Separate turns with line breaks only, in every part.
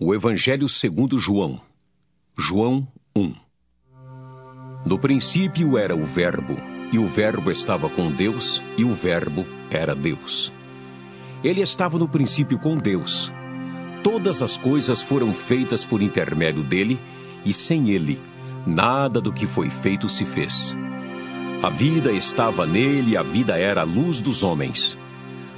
O Evangelho segundo João. João 1. No princípio era o Verbo, e o Verbo estava com Deus, e o Verbo era Deus. Ele estava no princípio com Deus. Todas as coisas foram feitas por intermédio dele, e sem ele, nada do que foi feito se fez. A vida estava nele, e a vida era a luz dos homens.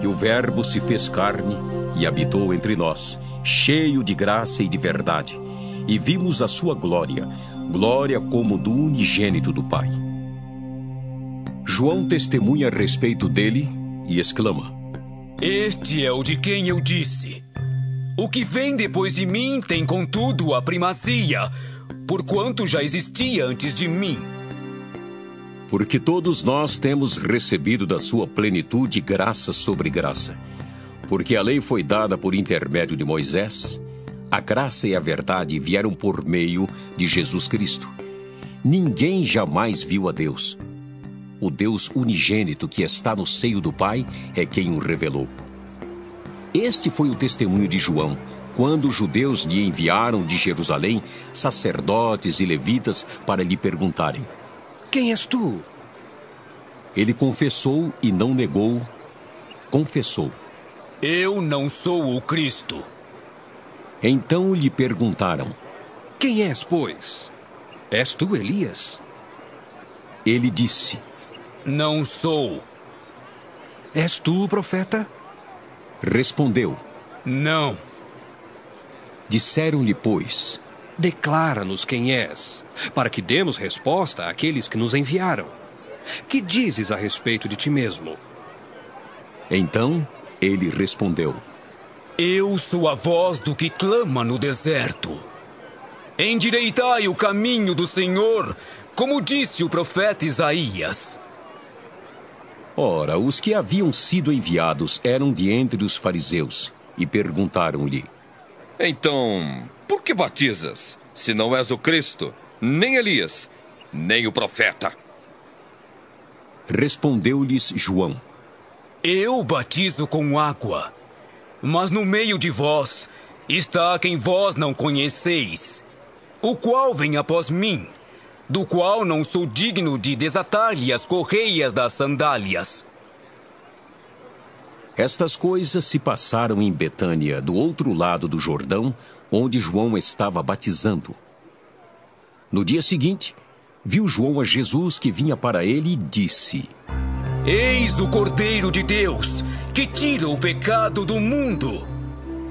E o Verbo se fez carne e habitou entre nós, cheio de graça e de verdade, e vimos a sua glória, glória como do unigênito do Pai. João testemunha a respeito dele e exclama:
Este é o de quem eu disse. O que vem depois de mim tem, contudo, a primazia, porquanto já existia antes de mim.
Porque todos nós temos recebido da sua plenitude graça sobre graça. Porque a lei foi dada por intermédio de Moisés, a graça e a verdade vieram por meio de Jesus Cristo. Ninguém jamais viu a Deus. O Deus unigênito que está no seio do Pai é quem o revelou. Este foi o testemunho de João, quando os judeus lhe enviaram de Jerusalém sacerdotes e levitas para lhe perguntarem:
quem és tu?
Ele confessou e não negou. Confessou.
Eu não sou o Cristo.
Então lhe perguntaram:
Quem és, pois? És tu Elias?
Ele disse:
Não sou.
És tu o profeta?
Respondeu:
Não.
Disseram-lhe, pois:
Declara-nos quem és para que demos resposta àqueles que nos enviaram. Que dizes a respeito de ti mesmo?
Então ele respondeu:
Eu sou a voz do que clama no deserto. Endireitai o caminho do Senhor, como disse o profeta Isaías.
Ora, os que haviam sido enviados eram de entre os fariseus e perguntaram-lhe:
Então, por que batizas, se não és o Cristo? nem Elias, nem o profeta.
Respondeu-lhes João:
Eu batizo com água, mas no meio de vós está quem vós não conheceis, o qual vem após mim, do qual não sou digno de desatar-lhe as correias das sandálias.
Estas coisas se passaram em Betânia, do outro lado do Jordão, onde João estava batizando. No dia seguinte, viu João a Jesus que vinha para ele e disse:
Eis o Cordeiro de Deus, que tira o pecado do mundo.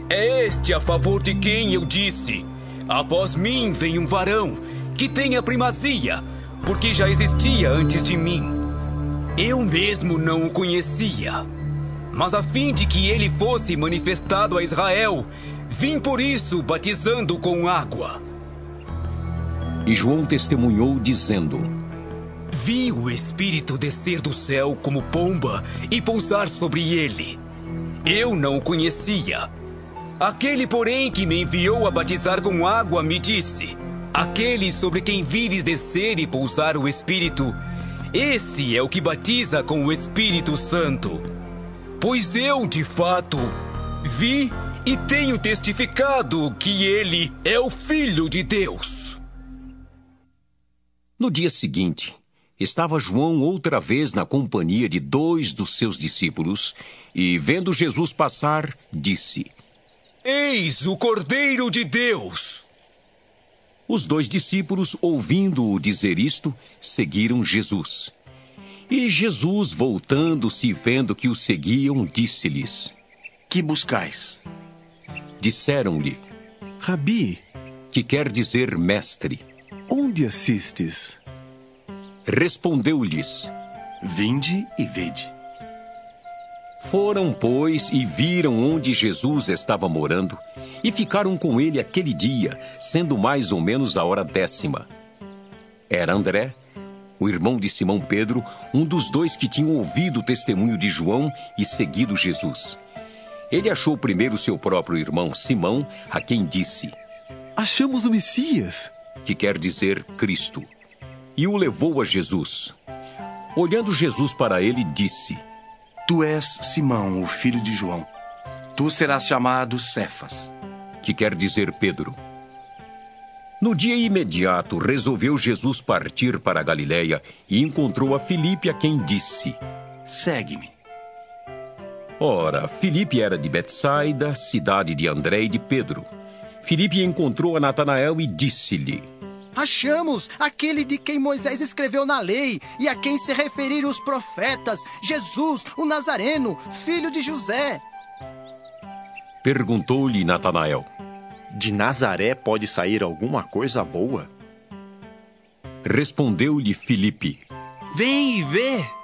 É este a favor de quem eu disse: Após mim vem um varão que tem a primazia, porque já existia antes de mim. Eu mesmo não o conhecia. Mas a fim de que ele fosse manifestado a Israel, vim por isso batizando com água.
E João testemunhou, dizendo:
Vi o Espírito descer do céu como pomba e pousar sobre ele. Eu não o conhecia. Aquele, porém, que me enviou a batizar com água, me disse: Aquele sobre quem vires descer e pousar o Espírito, esse é o que batiza com o Espírito Santo. Pois eu, de fato, vi e tenho testificado que ele é o Filho de Deus.
No dia seguinte, estava João outra vez na companhia de dois dos seus discípulos e, vendo Jesus passar, disse:
Eis o Cordeiro de Deus!
Os dois discípulos, ouvindo-o dizer isto, seguiram Jesus. E Jesus, voltando-se e vendo que o seguiam, disse-lhes:
Que buscais?
Disseram-lhe:
Rabi,
que quer dizer mestre.
onde assistes?
Respondeu-lhes:
Vinde e vede.
Foram, pois, e viram onde Jesus estava morando, e ficaram com ele aquele dia, sendo mais ou menos a hora décima. Era André, o irmão de Simão Pedro, um dos dois que tinham ouvido o testemunho de João e seguido Jesus. Ele achou primeiro seu próprio irmão Simão, a quem disse:
Achamos o Messias.
que quer dizer Cristo, e o levou a Jesus. Olhando Jesus para ele, disse:
Tu és Simão, o filho de João. Tu serás chamado Cefas.
que quer dizer Pedro. No dia imediato, resolveu Jesus partir para a Galiléia e encontrou a Filipe, a quem disse:
Segue-me.
Ora, Filipe era de Betsaida, cidade de André e de Pedro. Filipe encontrou a Natanael e disse-lhe:
Achamos aquele de quem Moisés escreveu na lei e a quem se referiram os profetas, Jesus, o Nazareno, filho de José.
Perguntou-lhe Natanael:
De Nazaré pode sair alguma coisa boa?
Respondeu-lhe Filipe:
Vem e vê.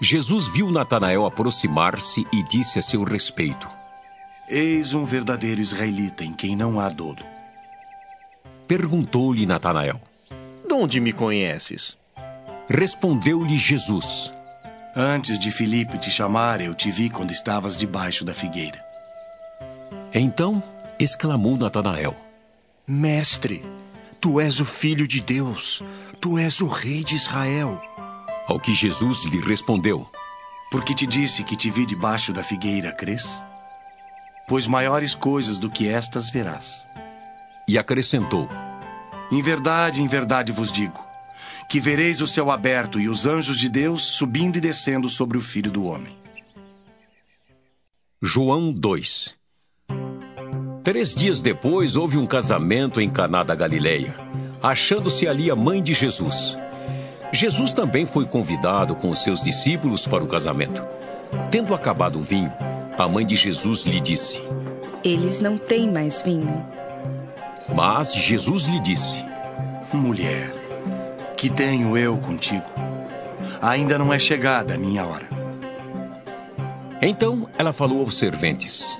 Jesus viu Natanael aproximar-se e disse a seu respeito:
Eis um verdadeiro israelita em quem não há dolo.
Perguntou-lhe Natanael.
De onde me conheces?
Respondeu-lhe Jesus:
Antes de Filipe te chamar, eu te vi quando estavas debaixo da figueira.
Então exclamou Natanael:
Mestre, tu és o filho de Deus, tu és o rei de Israel.
Ao que Jesus lhe respondeu:
Porque te disse que te vi debaixo da figueira, crês? Pois maiores coisas do que estas verás.
E acrescentou:
Em verdade, em verdade vos digo, que vereis o céu aberto e os anjos de Deus subindo e descendo sobre o Filho do Homem.
João 2 Três dias depois houve um casamento em Caná da Galileia, achando-se ali a mãe de Jesus. Jesus também foi convidado com os seus discípulos para o casamento. Tendo acabado o vinho, a mãe de Jesus lhe disse:
Eles não têm mais vinho.
Mas Jesus lhe disse:
Mulher, que tenho eu contigo? Ainda não é chegada a minha hora.
Então ela falou aos serventes: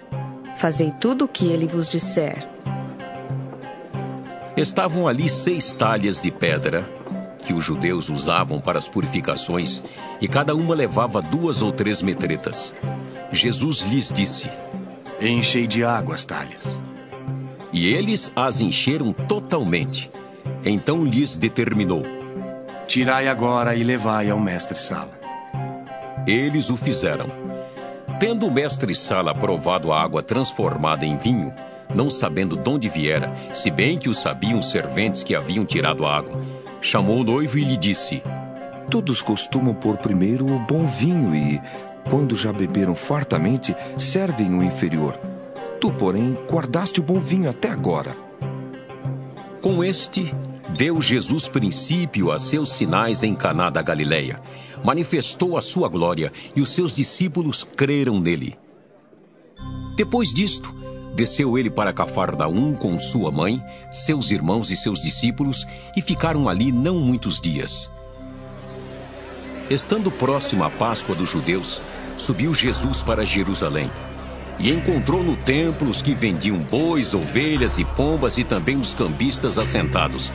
Fazei tudo o que ele vos disser.
Estavam ali seis talhas de pedra que os judeus usavam para as purificações, e cada uma levava duas ou três metretas. Jesus lhes disse:
Enchei de água as talhas.
E eles as encheram totalmente. Então lhes determinou:
Tirai agora e levai ao mestre-sala.
Eles o fizeram. Tendo o mestre-sala provado a água transformada em vinho, não sabendo de onde viera, se bem que o sabiam serventes que haviam tirado a água, chamou o noivo e lhe disse:
Todos costumam pôr primeiro o bom vinho e, quando já beberam fartamente, servem o inferior. Tu, porém, guardaste o bom vinho até agora.
Com este, deu Jesus princípio a seus sinais em Caná da Galileia. Manifestou a sua glória e os seus discípulos creram nele. Depois disto, desceu ele para Cafarnaum com sua mãe, seus irmãos e seus discípulos e ficaram ali não muitos dias. Estando próximo à Páscoa dos judeus, subiu Jesus para Jerusalém e encontrou no templo os que vendiam bois, ovelhas e pombas e também os cambistas assentados.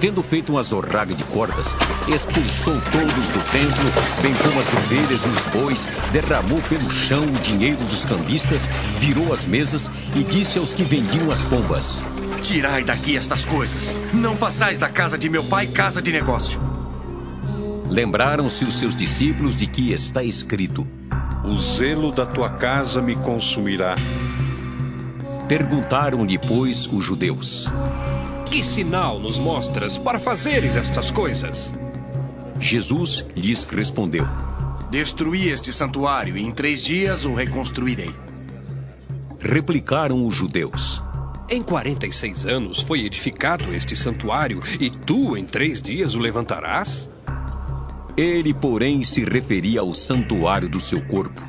Tendo feito uma zorraga de cordas, expulsou todos do templo, bem como as ovelhas e os bois, derramou pelo chão o dinheiro dos cambistas, virou as mesas e disse aos que vendiam as pombas:
Tirai daqui estas coisas. Não façais da casa de meu pai casa de negócio.
Lembraram-se os seus discípulos de que está escrito:
O zelo da tua casa me consumirá.
Perguntaram-lhe, pois, os judeus:
Que sinal nos mostras para fazeres estas coisas?
Jesus lhes respondeu:
Destruí este santuário e em três dias o reconstruirei.
Replicaram os judeus.
Em 46 anos foi edificado este santuário, e tu em três dias o levantarás?
Ele, porém, se referia ao santuário do seu corpo.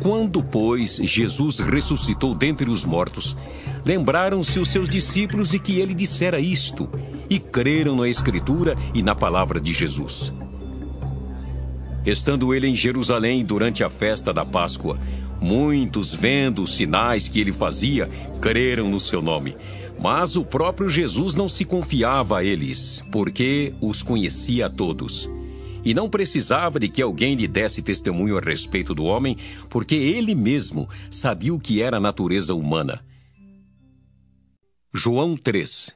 Quando, pois, Jesus ressuscitou dentre os mortos, lembraram-se os seus discípulos de que ele dissera isto, e creram na Escritura e na palavra de Jesus. Estando ele em Jerusalém durante a festa da Páscoa, muitos, vendo os sinais que ele fazia, creram no seu nome. Mas o próprio Jesus não se confiava a eles, porque os conhecia a todos. E não precisava de que alguém lhe desse testemunho a respeito do homem, porque ele mesmo sabia o que era a natureza humana. João 3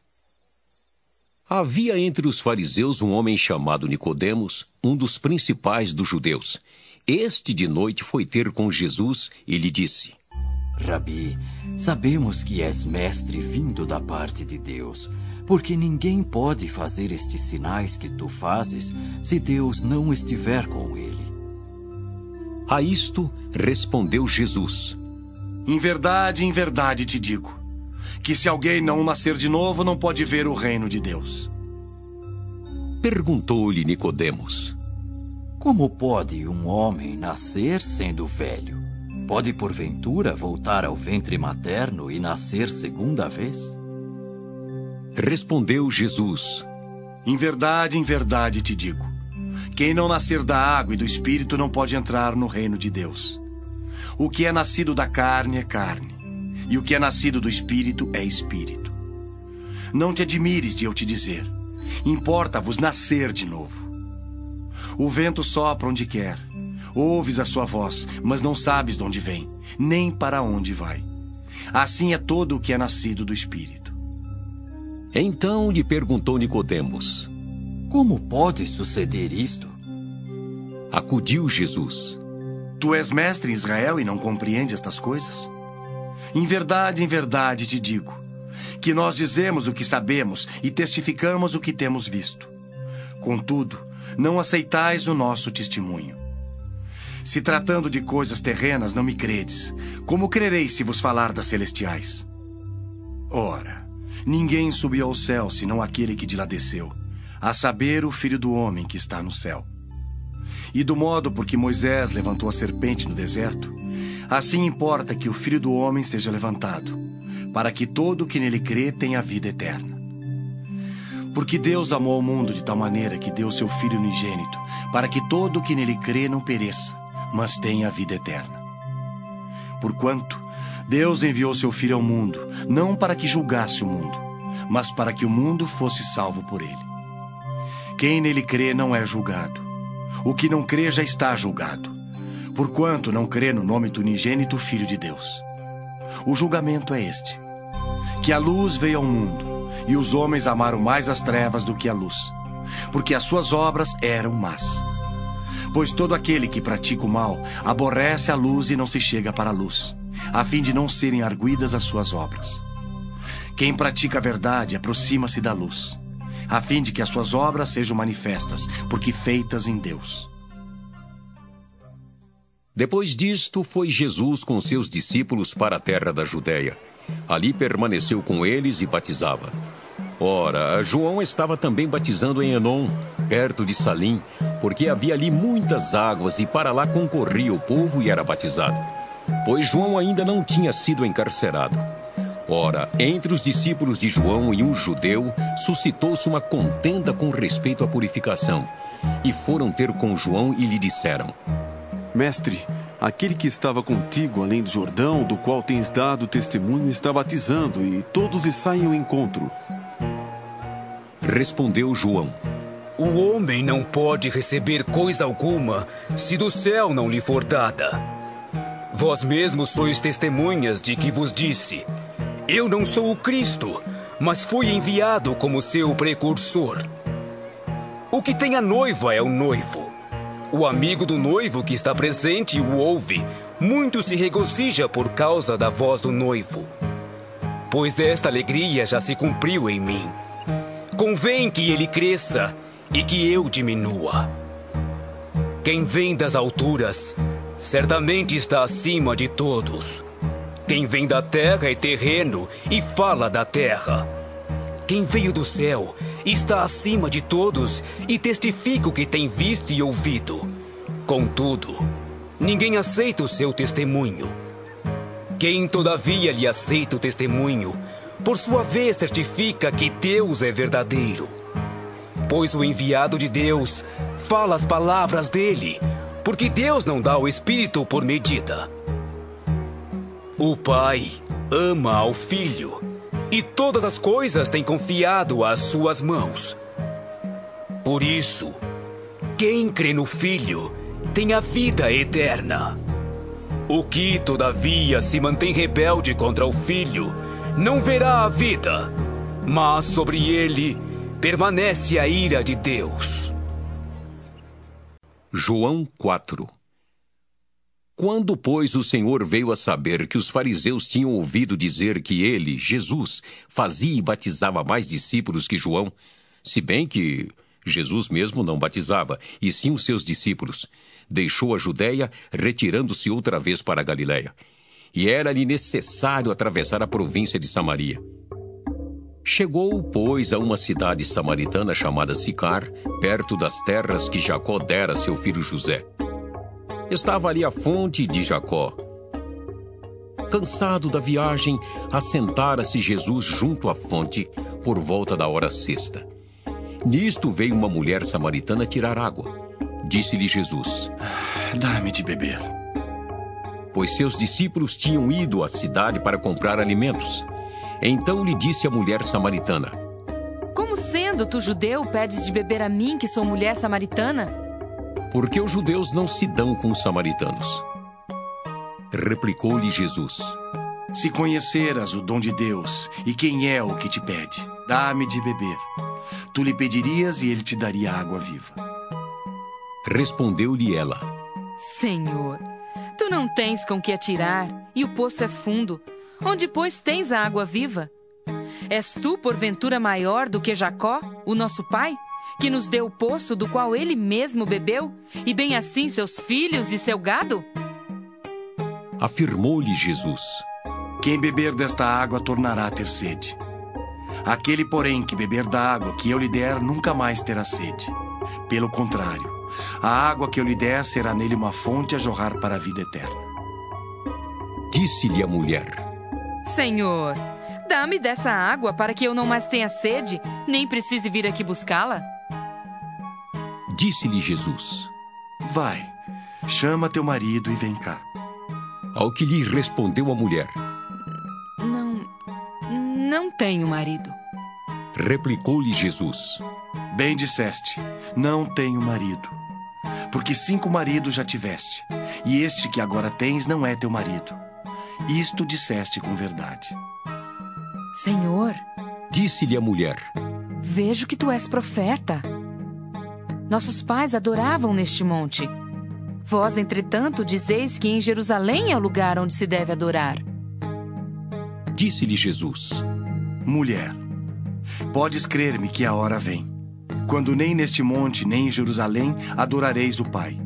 Havia entre os fariseus um homem chamado Nicodemos, um dos principais dos judeus. Este de noite foi ter com Jesus e lhe disse:
Rabi, sabemos que és mestre vindo da parte de Deus, porque ninguém pode fazer estes sinais que tu fazes se Deus não estiver com ele.
A isto respondeu Jesus:
Em verdade, em verdade te digo, que se alguém não nascer de novo, não pode ver o reino de Deus.
Perguntou-lhe Nicodemos:
Como pode um homem nascer sendo velho? Pode porventura voltar ao ventre materno e nascer segunda vez?
Respondeu Jesus:
Em verdade, em verdade te digo: quem não nascer da água e do espírito não pode entrar no reino de Deus. O que é nascido da carne é carne, e o que é nascido do espírito é espírito. Não te admires de eu te dizer: importa-vos nascer de novo. O vento sopra onde quer. Ouves a sua voz, mas não sabes de onde vem, nem para onde vai. Assim é todo o que é nascido do Espírito.
Então lhe perguntou Nicodemos:
Como pode suceder isto?
Acudiu Jesus:
Tu és mestre em Israel e não compreende estas coisas? Em verdade, em verdade te digo, que nós dizemos o que sabemos e testificamos o que temos visto. Contudo, não aceitais o nosso testemunho. Se tratando de coisas terrenas, não me credes. Como crereis se vos falar das celestiais? Ora, ninguém subiu ao céu senão aquele que de lá desceu, a saber, o Filho do Homem que está no céu. E do modo por que Moisés levantou a serpente no deserto, assim importa que o Filho do Homem seja levantado, para que todo o que nele crê tenha vida eterna. Porque Deus amou o mundo de tal maneira que deu seu Filho unigênito, para que todo o que nele crê não pereça, mas tenha vida eterna. Porquanto Deus enviou seu Filho ao mundo, não para que julgasse o mundo, mas para que o mundo fosse salvo por ele. Quem nele crê não é julgado. O que não crê já está julgado, porquanto não crê no nome do unigênito Filho de Deus. O julgamento é este: que a luz veio ao mundo, e os homens amaram mais as trevas do que a luz, porque as suas obras eram más. Pois todo aquele que pratica o mal aborrece a luz e não se chega para a luz, a fim de não serem arguidas as suas obras. Quem pratica a verdade aproxima-se da luz, a fim de que as suas obras sejam manifestas, porque feitas em Deus.
Depois disto, foi Jesus com seus discípulos para a terra da Judéia. Ali permaneceu com eles e batizava. Ora, João estava também batizando em Enom, perto de Salim, porque havia ali muitas águas e para lá concorria o povo e era batizado. Pois João ainda não tinha sido encarcerado. Ora, entre os discípulos de João e um judeu, suscitou-se uma contenda com respeito à purificação. E foram ter com João e lhe disseram:
Mestre, aquele que estava contigo além do Jordão, do qual tens dado testemunho, está batizando e todos lhe saem ao encontro.
Respondeu João:
O homem não pode receber coisa alguma se do céu não lhe for dada. Vós mesmos sois testemunhas de que vos disse: Eu não sou o Cristo, mas fui enviado como seu precursor. O que tem a noiva é o noivo. O amigo do noivo que está presente o ouve, muito se regozija por causa da voz do noivo. Pois esta alegria já se cumpriu em mim. Convém que ele cresça e que eu diminua. Quem vem das alturas certamente está acima de todos. Quem vem da terra é terreno e fala da terra. Quem veio do céu está acima de todos e testifica o que tem visto e ouvido. Contudo, ninguém aceita o seu testemunho. Quem, todavia, lhe aceita o testemunho, por sua vez certifica que Deus é verdadeiro. Pois o enviado de Deus fala as palavras dele, porque Deus não dá o Espírito por medida. O Pai ama ao Filho e todas as coisas tem confiado às suas mãos. Por isso, quem crê no Filho tem a vida eterna. O que, todavia, se mantém rebelde contra o Filho, não verá a vida, mas sobre ele permanece a ira de Deus.
João 4 Quando, pois, o Senhor veio a saber que os fariseus tinham ouvido dizer que ele, Jesus, fazia e batizava mais discípulos que João, se bem que Jesus mesmo não batizava, e sim os seus discípulos, deixou a Judéia, retirando-se outra vez para a Galiléia. E era-lhe necessário atravessar a província de Samaria. Chegou, pois, a uma cidade samaritana chamada Sicar, perto das terras que Jacó dera a seu filho José. Estava ali a fonte de Jacó. Cansado da viagem, assentara-se Jesus junto à fonte, por volta da hora sexta. Nisto veio uma mulher samaritana tirar água. Disse-lhe Jesus:
Dá-me de beber.
Pois seus discípulos tinham ido à cidade para comprar alimentos. Então lhe disse a mulher samaritana:
Como sendo tu judeu, pedes de beber a mim, que sou mulher samaritana?
Porque os judeus não se dão com os samaritanos. Replicou-lhe Jesus:
Se conheceras o dom de Deus e quem é o que te pede, dá-me de beber. Tu lhe pedirias e ele te daria água viva.
Respondeu-lhe ela:
Senhor, tu não tens com que atirar, e o poço é fundo. Onde, pois, tens a água viva? És tu, porventura, maior do que Jacó, o nosso pai, que nos deu o poço do qual ele mesmo bebeu, e bem assim seus filhos e seu gado?
Afirmou-lhe Jesus:
Quem beber desta água tornará a ter sede. Aquele, porém, que beber da água que eu lhe der nunca mais terá sede. Pelo contrário, a água que eu lhe der será nele uma fonte a jorrar para a vida eterna.
Disse-lhe a mulher:
Senhor, dá-me dessa água para que eu não mais tenha sede, nem precise vir aqui buscá-la.
Disse-lhe Jesus:
Vai, chama teu marido e vem cá.
Ao que lhe respondeu a mulher:
Não. Não tenho marido.
Replicou-lhe Jesus:
Bem disseste, não tenho marido. Porque cinco maridos já tiveste, e este que agora tens não é teu marido. Isto disseste com verdade.
Senhor,
Disse-lhe a mulher:
vejo que tu és profeta. Nossos pais adoravam neste monte. Vós, entretanto, dizeis que em Jerusalém é o lugar onde se deve adorar.
Disse-lhe Jesus:
Mulher, podes crer-me que a hora vem, quando nem neste monte nem em Jerusalém adorareis o Pai.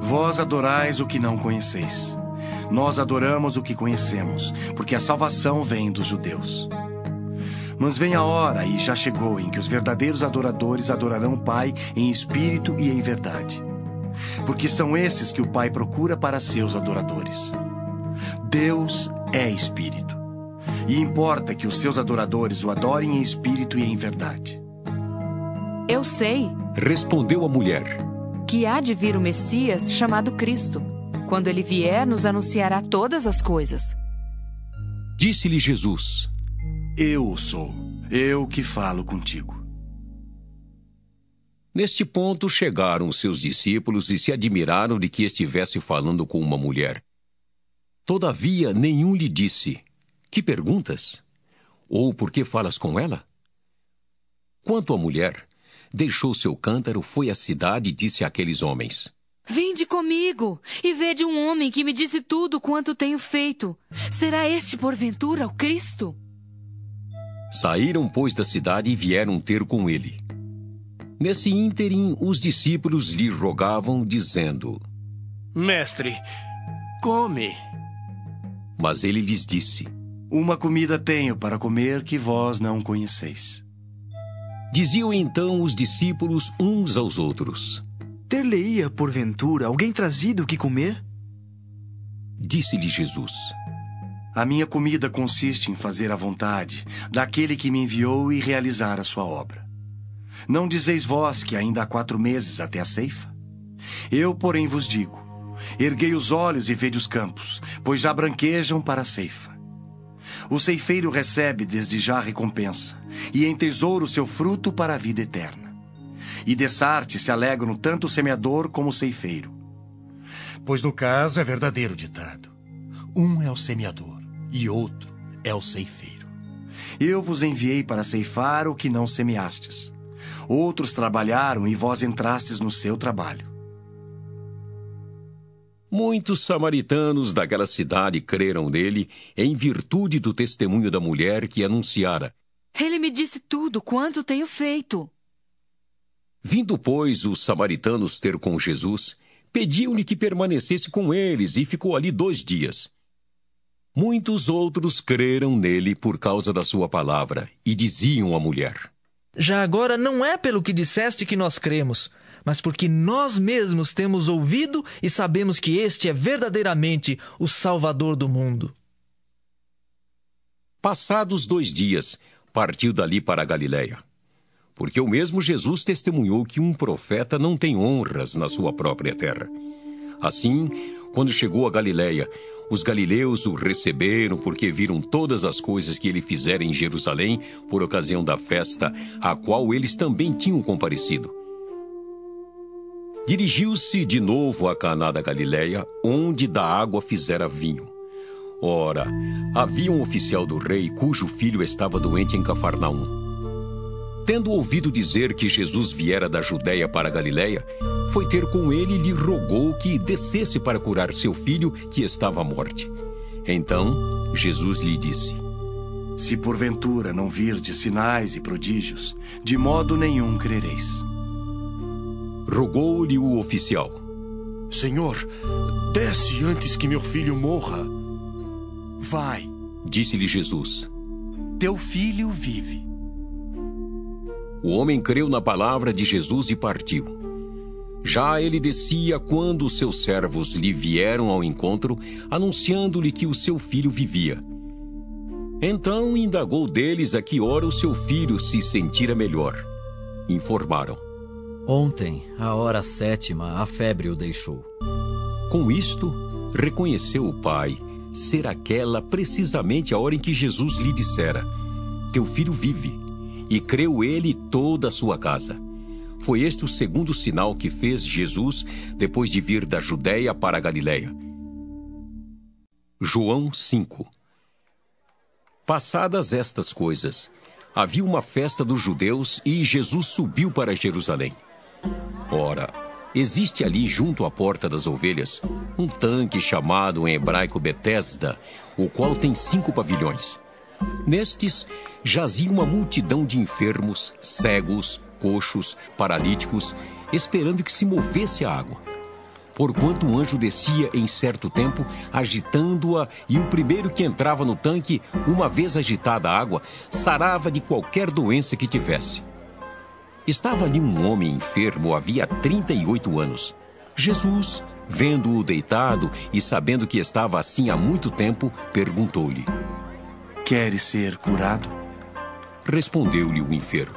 Vós adorais o que não conheceis. Nós adoramos o que conhecemos, porque a salvação vem dos judeus. Mas vem a hora, e já chegou, em que os verdadeiros adoradores adorarão o Pai em espírito e em verdade. Porque são esses que o Pai procura para seus adoradores. Deus é espírito. E importa que os seus adoradores o adorem em espírito e em verdade.
Eu sei
Respondeu a mulher:
que há de vir o Messias chamado Cristo. Quando ele vier, nos anunciará todas as coisas.
Disse-lhe Jesus:
Eu sou, eu que falo contigo.
Neste ponto chegaram os seus discípulos e se admiraram de que estivesse falando com uma mulher. Todavia, nenhum lhe disse: Que perguntas? Ou por que falas com ela? Quanto à mulher, deixou seu cântaro, foi à cidade e disse àqueles homens:
Vinde comigo e vede um homem que me disse tudo quanto tenho feito. Será este, porventura, o Cristo?
Saíram, pois, da cidade e vieram ter com ele. Nesse ínterim, os discípulos lhe rogavam, dizendo:
Mestre, come.
Mas ele lhes disse:
Uma comida tenho para comer que vós não conheceis.
Diziam então os discípulos uns aos outros:
Ter-lhe-ia, porventura, alguém trazido o que comer?
Disse-lhe Jesus:
A minha comida consiste em fazer a vontade daquele que me enviou e realizar a sua obra. Não dizeis vós que ainda há quatro meses até a ceifa? Eu, porém, vos digo: erguei os olhos e vede os campos, pois já branquejam para a ceifa. O ceifeiro recebe desde já recompensa, e entesoura o seu fruto para a vida eterna. E dessarte se alegram tanto o semeador como o ceifeiro.
Pois no caso é verdadeiro ditado: um é o semeador e outro é o ceifeiro.
Eu vos enviei para ceifar o que não semeastes. Outros trabalharam e vós entrastes no seu trabalho.
Muitos samaritanos daquela cidade creram nele em virtude do testemunho da mulher que anunciara:
Ele me disse tudo quanto tenho feito.
Vindo, pois, os samaritanos ter com Jesus, pediam-lhe que permanecesse com eles e ficou ali dois dias. Muitos outros creram nele por causa da sua palavra e diziam à mulher:
Já agora não é pelo que disseste que nós cremos, mas porque nós mesmos temos ouvido e sabemos que este é verdadeiramente o Salvador do mundo.
Passados dois dias, partiu dali para a Galiléia. Porque o mesmo Jesus testemunhou que um profeta não tem honras na sua própria terra. Assim, quando chegou a Galiléia, os galileus o receberam porque viram todas as coisas que ele fizera em Jerusalém por ocasião da festa, a qual eles também tinham comparecido. Dirigiu-se de novo a Caná da Galiléia, onde da água fizera vinho. Ora, havia um oficial do rei cujo filho estava doente em Cafarnaum. Tendo ouvido dizer que Jesus viera da Judéia para a Galiléia, foi ter com ele e lhe rogou que descesse para curar seu filho que estava à morte. Então Jesus lhe disse:
Se porventura não virdes sinais e prodígios, de modo nenhum crereis.
Rogou-lhe o oficial:
Senhor, desce antes que meu filho morra.
Vai,
disse-lhe Jesus:
Teu filho vive.
O homem creu na palavra de Jesus e partiu. Já ele descia quando os seus servos lhe vieram ao encontro, anunciando-lhe que o seu filho vivia. Então indagou deles a que hora o seu filho se sentira melhor. Informaram.
Ontem, à hora sétima, a febre o deixou.
Com isto, reconheceu o pai ser aquela precisamente a hora em que Jesus lhe dissera: Teu filho vive. E creu ele toda a sua casa. Foi este o segundo sinal que fez Jesus depois de vir da Judéia para a Galiléia. João 5 Passadas estas coisas, havia uma festa dos judeus e Jesus subiu para Jerusalém. Ora, existe ali junto à porta das ovelhas um tanque chamado em hebraico Betesda, o qual tem cinco pavilhões. Nestes jazia uma multidão de enfermos, cegos, coxos, paralíticos, esperando que se movesse a água. Porquanto um anjo descia em certo tempo, agitando-a, e o primeiro que entrava no tanque, uma vez agitada a água, sarava de qualquer doença que tivesse. Estava ali um homem enfermo havia 38 anos. Jesus, vendo-o deitado e sabendo que estava assim há muito tempo, perguntou-lhe:
Queres ser curado?
Respondeu-lhe o enfermo: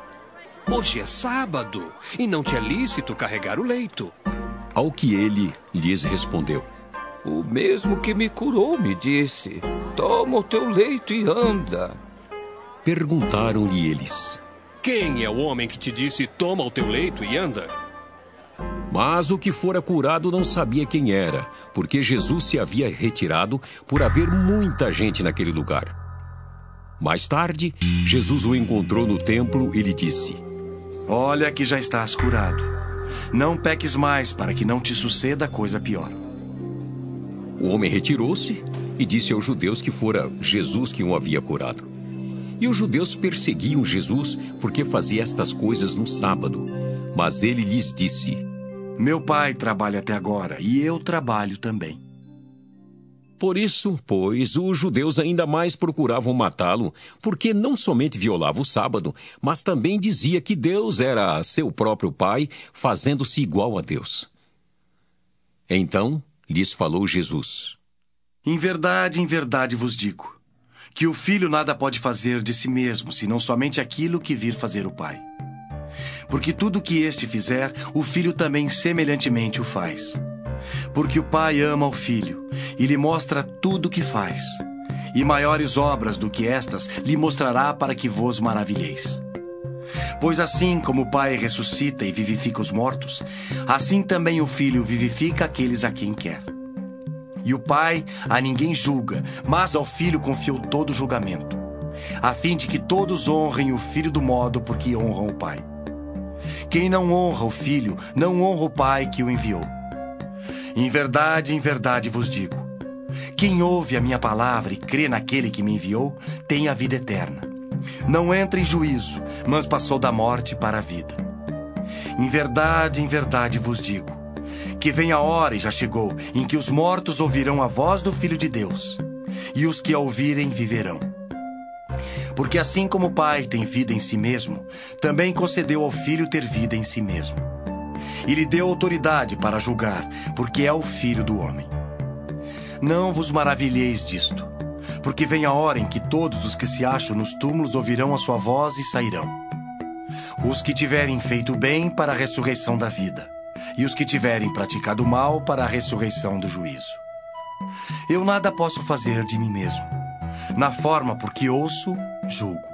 Hoje é sábado e não te é lícito carregar o leito.
Ao que ele lhes respondeu:
O mesmo que me curou me disse: Toma o teu leito e anda.
Perguntaram-lhe eles:
Quem é o homem que te disse: Toma o teu leito e anda?
Mas o que fora curado não sabia quem era, porque Jesus se havia retirado por haver muita gente naquele lugar. Mais tarde, Jesus o encontrou no templo e lhe disse:
Olha que já estás curado. Não peques mais para que não te suceda coisa pior.
O homem retirou-se e disse aos judeus que fora Jesus que o havia curado. E os judeus perseguiam Jesus porque fazia estas coisas no sábado. Mas ele lhes disse:
Meu pai trabalha até agora e eu trabalho também.
Por isso, pois, os judeus ainda mais procuravam matá-lo, porque não somente violava o sábado, mas também dizia que Deus era seu próprio pai, fazendo-se igual a Deus. Então lhes falou Jesus:
Em verdade, em verdade vos digo, que o filho nada pode fazer de si mesmo, senão somente aquilo que vir fazer o pai. Porque tudo o que este fizer, o filho também semelhantemente o faz. Porque o Pai ama o Filho e lhe mostra tudo o que faz. E maiores obras do que estas lhe mostrará para que vos maravilheis. Pois assim como o Pai ressuscita e vivifica os mortos, assim também o Filho vivifica aqueles a quem quer. E o Pai a ninguém julga, mas ao Filho confiou todo o julgamento, a fim de que todos honrem o Filho do modo por que honram o Pai. Quem não honra o Filho, não honra o Pai que o enviou. Em verdade, em verdade vos digo: quem ouve a minha palavra e crê naquele que me enviou, tem a vida eterna. Não entra em juízo, mas passou da morte para a vida. Em verdade, em verdade vos digo: que vem a hora, e já chegou, em que os mortos ouvirão a voz do Filho de Deus, e os que a ouvirem viverão. Porque assim como o Pai tem vida em si mesmo, também concedeu ao Filho ter vida em si mesmo e lhe deu autoridade para julgar, porque é o filho do homem. Não vos maravilheis disto, porque vem a hora em que todos os que se acham nos túmulos ouvirão a sua voz e sairão. Os que tiverem feito bem para a ressurreição da vida, e os que tiverem praticado mal para a ressurreição do juízo. Eu nada posso fazer de mim mesmo. Na forma por que ouço, julgo.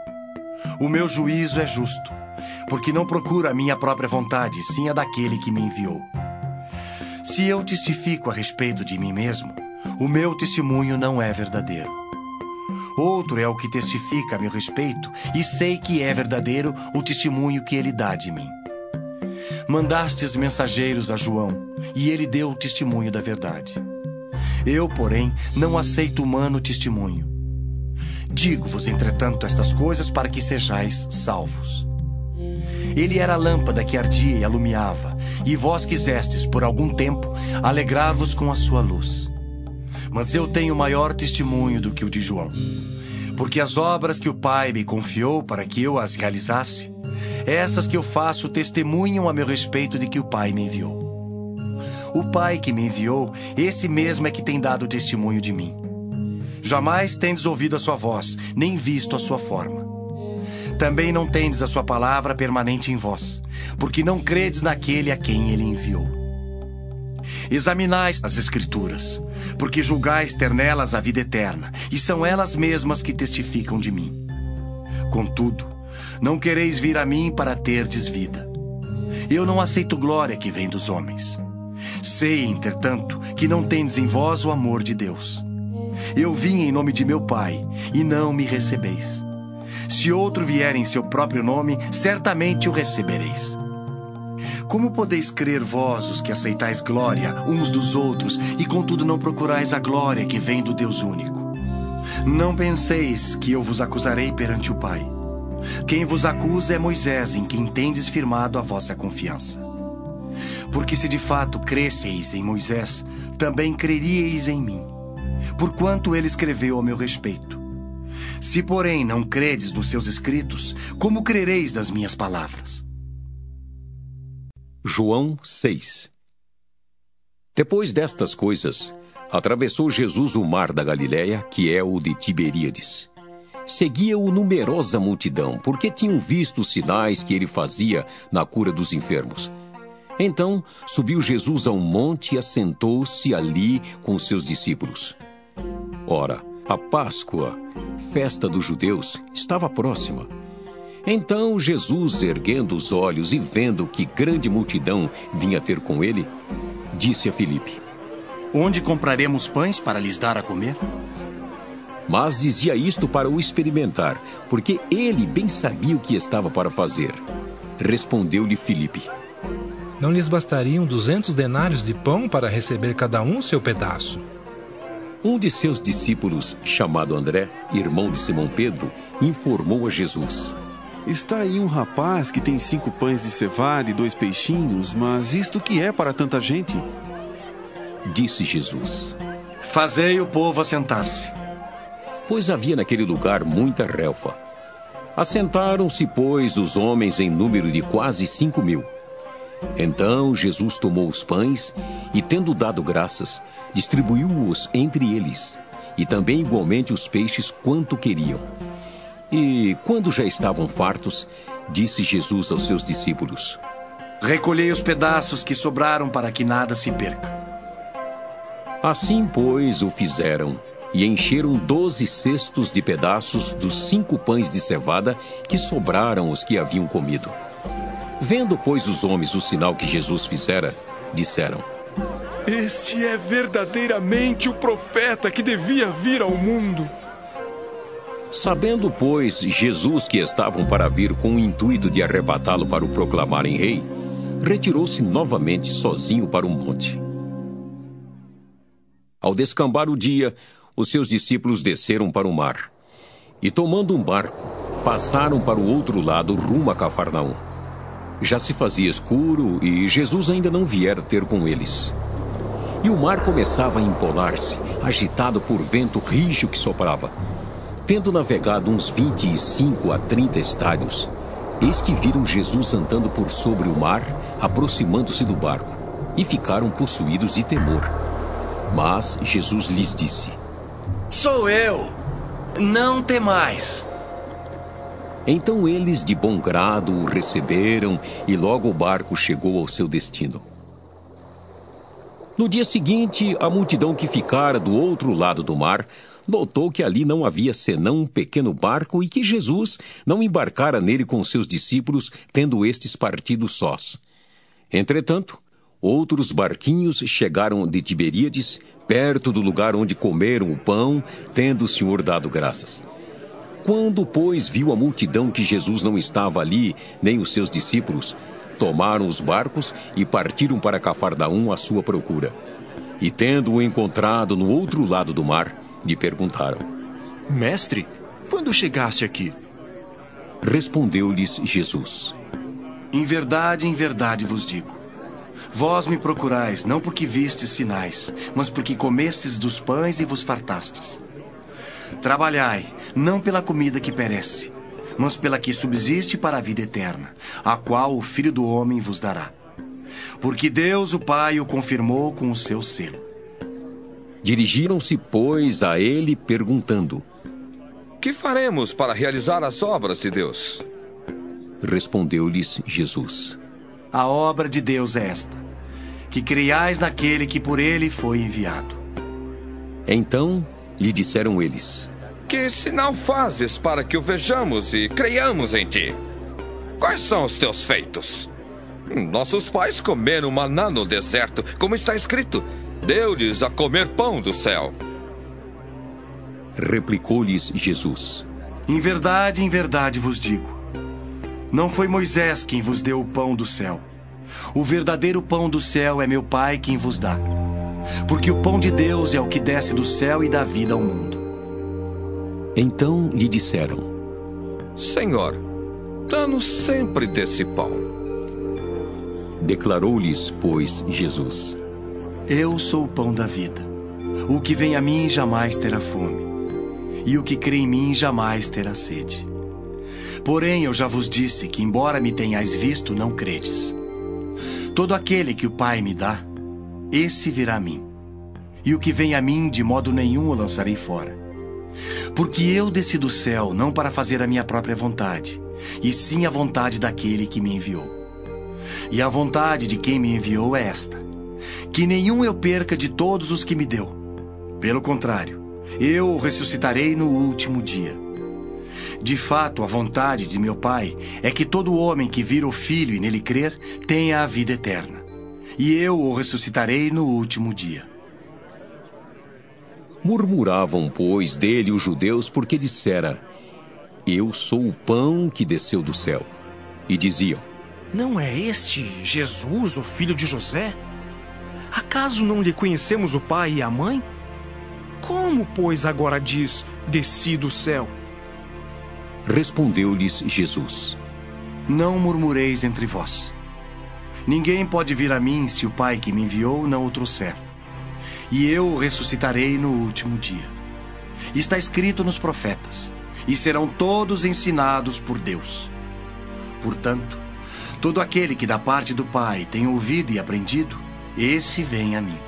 O meu juízo é justo porque não procuro a minha própria vontade, sim a daquele que me enviou. Se eu testifico a respeito de mim mesmo, o meu testemunho não é verdadeiro. Outro é o que testifica a meu respeito, e sei que é verdadeiro o testemunho que ele dá de mim. Mandastes mensageiros a João, e ele deu o testemunho da verdade. Eu, porém, não aceito humano testemunho. Digo-vos, entretanto, estas coisas para que sejais salvos. Ele era a lâmpada que ardia e alumiava, e vós quisestes, por algum tempo, alegrar-vos com a sua luz. Mas eu tenho maior testemunho do que o de João, porque as obras que o Pai me confiou para que eu as realizasse, essas que eu faço testemunham a meu respeito de que o Pai me enviou. O Pai que me enviou, esse mesmo é que tem dado testemunho de mim. Jamais tendes ouvido a sua voz, nem visto a sua forma. Também não tendes a sua palavra permanente em vós, porque não credes naquele a quem ele enviou. Examinais as Escrituras, porque julgais ter nelas a vida eterna, e são elas mesmas que testificam de mim. Contudo, não quereis vir a mim para terdes vida. Eu não aceito glória que vem dos homens. Sei, entretanto, que não tendes em vós o amor de Deus. Eu vim em nome de meu Pai, e não me recebeis. Se outro vier em seu próprio nome, certamente o recebereis. Como podeis crer vós, os que aceitais glória uns dos outros, e contudo não procurais a glória que vem do Deus único? Não penseis que eu vos acusarei perante o Pai. Quem vos acusa é Moisés, em quem tendes firmado a vossa confiança. Porque se de fato cresceis em Moisés, também creríeis em mim, porquanto ele escreveu a meu respeito. Se, porém, não credes nos seus escritos, como crereis nas minhas palavras?
João 6 Depois destas coisas, atravessou Jesus o mar da Galiléia, que é o de Tiberíades. Seguia-o numerosa multidão, porque tinham visto os sinais que ele fazia na cura dos enfermos. Então subiu Jesus a um monte e assentou-se ali com seus discípulos. Ora, a Páscoa, festa dos judeus, estava próxima. Então Jesus, erguendo os olhos e vendo que grande multidão vinha ter com ele, disse a Filipe:
Onde compraremos pães para lhes dar a comer?
mas dizia isto para o experimentar, porque ele bem sabia o que estava para fazer. Respondeu-lhe Filipe:
Não lhes bastariam duzentos denários de pão para receber cada um seu pedaço?
Um de seus discípulos, chamado André, irmão de Simão Pedro, informou a Jesus:
Está aí um rapaz que tem cinco pães de cevada e dois peixinhos, mas isto que é para tanta gente?
Disse Jesus:
Fazei o povo assentar-se.
Pois havia naquele lugar muita relva. Assentaram-se, pois, os homens em número de quase cinco mil. Então Jesus tomou os pães e, tendo dado graças, distribuiu-os entre eles, e também igualmente os peixes quanto queriam. E, quando já estavam fartos, disse Jesus aos seus discípulos:
Recolhei os pedaços que sobraram para que nada se perca.
Assim, pois, o fizeram, e encheram doze cestos de pedaços dos cinco pães de cevada que sobraram os que haviam comido. Vendo, pois, os homens o sinal que Jesus fizera, disseram:
Este é verdadeiramente o profeta que devia vir ao mundo.
Sabendo, pois, Jesus que estavam para vir com o intuito de arrebatá-lo para o proclamarem rei, retirou-se novamente sozinho para o monte. Ao descambar o dia, os seus discípulos desceram para o mar. E tomando um barco, passaram para o outro lado rumo a Cafarnaum. Já se fazia escuro e Jesus ainda não viera ter com eles. E o mar começava a empolar-se, agitado por vento rijo que soprava. Tendo navegado uns 25 a 30 estádios, eis que viram Jesus andando por sobre o mar, aproximando-se do barco, e ficaram possuídos de temor. Mas Jesus lhes disse:
Sou eu, não temais.
Então eles de bom grado o receberam e logo o barco chegou ao seu destino. No dia seguinte, a multidão que ficara do outro lado do mar notou que ali não havia senão um pequeno barco e que Jesus não embarcara nele com seus discípulos, tendo estes partido sós. Entretanto, outros barquinhos chegaram de Tiberíades, perto do lugar onde comeram o pão, tendo o Senhor dado graças. Quando, pois, viu a multidão que Jesus não estava ali, nem os seus discípulos, tomaram os barcos e partiram para Cafarnaum à sua procura. E tendo-o encontrado no outro lado do mar, lhe perguntaram:
Mestre, quando chegaste aqui?
Respondeu-lhes Jesus:
Em verdade, em verdade vos digo. Vós me procurais não porque vistes sinais, mas porque comestes dos pães e vos fartastes. Trabalhai, não pela comida que perece, mas pela que subsiste para a vida eterna, a qual o Filho do Homem vos dará. Porque Deus, o Pai, o confirmou com o seu selo.
Dirigiram-se, pois, a ele, perguntando:
Que faremos para realizar as obras de Deus?
Respondeu-lhes Jesus:
A obra de Deus é esta: que creiais naquele que por ele foi enviado.
Então lhe disseram eles:
Que sinal fazes para que o vejamos e creiamos em ti? Quais são os teus feitos? Nossos pais comeram maná no deserto, como está escrito: Deu-lhes a comer pão do céu.
Replicou-lhes Jesus:
Em verdade, em verdade vos digo: Não foi Moisés quem vos deu o pão do céu. O verdadeiro pão do céu é meu Pai quem vos dá. Porque o pão de Deus é o que desce do céu e dá vida ao mundo.
Então lhe disseram:
Senhor, dá-nos sempre desse pão.
Declarou-lhes, pois, Jesus:
Eu sou o pão da vida. O que vem a mim jamais terá fome, e o que crê em mim jamais terá sede. Porém, eu já vos disse que, embora me tenhais visto, não credes. Todo aquele que o Pai me dá, esse virá a mim. E o que vem a mim, de modo nenhum o lançarei fora. Porque eu desci do céu não para fazer a minha própria vontade, e sim a vontade daquele que me enviou. E a vontade de quem me enviou é esta: que nenhum eu perca de todos os que me deu. Pelo contrário, eu o ressuscitarei no último dia. De fato, a vontade de meu Pai é que todo homem que vira o Filho e nele crer tenha a vida eterna. E eu o ressuscitarei no último dia.
Murmuravam, pois, dele os judeus, porque dissera: Eu sou o pão que desceu do céu. E diziam:
Não é este Jesus, o filho de José? Acaso não lhe conhecemos o pai e a mãe? Como, pois, agora diz: Desci do céu?
Respondeu-lhes Jesus:
Não murmureis entre vós. Ninguém pode vir a mim se o Pai que me enviou não o trouxer. E eu ressuscitarei no último dia. Está escrito nos profetas: e serão todos ensinados por Deus. Portanto, todo aquele que da parte do Pai tem ouvido e aprendido, esse vem a mim.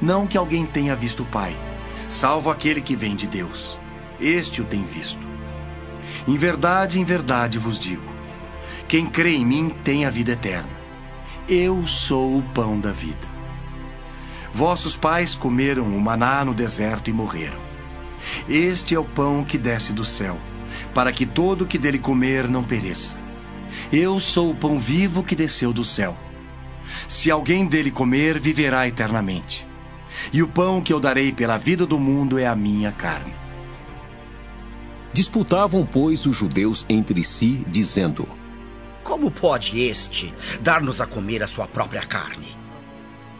Não que alguém tenha visto o Pai, salvo aquele que vem de Deus. Este o tem visto. Em verdade, em verdade vos digo: quem crê em mim tem a vida eterna. Eu sou o pão da vida. Vossos pais comeram o maná no deserto e morreram. Este é o pão que desce do céu, para que todo que dele comer não pereça. Eu sou o pão vivo que desceu do céu. Se alguém dele comer, viverá eternamente. E o pão que eu darei pela vida do mundo é a minha carne.
Disputavam, pois, os judeus entre si, dizendo:
Como pode este dar-nos a comer a sua própria carne?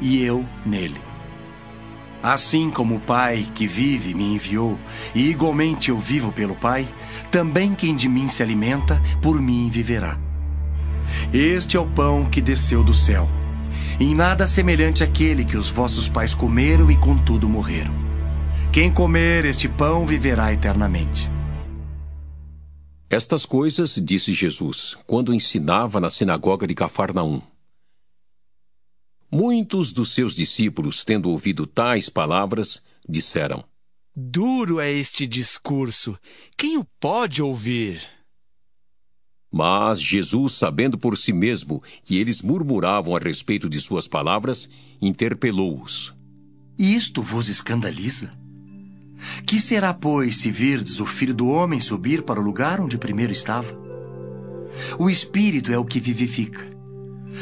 e eu nele. Assim como o Pai que vive me enviou, e igualmente eu vivo pelo Pai, também quem de mim se alimenta, por mim viverá. Este é o pão que desceu do céu, em nada semelhante àquele que os vossos pais comeram e contudo morreram. Quem comer este pão viverá eternamente.
Estas coisas disse Jesus, quando ensinava na sinagoga de Cafarnaum. Muitos dos seus discípulos, tendo ouvido tais palavras, disseram:
Duro é este discurso. Quem o pode ouvir?
Mas Jesus, sabendo por si mesmo que eles murmuravam a respeito de suas palavras, interpelou-os:
Isto vos escandaliza? Que será, pois, se virdes o filho do homem subir para o lugar onde primeiro estava? O espírito é o que vivifica.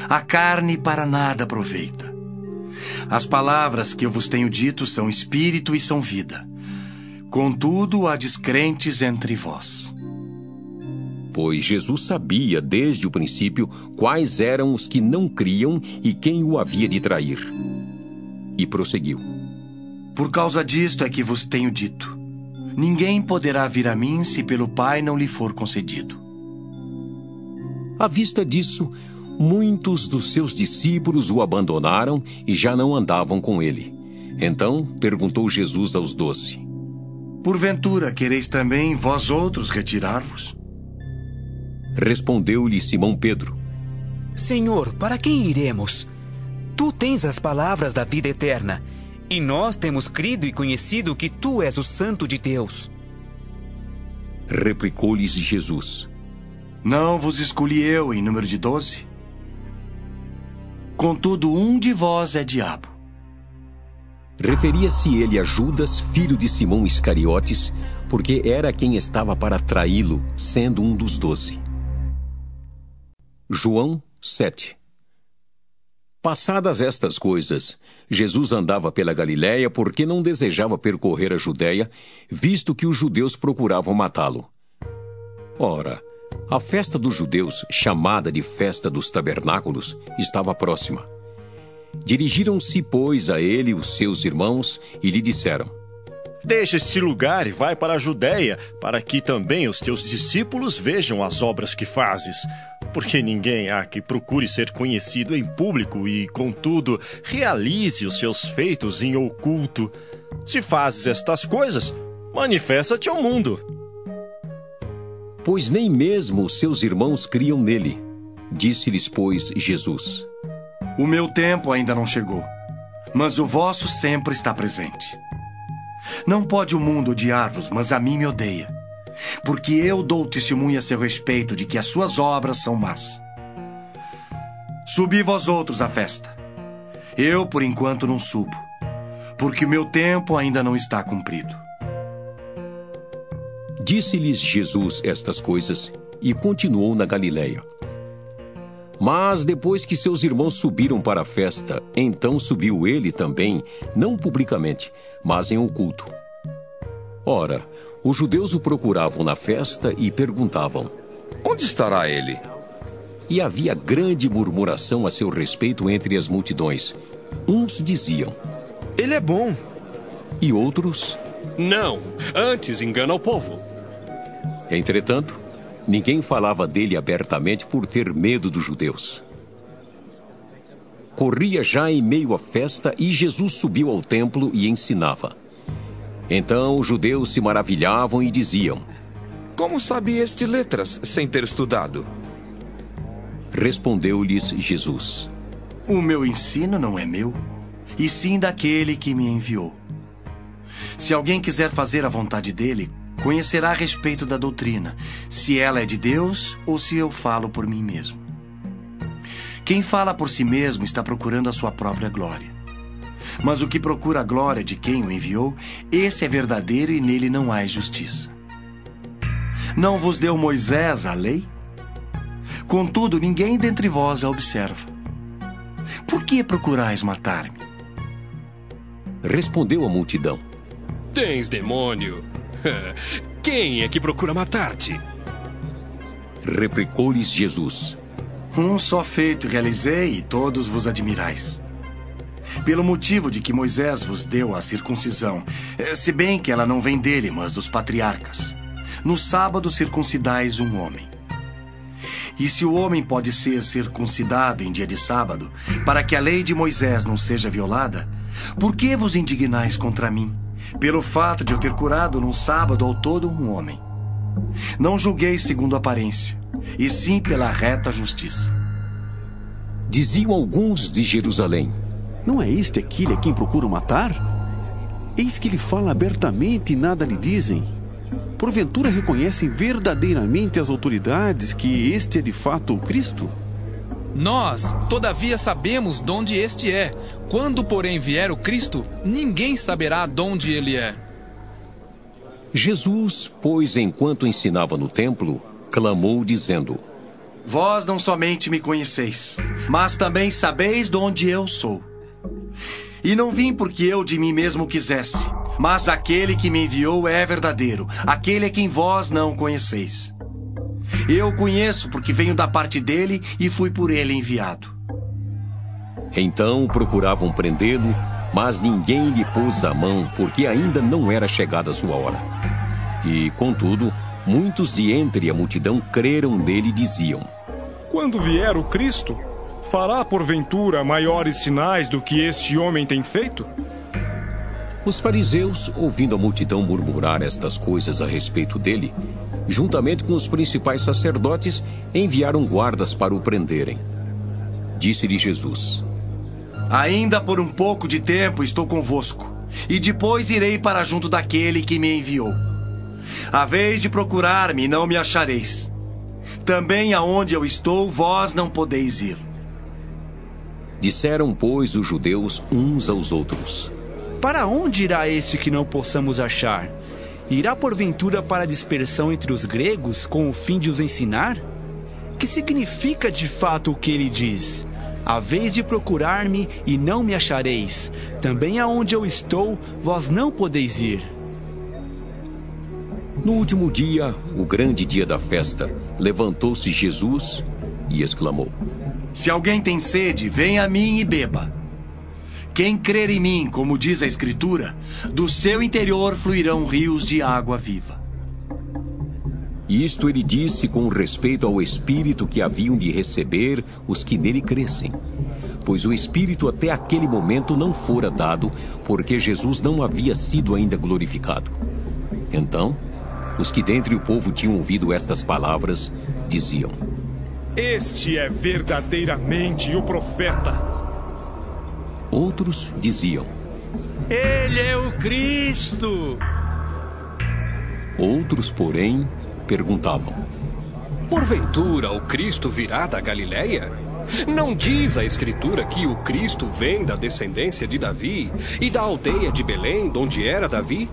A carne para nada aproveita. As palavras que eu vos tenho dito são espírito e são vida. Contudo, há descrentes entre vós.
Pois Jesus sabia desde o princípio quais eram os que não criam e quem o havia de trair. E prosseguiu:
Por causa disto é que vos tenho dito: ninguém poderá vir a mim se pelo Pai não lhe for concedido.
À vista disso, muitos dos seus discípulos o abandonaram e já não andavam com ele. Então perguntou Jesus aos doze:
Porventura quereis também vós outros retirar-vos?
Respondeu-lhe Simão Pedro:
Senhor, para quem iremos? Tu tens as palavras da vida eterna, e nós temos crido e conhecido que tu és o Santo de Deus.
Replicou-lhes Jesus:
Não vos escolhi eu em número de doze? Contudo, um de vós é diabo.
Referia-se ele a Judas, filho de Simão Iscariotes, porque era quem estava para traí-lo, sendo um dos doze. João 7 Passadas estas coisas, Jesus andava pela Galiléia porque não desejava percorrer a Judéia, visto que os judeus procuravam matá-lo. Ora, a festa dos judeus, chamada de Festa dos Tabernáculos, estava próxima. Dirigiram-se, pois, a ele os seus irmãos e lhe disseram:
Deixa este lugar e vai para a Judéia, para que também os teus discípulos vejam as obras que fazes. Porque ninguém há que procure ser conhecido em público e, contudo, realize os seus feitos em oculto. Se fazes estas coisas, manifesta-te ao mundo.
Pois nem mesmo os seus irmãos criam nele. Disse-lhes, pois, Jesus:
O meu tempo ainda não chegou, mas o vosso sempre está presente. Não pode o mundo odiar-vos, mas a mim me odeia. Porque eu dou testemunho a seu respeito de que as suas obras são más. Subi vós outros à festa. Eu, por enquanto, não subo, porque o meu tempo ainda não está cumprido.
Disse-lhes Jesus estas coisas e continuou na Galiléia. Mas depois que seus irmãos subiram para a festa, então subiu ele também, não publicamente, mas em oculto. Ora, os judeus o procuravam na festa e perguntavam:
Onde estará ele?
E havia grande murmuração a seu respeito entre as multidões. Uns diziam:
Ele é bom.
E outros:
Não, antes engana o povo.
Entretanto, ninguém falava dele abertamente por ter medo dos judeus. Corria já em meio à festa e Jesus subiu ao templo e ensinava. Então os judeus se maravilhavam e diziam:
Como sabe este letras sem ter estudado?
Respondeu-lhes Jesus:
O meu ensino não é meu, e sim daquele que me enviou. Se alguém quiser fazer a vontade dele, conhecerá a respeito da doutrina, se ela é de Deus ou se eu falo por mim mesmo. Quem fala por si mesmo está procurando a sua própria glória. Mas o que procura a glória de quem o enviou, esse é verdadeiro e nele não há injustiça. Não vos deu Moisés a lei? Contudo, ninguém dentre vós a observa. Por que procurais matar-me?
Respondeu a multidão:
Tens demônio. Quem é que procura matar-te?
Replicou-lhes Jesus:
Um só feito realizei e todos vos admirais. Pelo motivo de que Moisés vos deu a circuncisão, eh, se bem que ela não vem dele, mas dos patriarcas. No sábado circuncidais um homem. E se o homem pode ser circuncidado em dia de sábado, para que a lei de Moisés não seja violada, por que vos indignais contra mim? Pelo fato de eu ter curado num sábado ao todo um homem. Não julguei segundo a aparência, e sim pela reta justiça.
Diziam alguns de Jerusalém:
Não é este aquele a quem procuram matar? Eis que ele fala abertamente e nada lhe dizem. Porventura reconhecem verdadeiramente as autoridades que este é de fato o Cristo?
Nós, todavia, sabemos de onde este é. Quando, porém, vier o Cristo, ninguém saberá de onde ele é.
Jesus, pois, enquanto ensinava no templo, clamou, dizendo:
Vós não somente me conheceis, mas também sabeis de onde eu sou. E não vim porque eu de mim mesmo quisesse, mas aquele que me enviou é verdadeiro, aquele a quem vós não conheceis. Eu conheço porque venho da parte dele e fui por ele enviado.
Então procuravam prendê-lo, mas ninguém lhe pôs a mão, porque ainda não era chegada a sua hora. E, contudo, muitos de entre a multidão creram nele e diziam:
Quando vier o Cristo, fará porventura maiores sinais do que este homem tem feito?
Os fariseus, ouvindo a multidão murmurar estas coisas a respeito dele, juntamente com os principais sacerdotes, enviaram guardas para o prenderem. Disse-lhe Jesus:
Ainda por um pouco de tempo estou convosco, e depois irei para junto daquele que me enviou. A vez de procurar-me, não me achareis. Também aonde eu estou, vós não podeis ir.
Disseram, pois, os judeus uns aos outros:
Para onde irá esse que não possamos achar? Irá porventura para a dispersão entre os gregos com o fim de os ensinar? Que significa de fato o que ele diz? A vez de procurar-me e não me achareis. Também aonde eu estou, vós não podeis ir.
No último dia, o grande dia da festa, levantou-se Jesus e exclamou:
Se alguém tem sede, venha a mim e beba. Quem crer em mim, como diz a Escritura, do seu interior fluirão rios de água viva.
Isto ele disse com respeito ao Espírito que haviam de receber os que nele crescem. Pois o Espírito até aquele momento não fora dado, porque Jesus não havia sido ainda glorificado. Então, os que dentre o povo tinham ouvido estas palavras diziam:
Este é verdadeiramente o profeta.
Outros diziam:
Ele é o Cristo!
Outros, porém, perguntavam:
Porventura o Cristo virá da Galileia? Não diz a Escritura que o Cristo vem da descendência de Davi e da aldeia de Belém, onde era Davi?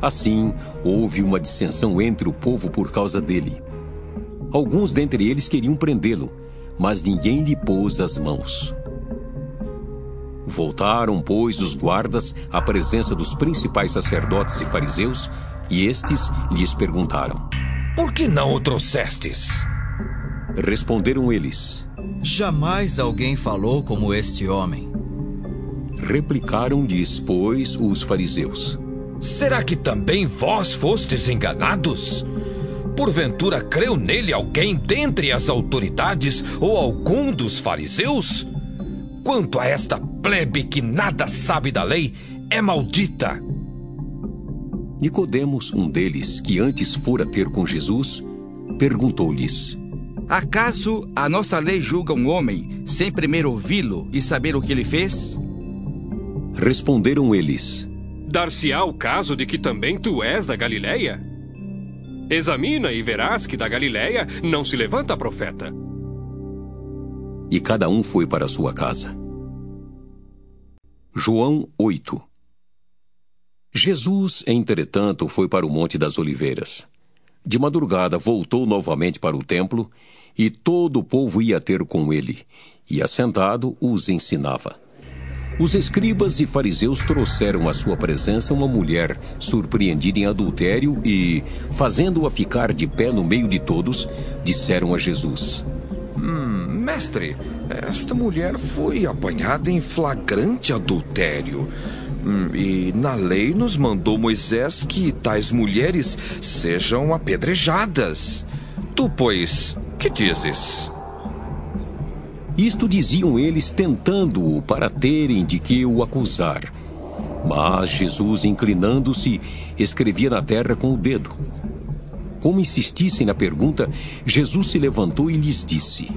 Assim, houve uma dissensão entre o povo por causa dele. Alguns dentre eles queriam prendê-lo, mas ninguém lhe pôs as mãos. Voltaram, pois, os guardas à presença dos principais sacerdotes e fariseus, e estes lhes perguntaram:
Por que não o trouxestes?
Responderam eles:
Jamais alguém falou como este homem.
Replicaram-lhes, pois, os fariseus:
Será que também vós fostes enganados? Porventura creu nele alguém dentre as autoridades ou algum dos fariseus? Quanto a esta plebe que nada sabe da lei, é maldita.
Nicodemos, um deles, que antes fora ter com Jesus, perguntou-lhes:
Acaso a nossa lei julga um homem sem primeiro ouvi-lo e saber o que ele fez?
Responderam eles:
Dar-se-á o caso de que também tu és da Galileia? Examina e verás que da Galileia não se levanta profeta.
E cada um foi para sua casa. João 8 Jesus, entretanto, foi para o Monte das Oliveiras. De madrugada voltou novamente para o templo, e todo o povo ia ter com ele, e assentado os ensinava. Os escribas e fariseus trouxeram à sua presença uma mulher surpreendida em adultério e, fazendo-a ficar de pé no meio de todos, disseram a Jesus:
Hum, mestre, esta mulher foi apanhada em flagrante adultério. Hum, e na lei nos mandou Moisés que tais mulheres sejam apedrejadas. Tu, pois, que dizes?
Isto diziam eles tentando-o para terem de que o acusar. Mas Jesus, inclinando-se, escrevia na terra com o dedo. Como insistissem na pergunta, Jesus se levantou e lhes disse: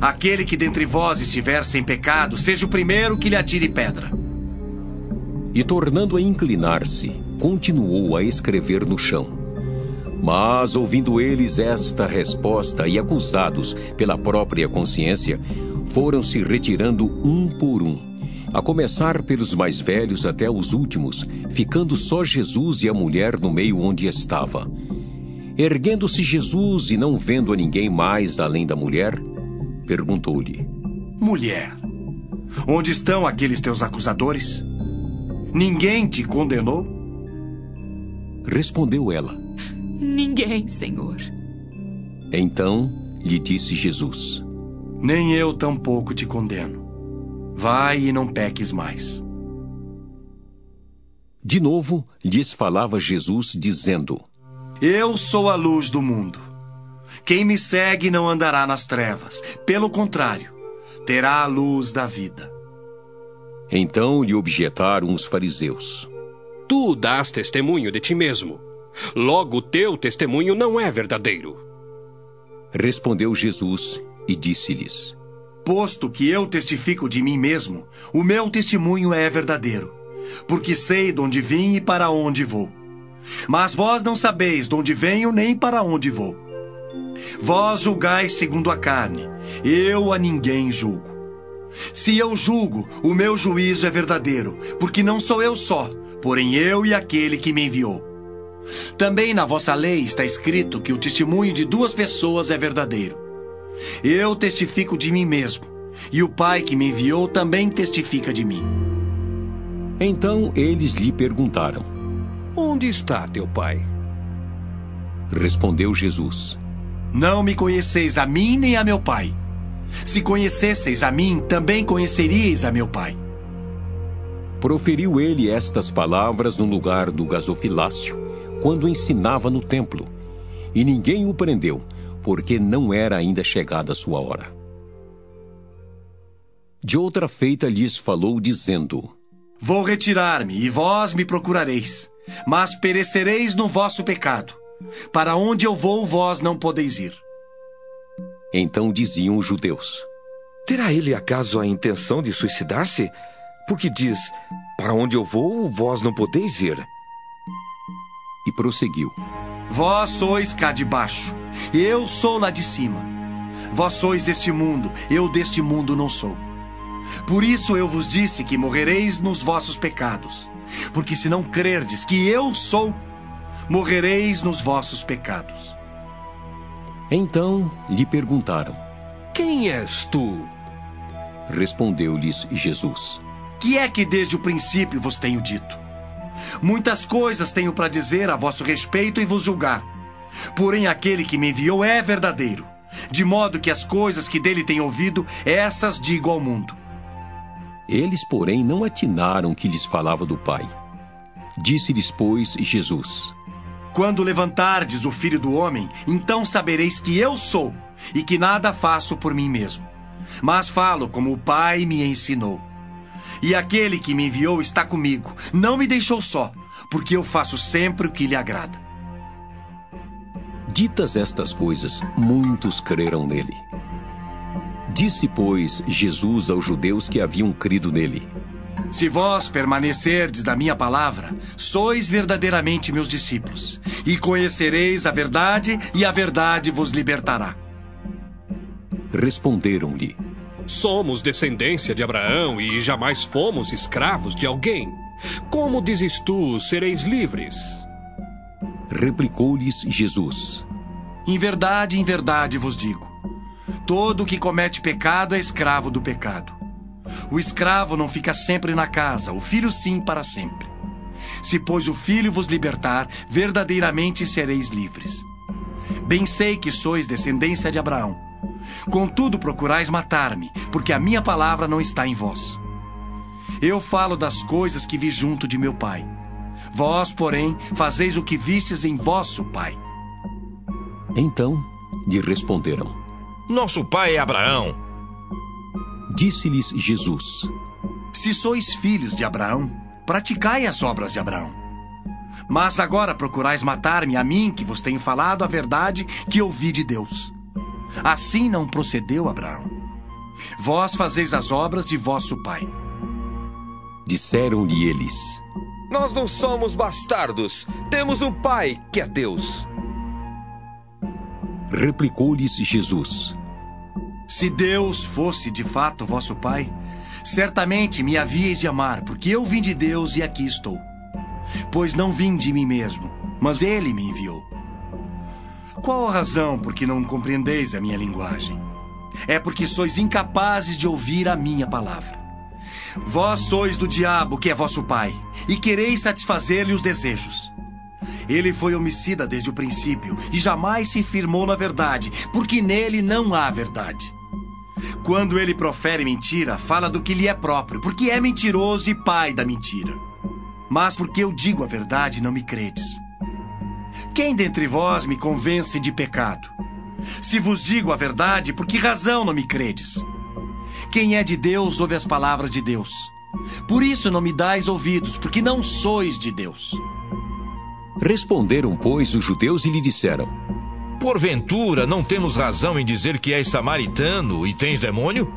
Aquele que dentre vós estiver sem pecado, seja o primeiro que lhe atire pedra.
E tornando a inclinar-se, continuou a escrever no chão. Mas, ouvindo eles esta resposta e acusados pela própria consciência, foram se retirando um por um, a começar pelos mais velhos até os últimos, ficando só Jesus e a mulher no meio onde estava. Erguendo-se Jesus e não vendo a ninguém mais além da mulher, perguntou-lhe:
Mulher, onde estão aqueles teus acusadores? Ninguém te condenou?
Respondeu ela:
Ninguém, Senhor.
Então lhe disse Jesus:
Nem eu tampouco te condeno. Vai e não peques mais.
De novo lhes falava Jesus, dizendo:
Eu sou a luz do mundo. Quem me segue não andará nas trevas. Pelo contrário, terá a luz da vida.
Então lhe objetaram os fariseus:
Tu dás testemunho de ti mesmo. Logo, o teu testemunho não é verdadeiro.
Respondeu Jesus e disse-lhes:
Posto que eu testifico de mim mesmo, o meu testemunho é verdadeiro, porque sei de onde vim e para onde vou. Mas vós não sabeis de onde venho nem para onde vou. Vós julgais segundo a carne, eu a ninguém julgo. Se eu julgo, o meu juízo é verdadeiro, porque não sou eu só, porém eu e aquele que me enviou. Também na vossa lei está escrito que o testemunho de duas pessoas é verdadeiro. Eu testifico de mim mesmo, e o Pai que me enviou também testifica de mim.
Então eles lhe perguntaram:
Onde está teu pai?
Respondeu Jesus:
Não me conheceis a mim nem a meu Pai. Se conhecesseis a mim, também conheceríeis a meu Pai.
Proferiu ele estas palavras no lugar do gasofilácio, quando ensinava no templo, e ninguém o prendeu, porque não era ainda chegada a sua hora. De outra feita lhes falou, dizendo:
Vou retirar-me, e vós me procurareis, mas perecereis no vosso pecado. Para onde eu vou, vós não podeis ir.
Então diziam os judeus:
Terá ele acaso a intenção de suicidar-se? Porque diz: Para onde eu vou, vós não podeis ir.
E prosseguiu.
Vós sois cá de baixo, eu sou lá de cima. Vós sois deste mundo, eu deste mundo não sou. Por isso eu vos disse que morrereis nos vossos pecados. Porque se não crerdes que eu sou, morrereis nos vossos pecados.
Então lhe perguntaram:
Quem és tu?
Respondeu-lhes Jesus:
Que é que desde o princípio vos tenho dito? Muitas coisas tenho para dizer a vosso respeito e vos julgar. Porém, aquele que me enviou é verdadeiro, de modo que as coisas que dele tenho ouvido, essas digo ao mundo.
Eles, porém, não atinaram que lhes falava do Pai. Disse-lhes, pois, Jesus:
Quando levantardes o filho do homem, então sabereis que eu sou, e que nada faço por mim mesmo, mas falo como o Pai me ensinou. E aquele que me enviou está comigo, não me deixou só, porque eu faço sempre o que lhe agrada.
Ditas estas coisas, muitos creram nele. Disse, pois, Jesus aos judeus que haviam crido nele:
Se vós permanecerdes na minha palavra, sois verdadeiramente meus discípulos, e conhecereis a verdade, e a verdade vos libertará.
Responderam-lhe:
Somos descendência de Abraão e jamais fomos escravos de alguém. Como dizes tu, sereis livres?
Replicou-lhes Jesus:
Em verdade, em verdade vos digo: todo que comete pecado é escravo do pecado. O escravo não fica sempre na casa, o filho sim para sempre. Se, pois, o filho vos libertar, verdadeiramente sereis livres. Bem sei que sois descendência de Abraão. Contudo, procurais matar-me, porque a minha palavra não está em vós. Eu falo das coisas que vi junto de meu pai. Vós, porém, fazeis o que vistes em vosso pai.
Então lhe responderam:
Nosso pai é Abraão.
Disse-lhes Jesus:
Se sois filhos de Abraão, praticai as obras de Abraão. Mas agora procurais matar-me a mim, que vos tenho falado a verdade que ouvi de Deus. Assim não procedeu Abraão. Vós fazeis as obras de vosso pai.
Disseram-lhe eles:
Nós não somos bastardos, temos um pai que é Deus.
Replicou-lhes Jesus:
Se Deus fosse de fato vosso pai, certamente me havíeis de amar, porque eu vim de Deus e aqui estou. Pois não vim de mim mesmo, mas ele me enviou. Qual a razão por que não compreendeis a minha linguagem? É porque sois incapazes de ouvir a minha palavra. Vós sois do diabo, que é vosso pai, e quereis satisfazer-lhe os desejos. Ele foi homicida desde o princípio e jamais se firmou na verdade, porque nele não há verdade. Quando ele profere mentira, fala do que lhe é próprio, porque é mentiroso e pai da mentira. Mas porque eu digo a verdade, não me credes. Quem dentre vós me convence de pecado? Se vos digo a verdade, por que razão não me credes? Quem é de Deus ouve as palavras de Deus. Por isso não me dais ouvidos, porque não sois de Deus.
Responderam, pois, os judeus e lhe disseram:
Porventura não temos razão em dizer que és samaritano e tens demônio?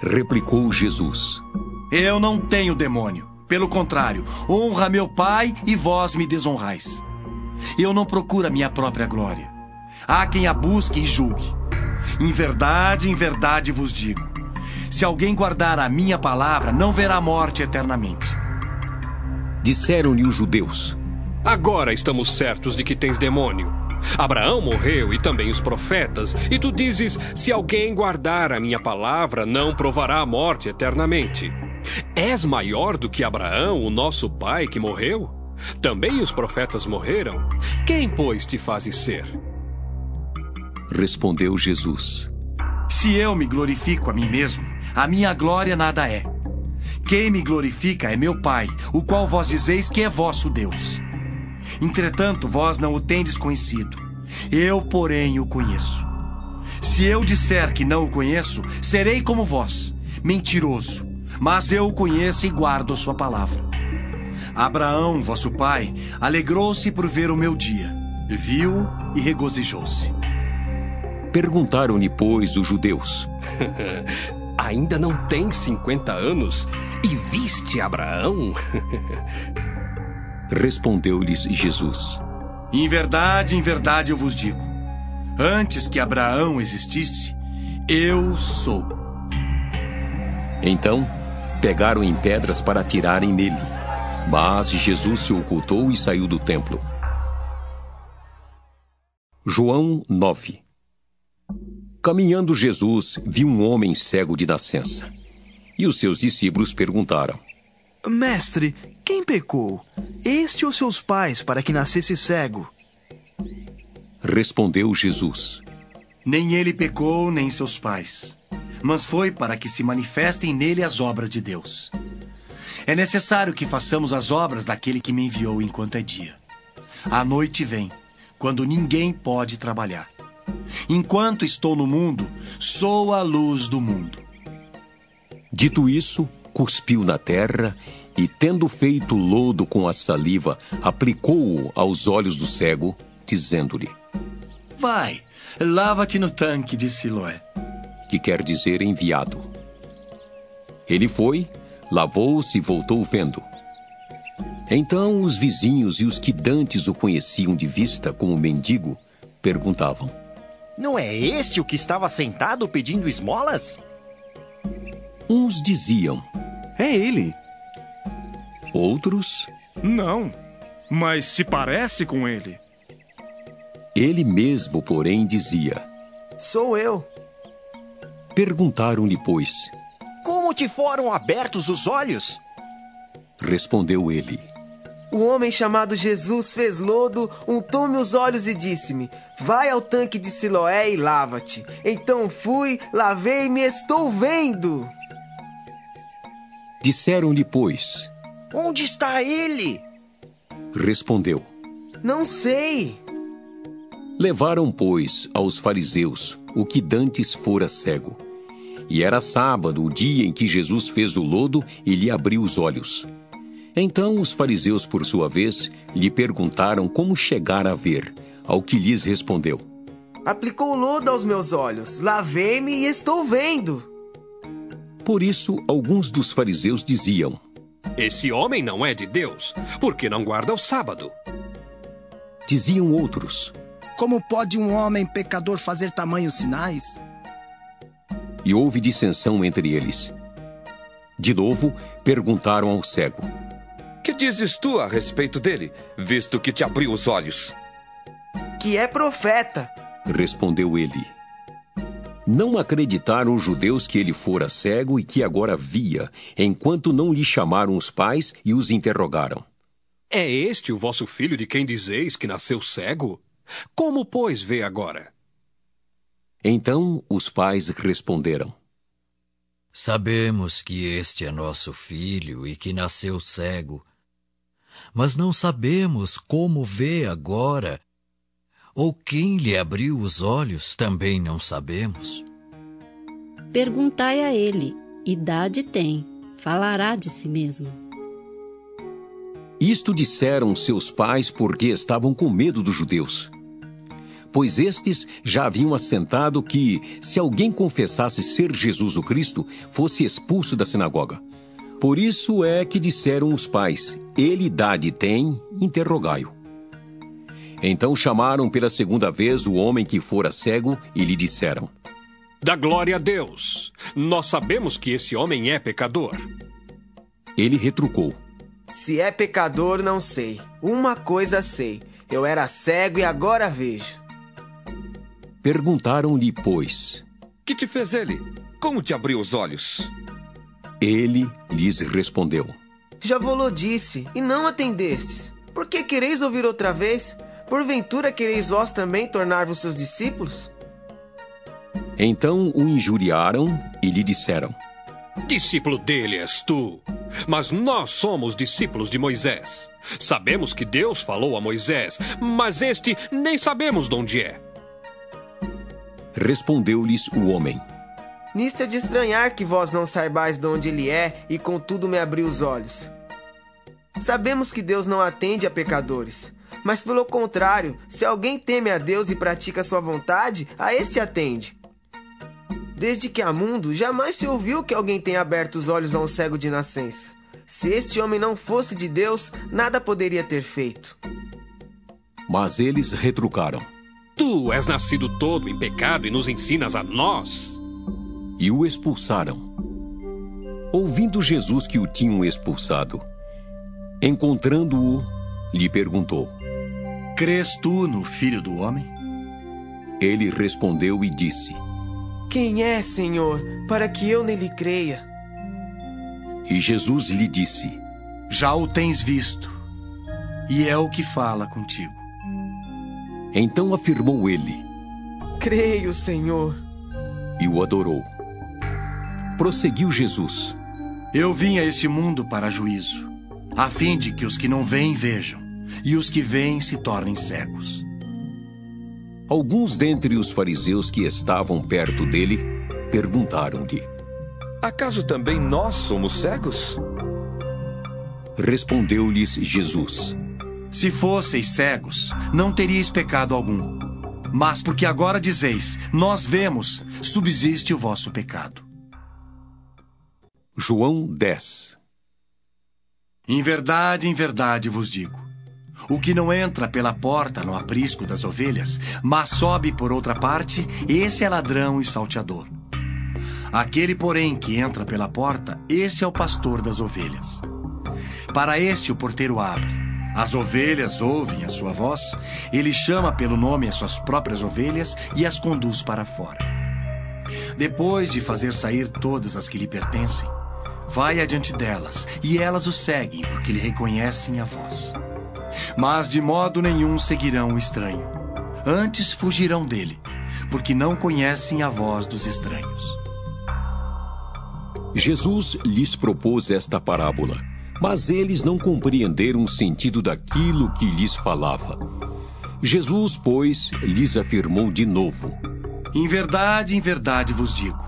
Replicou Jesus:
Eu não tenho demônio. Pelo contrário, honra meu Pai e vós me desonrais. Eu não procuro a minha própria glória. Há quem a busque e julgue. Em verdade, em verdade vos digo: se alguém guardar a minha palavra, não verá morte eternamente.
Disseram-lhe os judeus:
Agora estamos certos de que tens demônio. Abraão morreu e também os profetas, e tu dizes: Se alguém guardar a minha palavra, não provará a morte eternamente. És maior do que Abraão, o nosso pai que morreu? Também os profetas morreram? Quem, pois, te fazes ser?
Respondeu Jesus:
Se eu me glorifico a mim mesmo, a minha glória nada é. Quem me glorifica é meu Pai, o qual vós dizeis que é vosso Deus. Entretanto, vós não o tendes conhecido. Eu, porém, o conheço. Se eu disser que não o conheço, serei como vós, mentiroso. Mas eu o conheço e guardo a sua palavra. Abraão, vosso pai, alegrou-se por ver o meu dia. Viu e regozijou-se.
Perguntaram-lhe, pois, os judeus:
Ainda não tens 50 anos? E viste Abraão?
Respondeu-lhes Jesus:
Em verdade, em verdade eu vos digo: antes que Abraão existisse, eu sou.
Então pegaram em pedras para atirarem nele. Mas Jesus se ocultou e saiu do templo. João 9 Caminhando Jesus viu um homem cego de nascença. E os seus discípulos perguntaram:
Mestre, quem pecou? Este ou seus pais para que nascesse cego?
Respondeu Jesus:
Nem ele pecou, nem seus pais, mas foi para que se manifestem nele as obras de Deus. É necessário que façamos as obras daquele que me enviou enquanto é dia. A noite vem, quando ninguém pode trabalhar. Enquanto estou no mundo, sou a luz do mundo.
Dito isso, cuspiu na terra e, tendo feito lodo com a saliva, aplicou-o aos olhos do cego, dizendo-lhe:
Vai, lava-te no tanque de Siloé.
Que quer dizer enviado. Ele foi, lavou-se e voltou vendo. Então os vizinhos e os que dantes o conheciam de vista como mendigo perguntavam:
Não é este o que estava sentado pedindo esmolas?
Uns diziam:
É ele.
Outros:
Não, mas se parece com ele.
Ele mesmo, porém, dizia:
Sou eu.
Perguntaram-lhe, pois:
Como te foram abertos os olhos?
Respondeu ele:
O homem chamado Jesus fez lodo, untou-me os olhos e disse-me: Vai ao tanque de Siloé e lava-te. Então fui, lavei-me e estou vendo.
Disseram-lhe, pois:
Onde está ele?
Respondeu:
Não sei.
Levaram, pois, aos fariseus o que dantes fora cego. E era sábado, o dia em que Jesus fez o lodo e lhe abriu os olhos. Então os fariseus, por sua vez, lhe perguntaram como chegara a ver, ao que lhes respondeu:
Aplicou lodo aos meus olhos, lavei-me e estou vendo.
Por isso, alguns dos fariseus diziam:
Esse homem não é de Deus, porque não guarda o sábado.
Diziam outros:
Como pode um homem pecador fazer tamanhos sinais?
E houve dissensão entre eles. De novo, perguntaram ao cego:
Que dizes tu a respeito dele, visto que te abriu os olhos?
Que é profeta.
Respondeu ele. Não acreditaram os judeus que ele fora cego e que agora via, enquanto não lhe chamaram os pais e os interrogaram.
É este o vosso filho de quem dizeis que nasceu cego? Como, pois, vê agora?
Então os pais responderam:
Sabemos que este é nosso filho e que nasceu cego, mas não sabemos como vê agora, ou quem lhe abriu os olhos também não sabemos.
Perguntai a ele: idade tem, falará de si mesmo.
Isto disseram seus pais porque estavam com medo dos judeus. Pois estes já haviam assentado que, se alguém confessasse ser Jesus o Cristo, fosse expulso da sinagoga. Por isso é que disseram os pais: Ele idade tem, interrogai-o. Então chamaram pela segunda vez o homem que fora cego e lhe disseram:
Da glória a Deus! Nós sabemos que esse homem é pecador.
Ele retrucou:
Se é pecador, não sei. Uma coisa sei: eu era cego e agora vejo.
Perguntaram-lhe, pois:
Que te fez ele? Como te abriu os olhos?
Ele lhes respondeu:
Já vou disse, e não atendestes. Por que quereis ouvir outra vez? Porventura quereis vós também tornar-vos seus discípulos?
Então o injuriaram e lhe disseram:
Discípulo dele és tu, mas nós somos discípulos de Moisés. Sabemos que Deus falou a Moisés, mas este nem sabemos de onde é.
Respondeu-lhes o homem:
Nisto é de estranhar que vós não saibais de onde ele é e contudo me abriu os olhos. Sabemos que Deus não atende a pecadores, mas pelo contrário, se alguém teme a Deus e pratica sua vontade, a este atende. Desde que há mundo, jamais se ouviu que alguém tenha aberto os olhos a um cego de nascença. Se este homem não fosse de Deus, nada poderia ter feito.
Mas eles retrucaram.
Tu és nascido todo em pecado e nos ensinas a nós.
E o expulsaram. Ouvindo Jesus que o tinham expulsado, encontrando-o, lhe perguntou:
Crês tu no Filho do Homem?
Ele respondeu e disse:
Quem é, Senhor, para que eu nele creia?
E Jesus lhe disse:
Já o tens visto, e é o que fala contigo.
Então afirmou ele:
Creio, Senhor.
E o adorou. Prosseguiu Jesus:
Eu vim a este mundo para juízo, a fim de que os que não veem vejam, e os que veem se tornem cegos.
Alguns dentre os fariseus que estavam perto dele perguntaram-lhe:
Acaso também nós somos cegos?
Respondeu-lhes Jesus:
Se fosseis cegos, não teríeis pecado algum. Mas porque agora dizeis, nós vemos, subsiste o vosso pecado.
João 10
Em verdade, em verdade vos digo: o que não entra pela porta no aprisco das ovelhas, mas sobe por outra parte, esse é ladrão e salteador. Aquele, porém, que entra pela porta, esse é o pastor das ovelhas. Para este o porteiro abre. As ovelhas ouvem a sua voz, ele chama pelo nome as suas próprias ovelhas e as conduz para fora. Depois de fazer sair todas as que lhe pertencem, vai adiante delas, e elas o seguem, porque lhe reconhecem a voz. Mas de modo nenhum seguirão o estranho. Antes fugirão dele, porque não conhecem a voz dos estranhos.
Jesus lhes propôs esta parábola, mas eles não compreenderam o sentido daquilo que lhes falava. Jesus, pois, lhes afirmou de novo:
Em verdade, em verdade vos digo: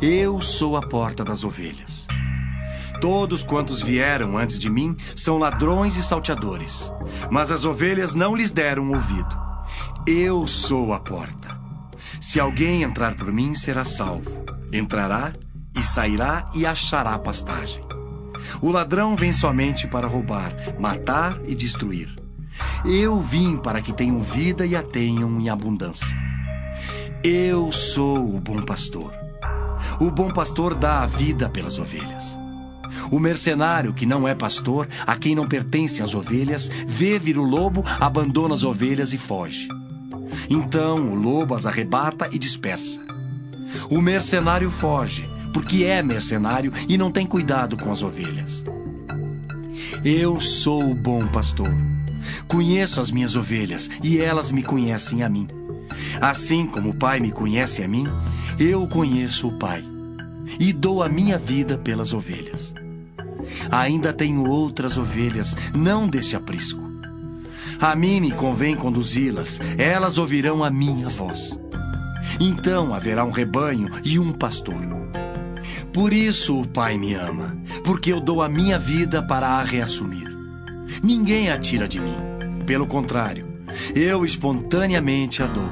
eu sou a porta das ovelhas. Todos quantos vieram antes de mim são ladrões e salteadores, mas as ovelhas não lhes deram ouvido. Eu sou a porta. Se alguém entrar por mim, será salvo. Entrará e sairá e achará pastagem. O ladrão vem somente para roubar, matar e destruir. Eu vim para que tenham vida e a tenham em abundância. Eu sou o bom pastor. O bom pastor dá a vida pelas ovelhas. O mercenário que não é pastor, a quem não pertencem as ovelhas, vê vir o lobo, abandona as ovelhas e foge. Então o lobo as arrebata e dispersa. O mercenário foge, porque é mercenário e não tem cuidado com as ovelhas. Eu sou o bom pastor. Conheço as minhas ovelhas e elas me conhecem a mim. Assim como o Pai me conhece a mim, eu conheço o Pai e dou a minha vida pelas ovelhas. Ainda tenho outras ovelhas, não deste aprisco. A mim me convém conduzi-las, elas ouvirão a minha voz. Então haverá um rebanho e um pastor. Por isso o Pai me ama, porque eu dou a minha vida para a reassumir. Ninguém a tira de mim. Pelo contrário, eu espontaneamente a dou.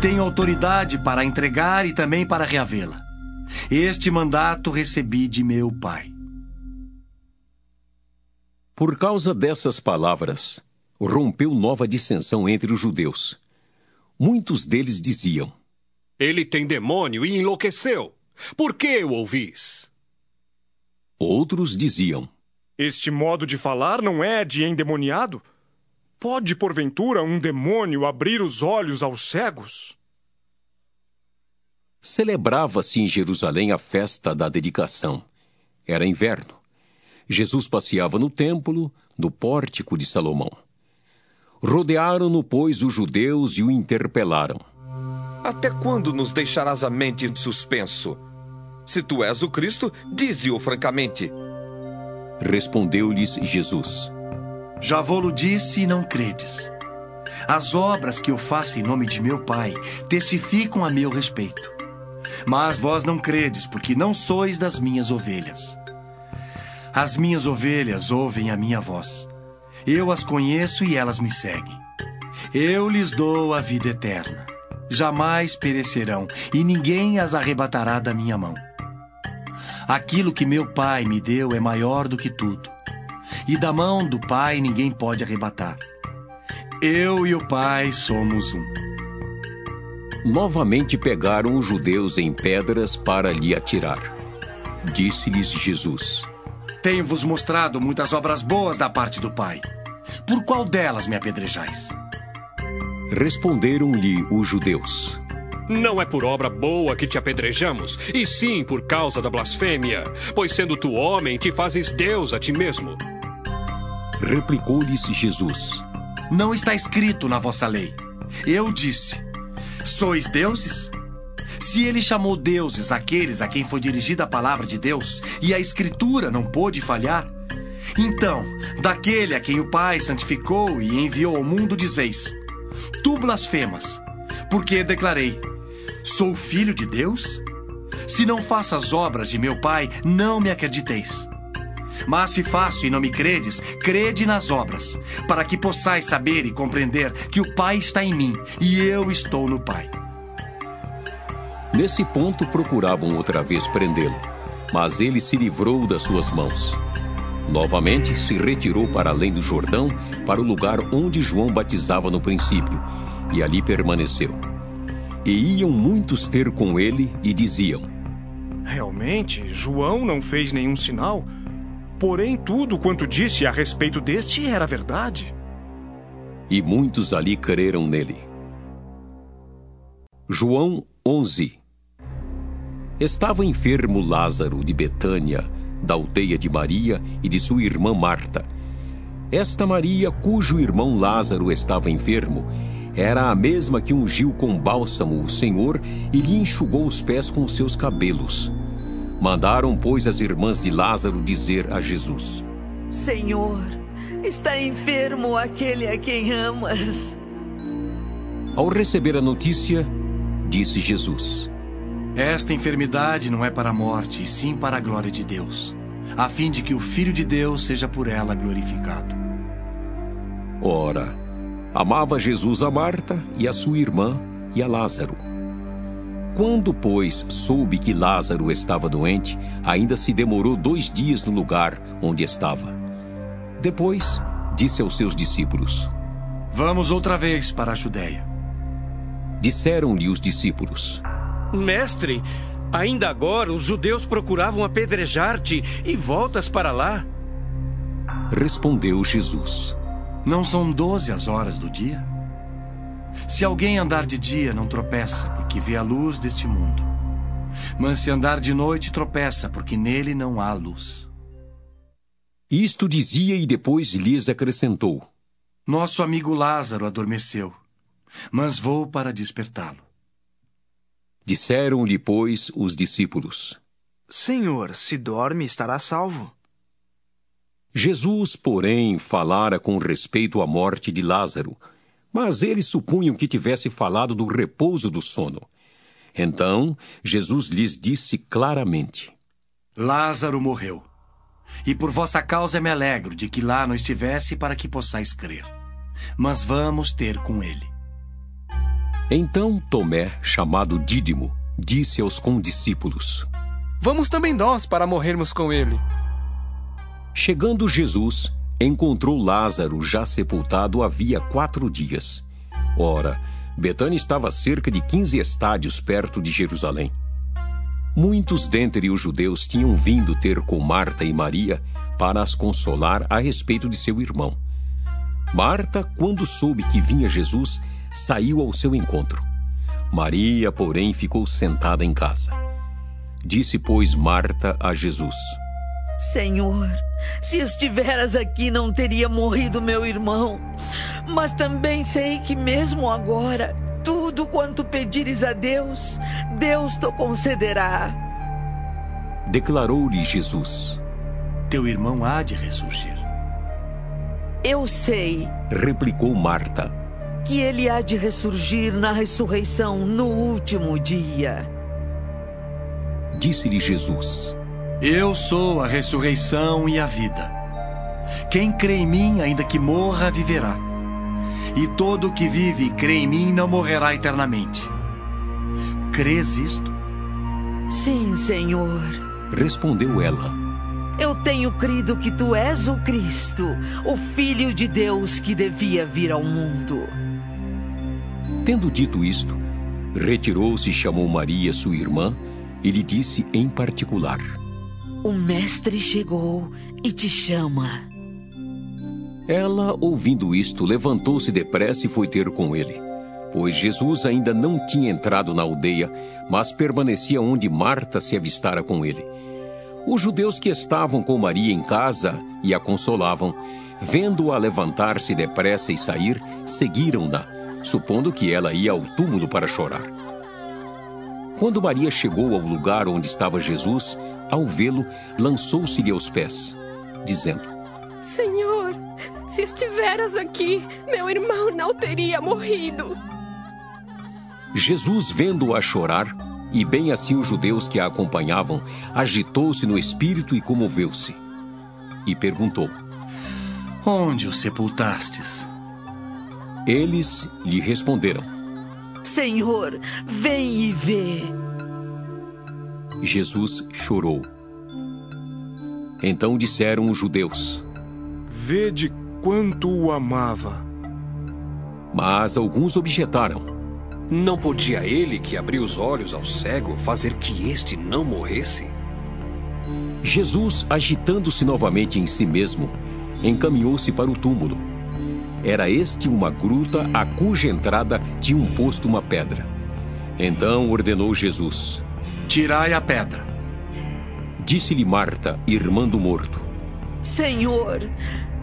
Tenho autoridade para entregar e também para reavê-la. Este mandato recebi de meu Pai.
Por causa dessas palavras, rompeu nova dissensão entre os judeus. Muitos deles diziam:
Ele tem demônio e enlouqueceu. Por que o ouvis?
Outros diziam:
Este modo de falar não é de endemoniado? Pode, porventura, um demônio abrir os olhos aos cegos?
Celebrava-se em Jerusalém a festa da dedicação. Era inverno. Jesus passeava no templo, no pórtico de Salomão. Rodearam-no, pois, os judeus e o interpelaram.
Até quando nos deixarás a mente em suspenso? Se tu és o Cristo, dize-o francamente.
Respondeu-lhes Jesus:
Já vou-lo disse e não credes. As obras que eu faço em nome de meu Pai testificam a meu respeito. Mas vós não credes, porque não sois das minhas ovelhas. As minhas ovelhas ouvem a minha voz. Eu as conheço e elas me seguem. Eu lhes dou a vida eterna. jamais perecerão, e ninguém as arrebatará da minha mão. Aquilo que meu Pai me deu é maior do que tudo, e da mão do Pai ninguém pode arrebatar. Eu e o Pai somos um.
Novamente pegaram os judeus em pedras para lhe atirar. Disse-lhes Jesus:
Tenho-vos mostrado muitas obras boas da parte do Pai. Por qual delas me apedrejais?
Responderam-lhe os judeus:
Não é por obra boa que te apedrejamos, e sim por causa da blasfêmia, pois sendo tu homem, te fazes Deus a ti mesmo.
Replicou-lhes Jesus:
Não está escrito na vossa lei. Eu disse: Sois deuses? Se ele chamou deuses aqueles a quem foi dirigida a palavra de Deus, e a Escritura não pôde falhar, então, daquele a quem o Pai santificou e enviou ao mundo, dizeis: Tu blasfemas, porque declarei: Sou filho de Deus? Se não faço as obras de meu Pai, não me acrediteis. Mas se faço e não me credes, crede nas obras, para que possais saber e compreender que o Pai está em mim e eu estou no Pai.
Nesse ponto procuravam outra vez prendê-lo, mas ele se livrou das suas mãos. Novamente se retirou para além do Jordão, para o lugar onde João batizava no princípio, e ali permaneceu. E iam muitos ter com ele e diziam:
Realmente, João não fez nenhum sinal, porém tudo quanto disse a respeito deste era verdade.
E muitos ali creram nele. João 11 Estava enfermo Lázaro de Betânia, da aldeia de Maria e de sua irmã Marta. Esta Maria, cujo irmão Lázaro estava enfermo, era a mesma que ungiu com bálsamo o Senhor e lhe enxugou os pés com seus cabelos. Mandaram, pois, as irmãs de Lázaro dizer a Jesus:
Senhor, está enfermo aquele a quem amas.
Ao receber a notícia, disse Jesus:
Esta enfermidade não é para a morte, e sim para a glória de Deus, a fim de que o Filho de Deus seja por ela glorificado.
Ora, amava Jesus a Marta e a sua irmã e a Lázaro. Quando, pois, soube que Lázaro estava doente, ainda se demorou dois dias no lugar onde estava. Depois, disse aos seus discípulos:
Vamos outra vez para a Judéia.
Disseram-lhe os discípulos:
Mestre, ainda agora os judeus procuravam apedrejar-te e voltas para lá?
Respondeu Jesus:
Não são doze as horas do dia? Se alguém andar de dia, não tropeça, porque vê a luz deste mundo. Mas se andar de noite, tropeça, porque nele não há luz.
Isto dizia e depois lhes acrescentou:
Nosso amigo Lázaro adormeceu, mas vou para despertá-lo.
Disseram-lhe, pois, os discípulos:
Senhor, se dorme, estará salvo.
Jesus, porém, falara com respeito à morte de Lázaro, mas eles supunham que tivesse falado do repouso do sono. Então, Jesus lhes disse claramente:
Lázaro morreu. E por vossa causa me alegro de que lá não estivesse para que possais crer. Mas vamos ter com ele.
Então Tomé, chamado Dídimo, disse aos condiscípulos:
Vamos também nós para morrermos com ele.
Chegando Jesus, encontrou Lázaro já sepultado havia quatro dias. Ora, Betânia estava a cerca de quinze estádios perto de Jerusalém. Muitos dentre os judeus tinham vindo ter com Marta e Maria para as consolar a respeito de seu irmão. Marta, quando soube que vinha Jesus, saiu ao seu encontro. Maria, porém, ficou sentada em casa. Disse, pois, Marta a Jesus:
Senhor, se estiveras aqui, não teria morrido meu irmão. Mas também sei que, mesmo agora, tudo quanto pedires a Deus, Deus te concederá.
Declarou-lhe Jesus:
Teu irmão há de ressurgir.
Eu sei,
replicou Marta,
que ele há de ressurgir na ressurreição no último dia.
Disse-lhe Jesus:
Eu sou a ressurreição e a vida. Quem crê em mim, ainda que morra, viverá. E todo o que vive e crê em mim não morrerá eternamente. crês isto?
Sim, Senhor.
Respondeu ela.
Eu tenho crido que tu és o Cristo, o Filho de Deus que devia vir ao mundo.
Tendo dito isto, retirou-se e chamou Maria, sua irmã, e lhe disse em particular:
O Mestre chegou e te chama.
Ela, ouvindo isto, levantou-se depressa e foi ter com ele. Pois Jesus ainda não tinha entrado na aldeia, mas permanecia onde Marta se avistara com ele. Os judeus que estavam com Maria em casa e a consolavam, vendo-a levantar-se depressa e sair, seguiram-na, supondo que ela ia ao túmulo para chorar. Quando Maria chegou ao lugar onde estava Jesus, ao vê-lo, lançou-se-lhe aos pés, dizendo:
Senhor, se estiveras aqui, meu irmão não teria morrido.
Jesus, vendo-a chorar, e bem assim os judeus que a acompanhavam, agitou-se no espírito e comoveu-se. E perguntou:
Onde o sepultastes?
Eles lhe responderam:
Senhor, vem e vê.
Jesus chorou. Então disseram os judeus:
Vede quanto o amava.
Mas alguns objetaram:
não podia ele, que abriu os olhos ao cego, fazer que este não morresse?
Jesus, agitando-se novamente em si mesmo, encaminhou-se para o túmulo. Era este uma gruta a cuja entrada tinha um posto uma pedra. Então ordenou Jesus:
Tirai a pedra.
Disse-lhe Marta, irmã do morto:
Senhor,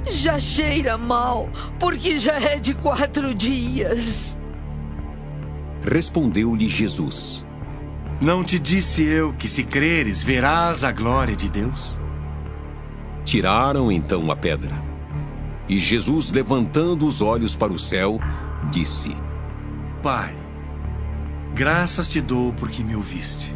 já cheira mal, porque já é de quatro dias.
Respondeu-lhe Jesus:
Não te disse eu que, se creres, verás a glória de Deus?
Tiraram então a pedra. E Jesus, levantando os olhos para o céu, disse:
Pai, graças te dou porque me ouviste.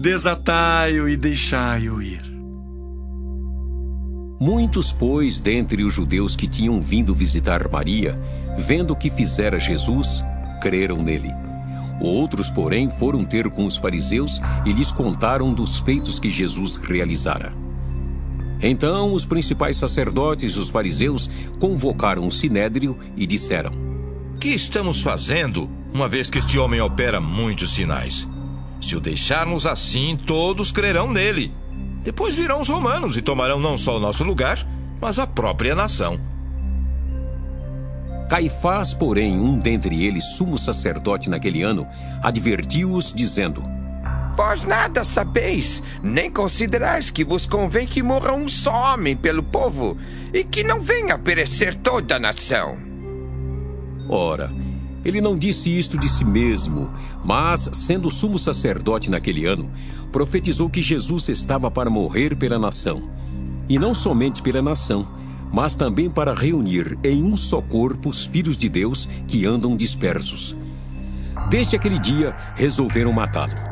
Desatai-o e deixai-o ir.
Muitos, pois, dentre os judeus que tinham vindo visitar Maria, vendo o que fizera Jesus, creram nele. Outros, porém, foram ter com os fariseus e lhes contaram dos feitos que Jesus realizara. Então os principais sacerdotes e os fariseus convocaram o sinédrio e disseram:
Que estamos fazendo, uma vez que este homem opera muitos sinais? Se o deixarmos assim, todos crerão nele. Depois virão os romanos e tomarão não só o nosso lugar, mas a própria nação.
Caifás, porém, um dentre eles, sumo sacerdote naquele ano, advertiu-os, dizendo:
Vós nada sabeis, nem considerais que vos convém que morra um só homem pelo povo, e que não venha a perecer toda a nação.
Ora, ele não disse isto de si mesmo, mas, sendo sumo sacerdote naquele ano, profetizou que Jesus estava para morrer pela nação. E não somente pela nação, mas também para reunir em um só corpo os filhos de Deus que andam dispersos. Desde aquele dia, resolveram matá-lo.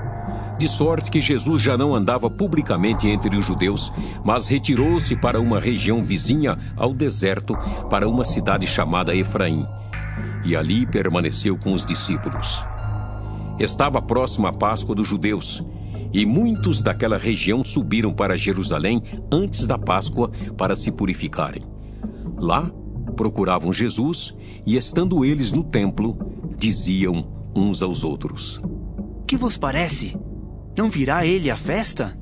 De sorte que Jesus já não andava publicamente entre os judeus, mas retirou-se para uma região vizinha ao deserto, para uma cidade chamada Efraim. E ali permaneceu com os discípulos. Estava próxima a Páscoa dos judeus, e muitos daquela região subiram para Jerusalém antes da Páscoa para se purificarem. Lá procuravam Jesus e, estando eles no templo, diziam uns aos outros:
Que vos parece? Não virá ele à festa?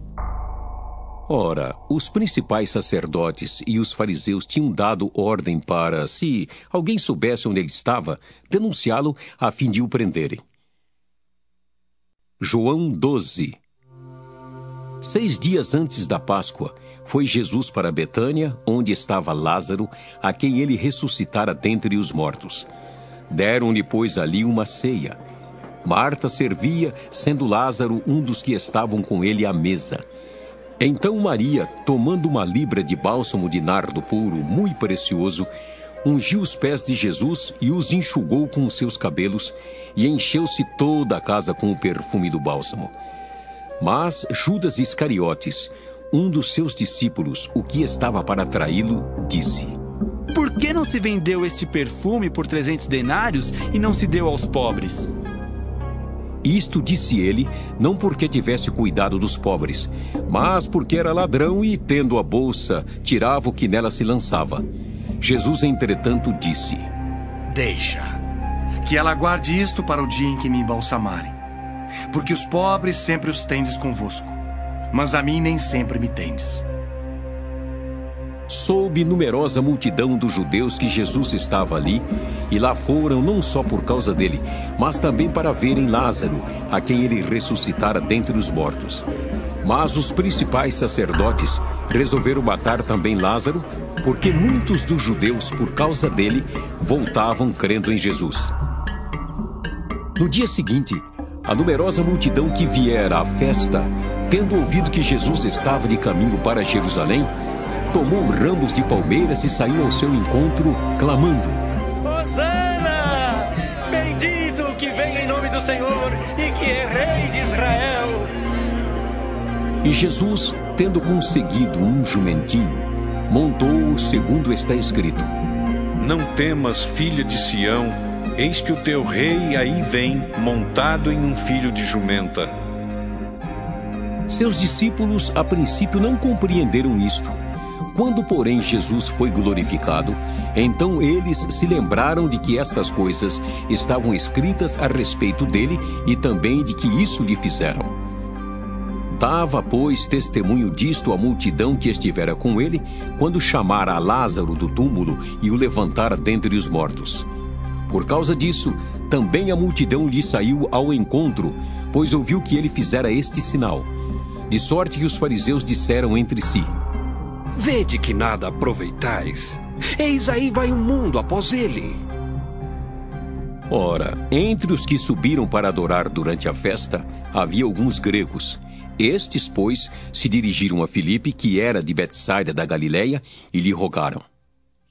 Ora, os principais sacerdotes e os fariseus tinham dado ordem para, se alguém soubesse onde ele estava, denunciá-lo a fim de o prenderem. João 12 Seis dias antes da Páscoa, foi Jesus para Betânia, onde estava Lázaro, a quem ele ressuscitara dentre os mortos. Deram-lhe, pois, ali uma ceia. Marta servia, sendo Lázaro um dos que estavam com ele à mesa. Então Maria, tomando uma libra de bálsamo de nardo puro, muito precioso, ungiu os pés de Jesus e os enxugou com seus cabelos, e encheu-se toda a casa com o perfume do bálsamo. Mas Judas Iscariotes, um dos seus discípulos, o que estava para traí-lo, disse:
Por que não se vendeu este perfume por trezentos denários e não se deu aos pobres?
Isto disse ele, não porque tivesse cuidado dos pobres, mas porque era ladrão e, tendo a bolsa, tirava o que nela se lançava. Jesus, entretanto, disse:
Deixa, que ela guarde isto para o dia em que me embalsamarem. Porque os pobres sempre os tendes convosco, mas a mim nem sempre me tendes.
Soube numerosa multidão dos judeus que Jesus estava ali, e lá foram não só por causa dele, mas também para verem Lázaro, a quem ele ressuscitara dentre os mortos. Mas os principais sacerdotes resolveram matar também Lázaro, porque muitos dos judeus, por causa dele, voltavam crendo em Jesus. No dia seguinte, a numerosa multidão que viera à festa, tendo ouvido que Jesus estava de caminho para Jerusalém, tomou ramos de palmeiras e saiu ao seu encontro, clamando:
Hosana! Bendito que vem em nome do Senhor e que é Rei de Israel!
E Jesus, tendo conseguido um jumentinho, montou-o segundo está escrito:
Não temas, filha de Sião, eis que o teu rei aí vem, montado em um filho de jumenta.
Seus discípulos a princípio não compreenderam isto. Quando, porém, Jesus foi glorificado, então eles se lembraram de que estas coisas estavam escritas a respeito dele e também de que isso lhe fizeram. Dava, pois, testemunho disto à multidão que estivera com ele, quando chamara Lázaro do túmulo e o levantara dentre os mortos. Por causa disso, também a multidão lhe saiu ao encontro, pois ouviu que ele fizera este sinal. De sorte que os fariseus disseram entre si:
Vede que nada aproveitais. Eis aí vai o mundo após ele.
Ora, entre os que subiram para adorar durante a festa, havia alguns gregos. Estes, pois, se dirigiram a Filipe, que era de Betsaida da Galileia, e lhe rogaram: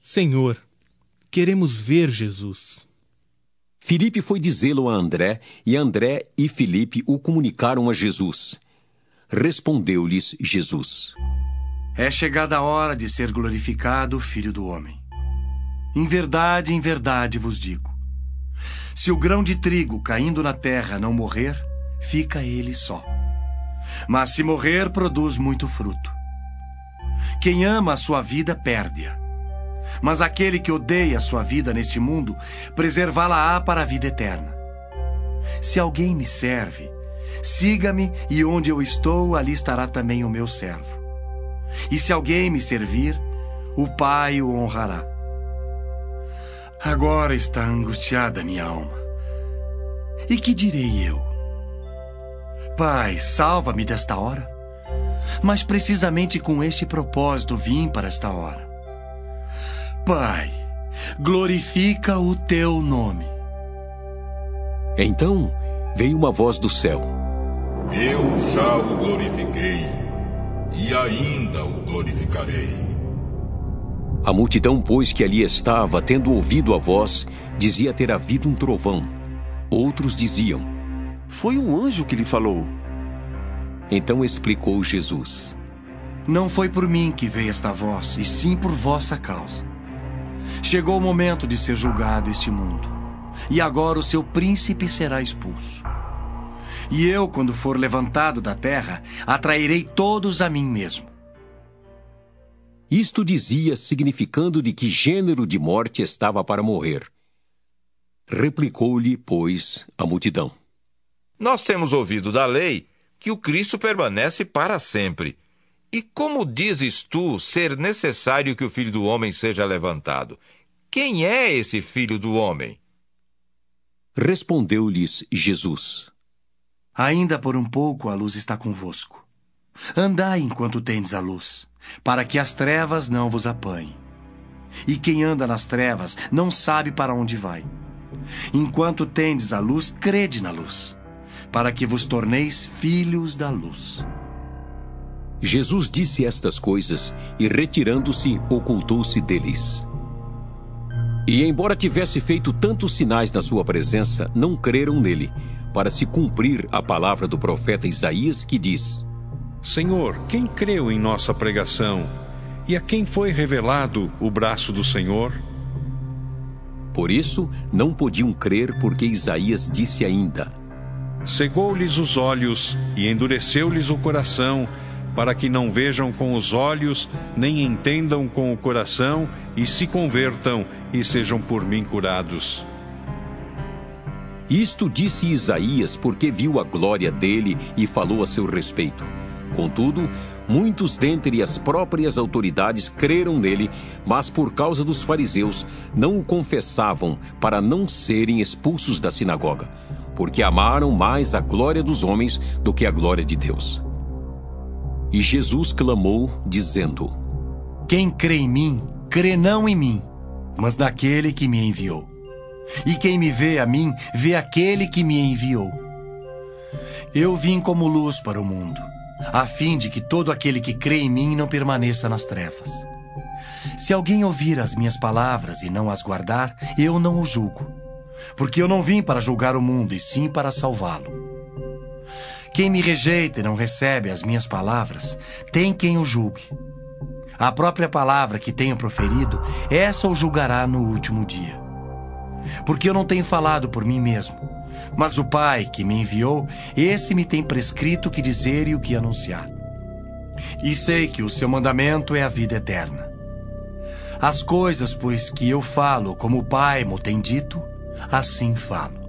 Senhor, queremos ver Jesus.
Filipe foi dizê-lo a André, e André e Filipe o comunicaram a Jesus. Respondeu-lhes Jesus:
É chegada a hora de ser glorificado o Filho do Homem. Em verdade, em verdade vos digo: se o grão de trigo caindo na terra não morrer, fica ele só. Mas se morrer, produz muito fruto. Quem ama a sua vida, perde-a. Mas aquele que odeia a sua vida neste mundo, preservá-la-á para a vida eterna. Se alguém me serve, siga-me, e onde eu estou, ali estará também o meu servo. E se alguém me servir, o Pai o honrará. Agora está angustiada minha alma. E que direi eu? Pai, salva-me desta hora. Mas precisamente com este propósito vim para esta hora. Pai, glorifica o teu nome.
Então veio uma voz do céu.
Eu já o glorifiquei e ainda o glorificarei.
A multidão, pois, que ali estava, tendo ouvido a voz, dizia ter havido um trovão. Outros diziam:
Foi um anjo que lhe falou.
Então explicou Jesus:
Não foi por mim que veio esta voz, e sim por vossa causa. Chegou o momento de ser julgado este mundo, e agora o seu príncipe será expulso. E eu, quando for levantado da terra, atrairei todos a mim mesmo.
Isto dizia, significando de que gênero de morte estava para morrer. Replicou-lhe, pois, a multidão:
Nós temos ouvido da lei que o Cristo permanece para sempre. E como dizes tu ser necessário que o filho do homem seja levantado? Quem é esse filho do homem?
Respondeu-lhes Jesus:
Ainda por um pouco a luz está convosco. Andai enquanto tendes a luz, para que as trevas não vos apanhem. E quem anda nas trevas não sabe para onde vai. Enquanto tendes a luz, crede na luz, para que vos torneis filhos da luz.
Jesus disse estas coisas e, retirando-se, ocultou-se deles. E, embora tivesse feito tantos sinais na sua presença, não creram nele, para se cumprir a palavra do profeta Isaías que diz:
Senhor, quem creu em nossa pregação? E a quem foi revelado o braço do Senhor?
Por isso, não podiam crer, porque Isaías disse ainda:
Cegou-lhes os olhos e endureceu-lhes o coração, para que não vejam com os olhos, nem entendam com o coração, e se convertam e sejam por mim curados.
Isto disse Isaías porque viu a glória dele e falou a seu respeito. Contudo, muitos dentre as próprias autoridades creram nele, mas por causa dos fariseus não o confessavam para não serem expulsos da sinagoga, porque amaram mais a glória dos homens do que a glória de Deus. E Jesus clamou, dizendo:
Quem crê em mim, crê não em mim, mas naquele que me enviou. E quem me vê a mim, vê aquele que me enviou. Eu vim como luz para o mundo, a fim de que todo aquele que crê em mim não permaneça nas trevas. Se alguém ouvir as minhas palavras e não as guardar, eu não o julgo, porque eu não vim para julgar o mundo, e sim para salvá-lo. Quem me rejeita e não recebe as minhas palavras, tem quem o julgue. A própria palavra que tenho proferido, essa o julgará no último dia. Porque eu não tenho falado por mim mesmo, mas o Pai que me enviou, esse me tem prescrito o que dizer e o que anunciar. E sei que o seu mandamento é a vida eterna. As coisas, pois, que eu falo, como o Pai me tem dito, assim falo.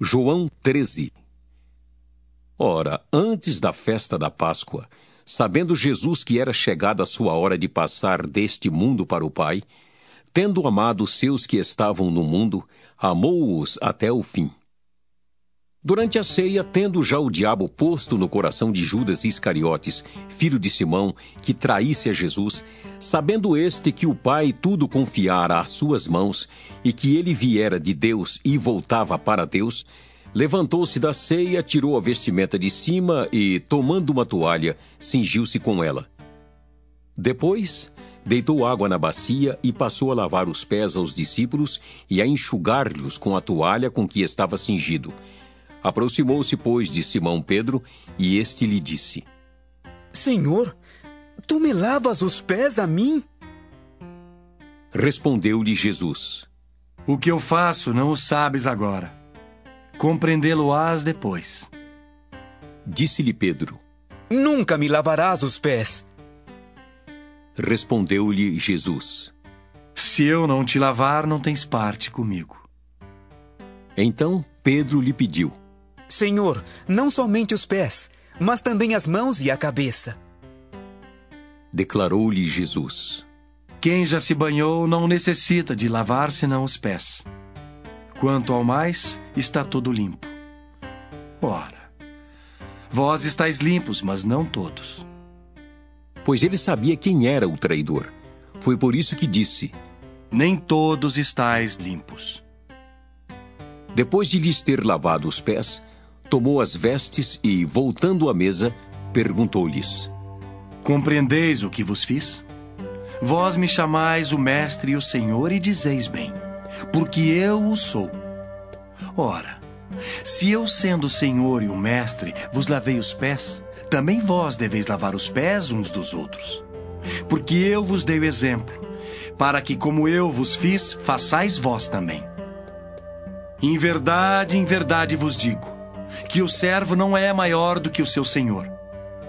João 13 Ora, antes da festa da Páscoa, sabendo Jesus que era chegada a sua hora de passar deste mundo para o Pai, tendo amado os seus que estavam no mundo, amou-os até o fim. Durante a ceia, tendo já o diabo posto no coração de Judas Iscariotes, filho de Simão, que traísse a Jesus, sabendo este que o Pai tudo confiara às suas mãos e que ele viera de Deus e voltava para Deus, levantou-se da ceia, tirou a vestimenta de cima e, tomando uma toalha, cingiu-se com ela. Depois, deitou água na bacia e passou a lavar os pés aos discípulos e a enxugar-lhes com a toalha com que estava cingido. Aproximou-se, pois, de Simão Pedro, e este lhe disse:
Senhor, tu me lavas os pés a mim?
Respondeu-lhe Jesus:
O que eu faço não o sabes agora. Compreendê-lo-ás depois.
Disse-lhe Pedro:
Nunca me lavarás os pés.
Respondeu-lhe Jesus:
Se eu não te lavar, não tens parte comigo.
Então Pedro lhe pediu:
Senhor, não somente os pés, mas também as mãos e a cabeça.
Declarou-lhe Jesus:
Quem já se banhou não necessita de lavar senão os pés. Quanto ao mais, está todo limpo. Ora, vós estáis limpos, mas não todos.
Pois ele sabia quem era o traidor. Foi por isso que disse:
Nem todos estáis limpos.
Depois de lhes ter lavado os pés, tomou as vestes e, voltando à mesa, perguntou-lhes:
Compreendeis o que vos fiz? Vós me chamais o Mestre e o Senhor e dizeis bem, porque eu o sou. Ora, se eu, sendo o Senhor e o Mestre, vos lavei os pés, também vós deveis lavar os pés uns dos outros. Porque eu vos dei o exemplo, para que, como eu vos fiz, façais vós também. Em verdade, em verdade vos digo, que o servo não é maior do que o seu senhor,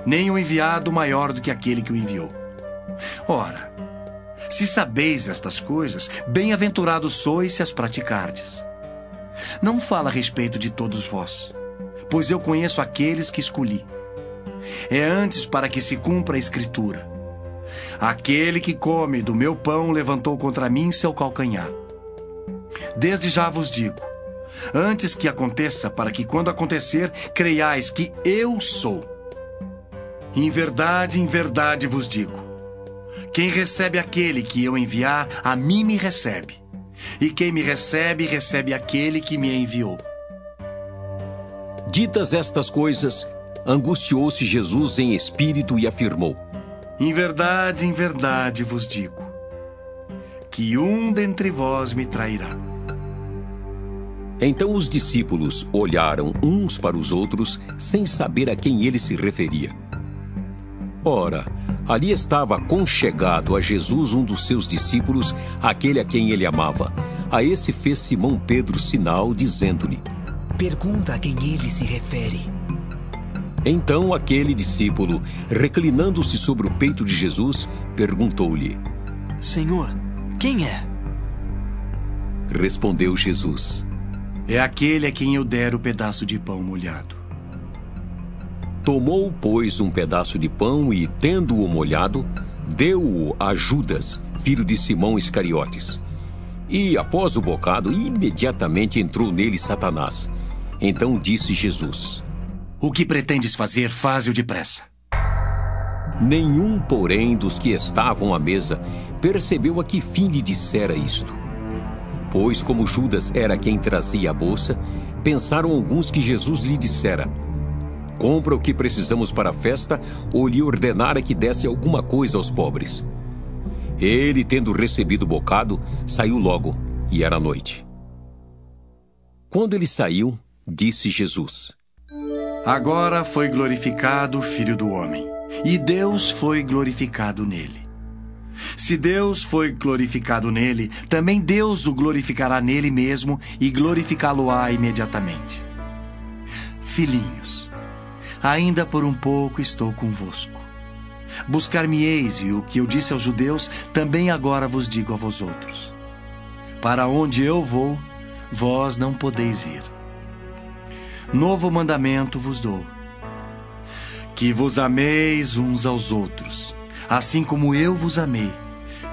nem o enviado maior do que aquele que o enviou. Ora, se sabeis estas coisas, bem-aventurados sois se as praticardes. Não fala a respeito de todos vós, pois eu conheço aqueles que escolhi. É antes para que se cumpra a Escritura. Aquele que come do meu pão levantou contra mim seu calcanhar. Desde já vos digo, antes que aconteça, para que quando acontecer, creiais que eu sou. Em verdade, em verdade vos digo: quem recebe aquele que eu enviar, a mim me recebe. E quem me recebe, recebe aquele que me enviou.
Ditas estas coisas, angustiou-se Jesus em espírito e afirmou:
Em verdade, em verdade vos digo, que um dentre vós me trairá.
Então os discípulos olharam uns para os outros, sem saber a quem ele se referia. Ora, ali estava conchegado a Jesus um dos seus discípulos, aquele a quem ele amava. A esse fez Simão Pedro sinal, dizendo-lhe:
Pergunta a quem ele se refere.
Então aquele discípulo, reclinando-se sobre o peito de Jesus, perguntou-lhe:
Senhor, quem é?
Respondeu Jesus:
É aquele a quem eu der o pedaço de pão molhado.
Tomou, pois, um pedaço de pão e, tendo-o molhado, deu-o a Judas, filho de Simão Iscariotes. E, após o bocado, imediatamente entrou nele Satanás. Então disse Jesus:
O que pretendes fazer, faze-o depressa.
Nenhum, porém, dos que estavam à mesa percebeu a que fim lhe dissera isto. Pois, como Judas era quem trazia a bolsa, pensaram alguns que Jesus lhe dissera: Compra o que precisamos para a festa, ou lhe ordenara que desse alguma coisa aos pobres. Ele, tendo recebido o bocado, saiu logo, e era noite. Quando ele saiu, disse Jesus:
Agora foi glorificado o Filho do Homem, e Deus foi glorificado nele. Se Deus foi glorificado nele, também Deus o glorificará nele mesmo e glorificá-lo-á imediatamente. Filhinhos, ainda por um pouco estou convosco. Buscar-me-eis, e o que eu disse aos judeus, também agora vos digo a vós outros. Para onde eu vou, vós não podeis ir. Novo mandamento vos dou: que vos ameis uns aos outros, assim como eu vos amei,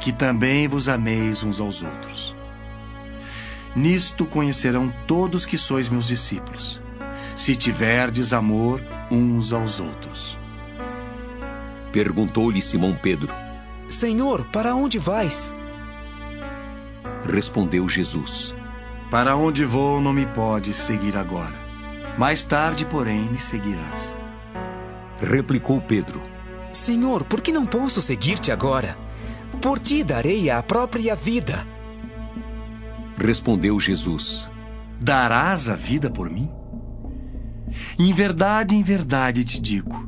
que também vos ameis uns aos outros. Nisto conhecerão todos que sois meus discípulos, se tiverdes amor uns aos outros.
Perguntou-lhe Simão Pedro:
Senhor, para onde vais?
Respondeu Jesus:
Para onde vou não me podes seguir agora. Mais tarde, porém, me seguirás.
Replicou Pedro:
Senhor, por que não posso seguir-te agora? Por ti darei a própria vida.
Respondeu Jesus:
Darás a vida por mim? Em verdade, em verdade te digo,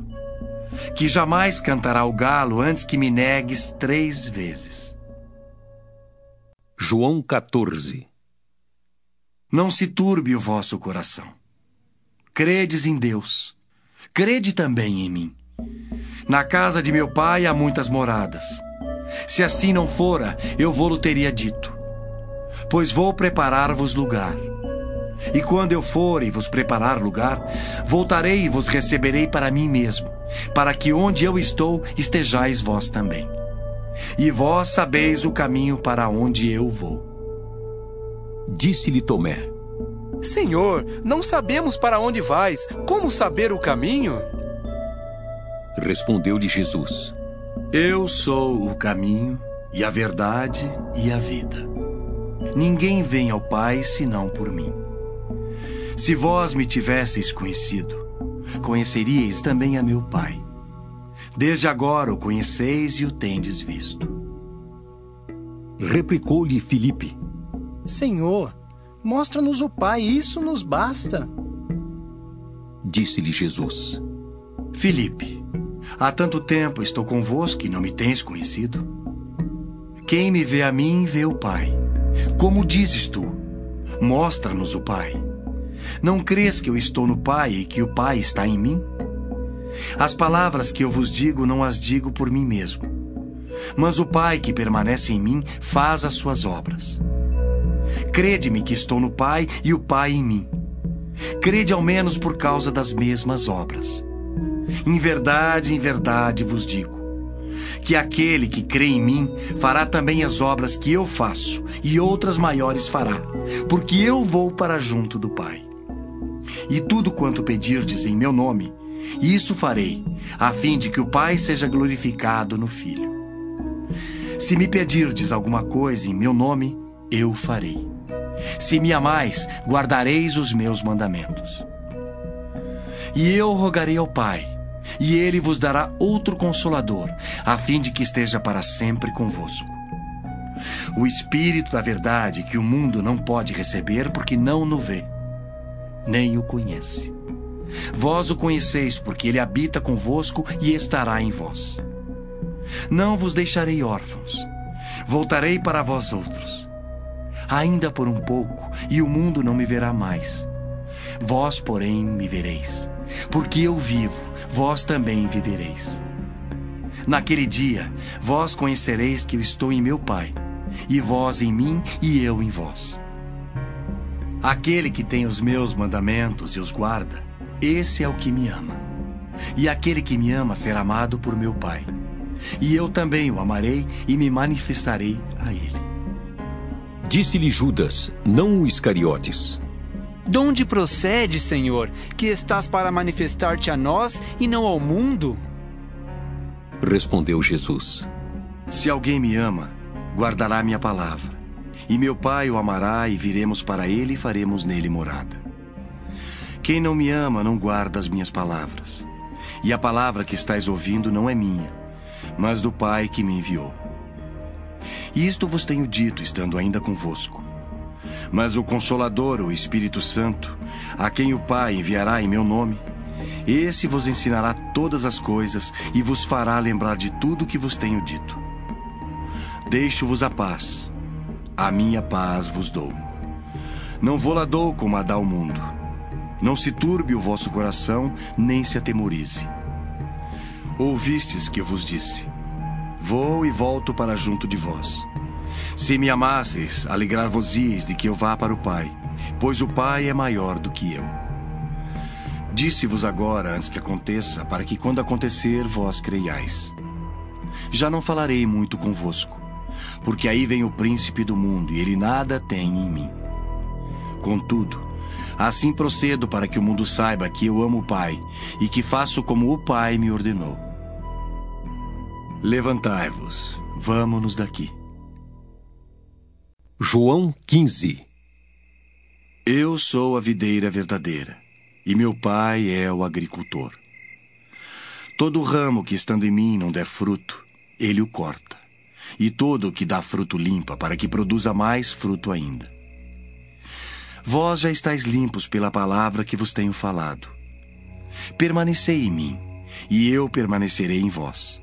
que jamais cantará o galo antes que me negues três vezes.
João 14
Não se turbe o vosso coração. Credes em Deus, crede também em mim. Na casa de meu pai há muitas moradas. Se assim não fora, eu vou-lo teria dito. Pois vou preparar-vos lugar. E quando eu for e vos preparar lugar, voltarei e vos receberei para mim mesmo, para que onde eu estou estejais vós também. E vós sabeis o caminho para onde eu vou.
Disse-lhe Tomé:
Senhor, não sabemos para onde vais. Como saber o caminho?
Respondeu-lhe Jesus:
Eu sou o caminho, e a verdade e a vida. Ninguém vem ao Pai senão por mim. Se vós me tivesseis conhecido, conheceríeis também a meu Pai. Desde agora o conheceis e o tendes visto.
Replicou-lhe Filipe:
Senhor, mostra-nos o Pai, isso nos basta.
Disse-lhe Jesus:
Filipe, há tanto tempo estou convosco e não me tens conhecido? Quem me vê a mim, vê o Pai. Como dizes tu? Mostra-nos o Pai. Não crês que eu estou no Pai e que o Pai está em mim? As palavras que eu vos digo não as digo por mim mesmo. Mas o Pai que permanece em mim faz as suas obras. Crede-me que estou no Pai e o Pai em mim. Crede ao menos por causa das mesmas obras. Em verdade, em verdade vos digo: que aquele que crê em mim fará também as obras que eu faço, e outras maiores fará, porque eu vou para junto do Pai. E tudo quanto pedirdes em meu nome, isso farei, a fim de que o Pai seja glorificado no Filho. Se me pedirdes alguma coisa em meu nome, eu farei. Se me amais, guardareis os meus mandamentos. E eu rogarei ao Pai, e ele vos dará outro consolador, a fim de que esteja para sempre convosco. O Espírito da Verdade que o mundo não pode receber porque não o vê, nem o conhece. Vós o conheceis porque ele habita convosco e estará em vós. Não vos deixarei órfãos, voltarei para vós outros. Ainda por um pouco, e o mundo não me verá mais. Vós, porém, me vereis porque eu vivo, vós também vivereis. Naquele dia, vós conhecereis que eu estou em meu Pai, e vós em mim e eu em vós. Aquele que tem os meus mandamentos e os guarda, esse é o que me ama. E aquele que me ama será amado por meu Pai. E eu também o amarei e me manifestarei a ele.
Disse-lhe Judas, não o Iscariotes
de onde procede, Senhor, que estás para manifestar-te a nós e não ao mundo?
Respondeu Jesus:
Se alguém me ama, guardará minha palavra. E meu Pai o amará, e viremos para ele e faremos nele morada. Quem não me ama não guarda as minhas palavras. E a palavra que estáis ouvindo não é minha, mas do Pai que me enviou. Isto vos tenho dito, estando ainda convosco. Mas o Consolador, o Espírito Santo, a quem o Pai enviará em meu nome, esse vos ensinará todas as coisas e vos fará lembrar de tudo o que vos tenho dito. Deixo-vos a paz, a minha paz vos dou. Não vou lá dou como a dá o mundo. Não se turbe o vosso coração, nem se atemorize. Ouvistes que eu vos disse: Vou e volto para junto de vós. Se me amasseis, alegrar-vos-eis de que eu vá para o Pai, pois o Pai é maior do que eu. Disse-vos agora, antes que aconteça, para que quando acontecer, vós creiais. Já não falarei muito convosco, porque aí vem o príncipe do mundo, e ele nada tem em mim. Contudo, assim procedo para que o mundo saiba que eu amo o Pai, e que faço como o Pai me ordenou. Levantai-vos, vamos-nos daqui.
João 15
Eu sou a videira verdadeira, e meu pai é o agricultor. Todo ramo que estando em mim não der fruto, ele o corta, e todo o que dá fruto limpa, para que produza mais fruto ainda. Vós já estáis limpos pela palavra que vos tenho falado. Permanecei em mim, e eu permanecerei em vós.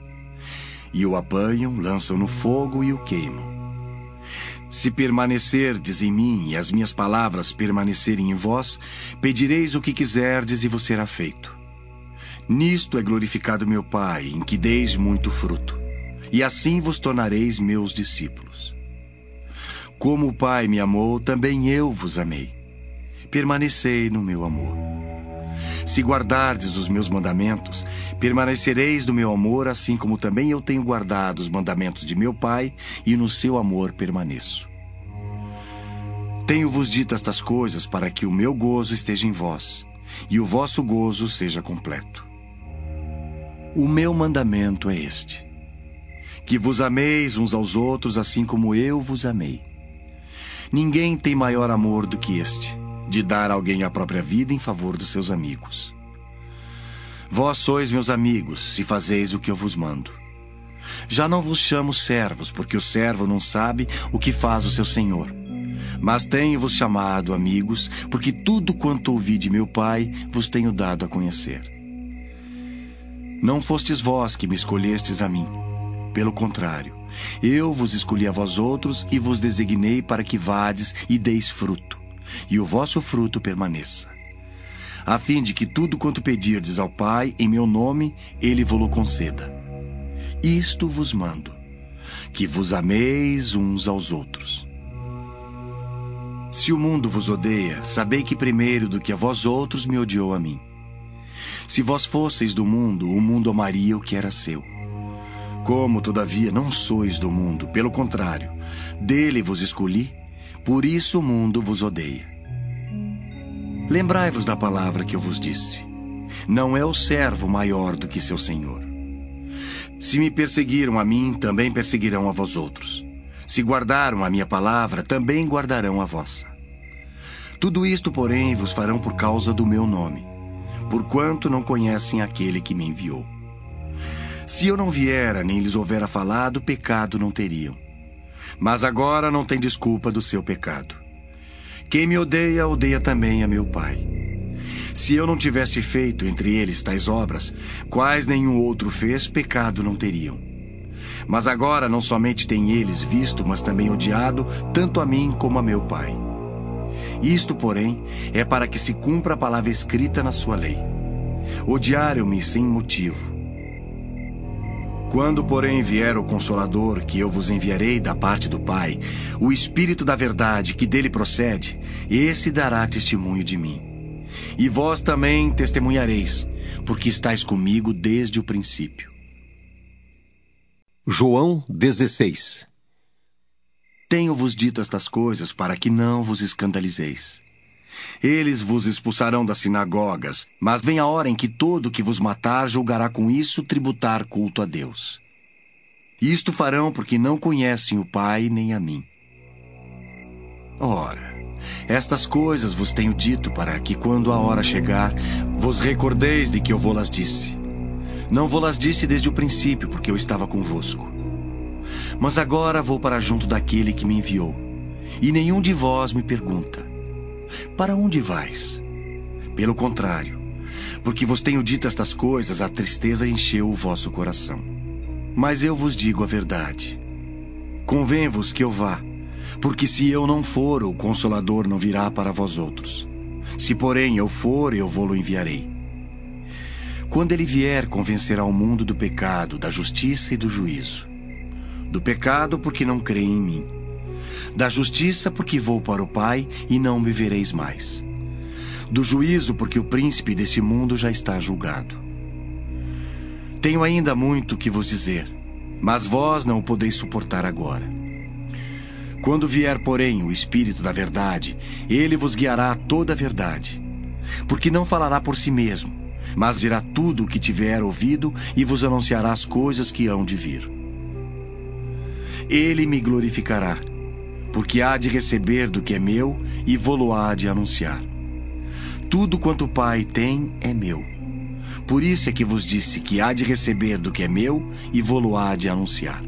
E o apanham, lançam no fogo e o queimam. Se permanecerdes em mim e as minhas palavras permanecerem em vós, pedireis o que quiserdes e vos será feito. Nisto é glorificado meu Pai, em que deis muito fruto, e assim vos tornareis meus discípulos. Como o Pai me amou, também eu vos amei. Permanecei no meu amor. Se guardardes os meus mandamentos, permanecereis no meu amor, assim como também eu tenho guardado os mandamentos de meu Pai, e no seu amor permaneço. Tenho-vos dito estas coisas para que o meu gozo esteja em vós, e o vosso gozo seja completo. O meu mandamento é este: que vos ameis uns aos outros, assim como eu vos amei. Ninguém tem maior amor do que este de dar alguém a própria vida em favor dos seus amigos. Vós sois meus amigos, se fazeis o que eu vos mando. Já não vos chamo servos, porque o servo não sabe o que faz o seu senhor. Mas tenho-vos chamado amigos, porque tudo quanto ouvi de meu Pai vos tenho dado a conhecer. Não fostes vós que me escolhestes a mim. Pelo contrário, eu vos escolhi a vós outros e vos designei para que vades e deis fruto e o vosso fruto permaneça. A fim de que tudo quanto pedirdes ao Pai em meu nome, ele vos conceda. Isto vos mando, que vos ameis uns aos outros. Se o mundo vos odeia, sabei que primeiro do que a vós outros me odiou a mim. Se vós fosseis do mundo, o mundo amaria o que era seu. Como, todavia, não sois do mundo, pelo contrário, dele vos escolhi, por isso o mundo vos odeia. Lembrai-vos da palavra que eu vos disse. Não é o servo maior do que seu senhor. Se me perseguiram a mim, também perseguirão a vós outros. Se guardaram a minha palavra, também guardarão a vossa. Tudo isto, porém, vos farão por causa do meu nome, porquanto não conhecem aquele que me enviou. Se eu não viera, nem lhes houvera falado, pecado não teriam. Mas agora não tem desculpa do seu pecado. Quem me odeia, odeia também a meu Pai. Se eu não tivesse feito entre eles tais obras, quais nenhum outro fez, pecado não teriam. Mas agora não somente têm eles visto, mas também odiado, tanto a mim como a meu Pai. Isto, porém, é para que se cumpra a palavra escrita na sua lei. Odiaram-me sem motivo. Quando, porém, vier o Consolador, que eu vos enviarei da parte do Pai, o Espírito da Verdade, que dele procede, esse dará testemunho de mim. E vós também testemunhareis, porque estáis comigo desde o princípio.
João 16
Tenho-vos dito estas coisas para que não vos escandalizeis. Eles vos expulsarão das sinagogas, mas vem a hora em que todo que vos matar julgará com isso tributar culto a Deus. Isto farão porque não conhecem o Pai nem a mim. Ora, estas coisas vos tenho dito para que, quando a hora chegar, vos recordeis de que eu vou-las disse. Não vou-las disse desde o princípio, porque eu estava convosco. Mas agora vou para junto daquele que me enviou. E nenhum de vós me pergunta: Para onde vais? Pelo contrário, porque vos tenho dito estas coisas, a tristeza encheu o vosso coração. Mas eu vos digo a verdade. Convém-vos que eu vá, porque se eu não for, o Consolador não virá para vós outros. Se, porém, eu for, eu vou-lo enviarei. Quando ele vier, convencerá o mundo do pecado, da justiça e do juízo. Do pecado, porque não crê em mim. Da justiça, porque vou para o Pai e não me vereis mais. Do juízo, porque o príncipe desse mundo já está julgado. Tenho ainda muito que vos dizer, mas vós não o podeis suportar agora. Quando vier, porém, o Espírito da Verdade, ele vos guiará a toda a verdade. Porque não falará por si mesmo mas dirá tudo o que tiver ouvido e vos anunciará as coisas que hão de vir. Ele me glorificará, porque há de receber do que é meu e vou-lo há de anunciar. Tudo quanto o Pai tem é meu. Por isso é que vos disse que há de receber do que é meu e vou-lo há de anunciar.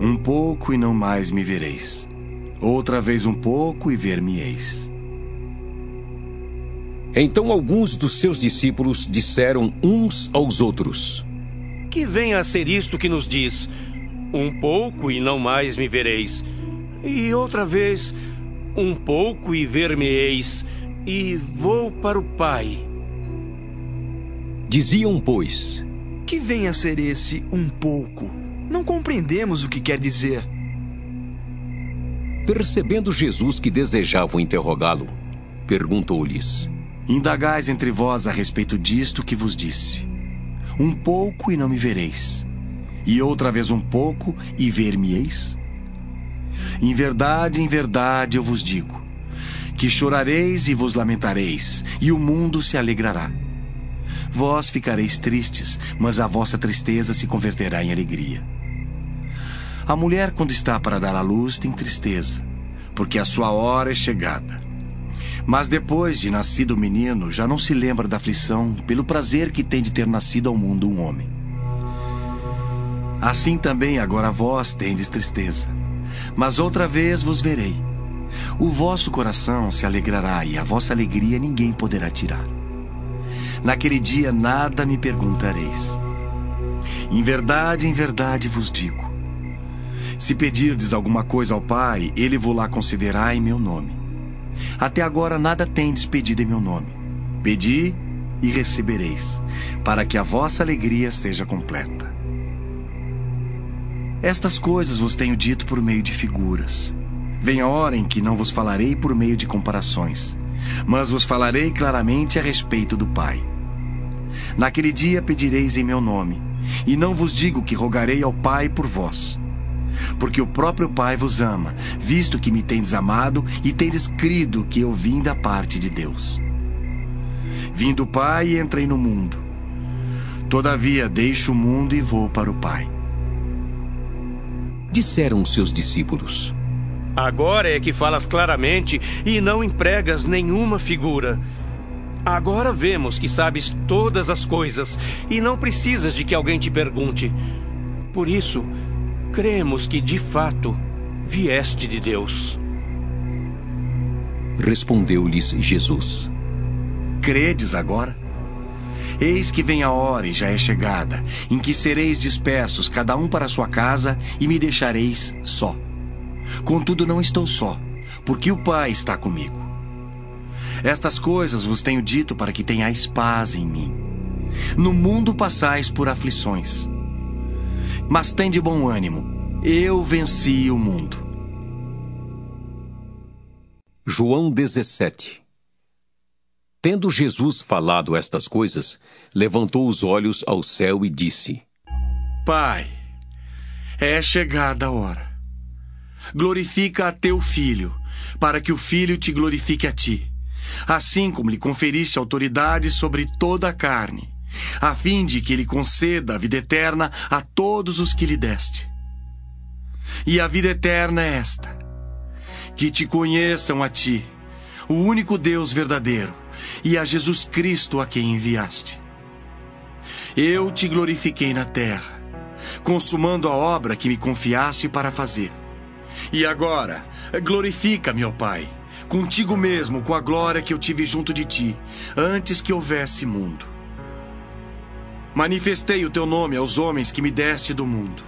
Um pouco e não mais me vereis. Outra vez um pouco e ver-me-eis.
Então alguns dos seus discípulos disseram uns aos outros:
Que venha a ser isto que nos diz: Um pouco e não mais me vereis. E outra vez, um pouco e ver-me-eis, e vou para o Pai.
Diziam, pois:
Que venha a ser esse um pouco? Não compreendemos o que quer dizer.
Percebendo Jesus que desejavam interrogá-lo, perguntou-lhes:
Indagais entre vós a respeito disto que vos disse. Um pouco e não me vereis, e outra vez um pouco e ver-me-eis? Em verdade, em verdade eu vos digo: que chorareis e vos lamentareis, e o mundo se alegrará. Vós ficareis tristes, mas a vossa tristeza se converterá em alegria. A mulher, quando está para dar à luz, tem tristeza, porque a sua hora é chegada. Mas depois de nascido o menino, já não se lembra da aflição pelo prazer que tem de ter nascido ao mundo um homem. Assim também agora vós tendes tristeza, mas outra vez vos verei. O vosso coração se alegrará e a vossa alegria ninguém poderá tirar. Naquele dia nada me perguntareis. Em verdade, em verdade vos digo: se pedirdes alguma coisa ao Pai, ele vos lá concederá em meu nome. Até agora nada tendes pedido em meu nome. Pedi e recebereis, para que a vossa alegria seja completa. Estas coisas vos tenho dito por meio de figuras. Vem a hora em que não vos falarei por meio de comparações, mas vos falarei claramente a respeito do Pai. Naquele dia pedireis em meu nome, e não vos digo que rogarei ao Pai por vós. Porque o próprio Pai vos ama, visto que me tendes amado e tendes crido que eu vim da parte de Deus. Vim do Pai entrei no mundo. Todavia deixo o mundo e vou para o Pai.
Disseram seus discípulos:
Agora é que falas claramente e não empregas nenhuma figura. Agora vemos que sabes todas as coisas e não precisas de que alguém te pergunte. Por isso, cremos que de fato vieste de Deus.
Respondeu-lhes Jesus:
Credes agora? Eis que vem a hora e já é chegada, em que sereis dispersos, cada um para sua casa, e me deixareis só. Contudo, não estou só, porque o Pai está comigo. Estas coisas vos tenho dito para que tenhais paz em mim. No mundo passais por aflições. Mas tende bom ânimo, eu venci o mundo.
João 17 Tendo Jesus falado estas coisas, levantou os olhos ao céu e disse:
Pai, é chegada a hora. Glorifica a teu filho, para que o filho te glorifique a ti, assim como lhe conferiste autoridade sobre toda a carne, a fim de que ele conceda a vida eterna a todos os que lhe deste. E a vida eterna é esta: que te conheçam a ti, o único Deus verdadeiro, e a Jesus Cristo a quem enviaste. Eu te glorifiquei na terra, consumando a obra que me confiaste para fazer. E agora, glorifica-me, ó Pai, contigo mesmo, com a glória que eu tive junto de ti, antes que houvesse mundo. Manifestei o teu nome aos homens que me deste do mundo.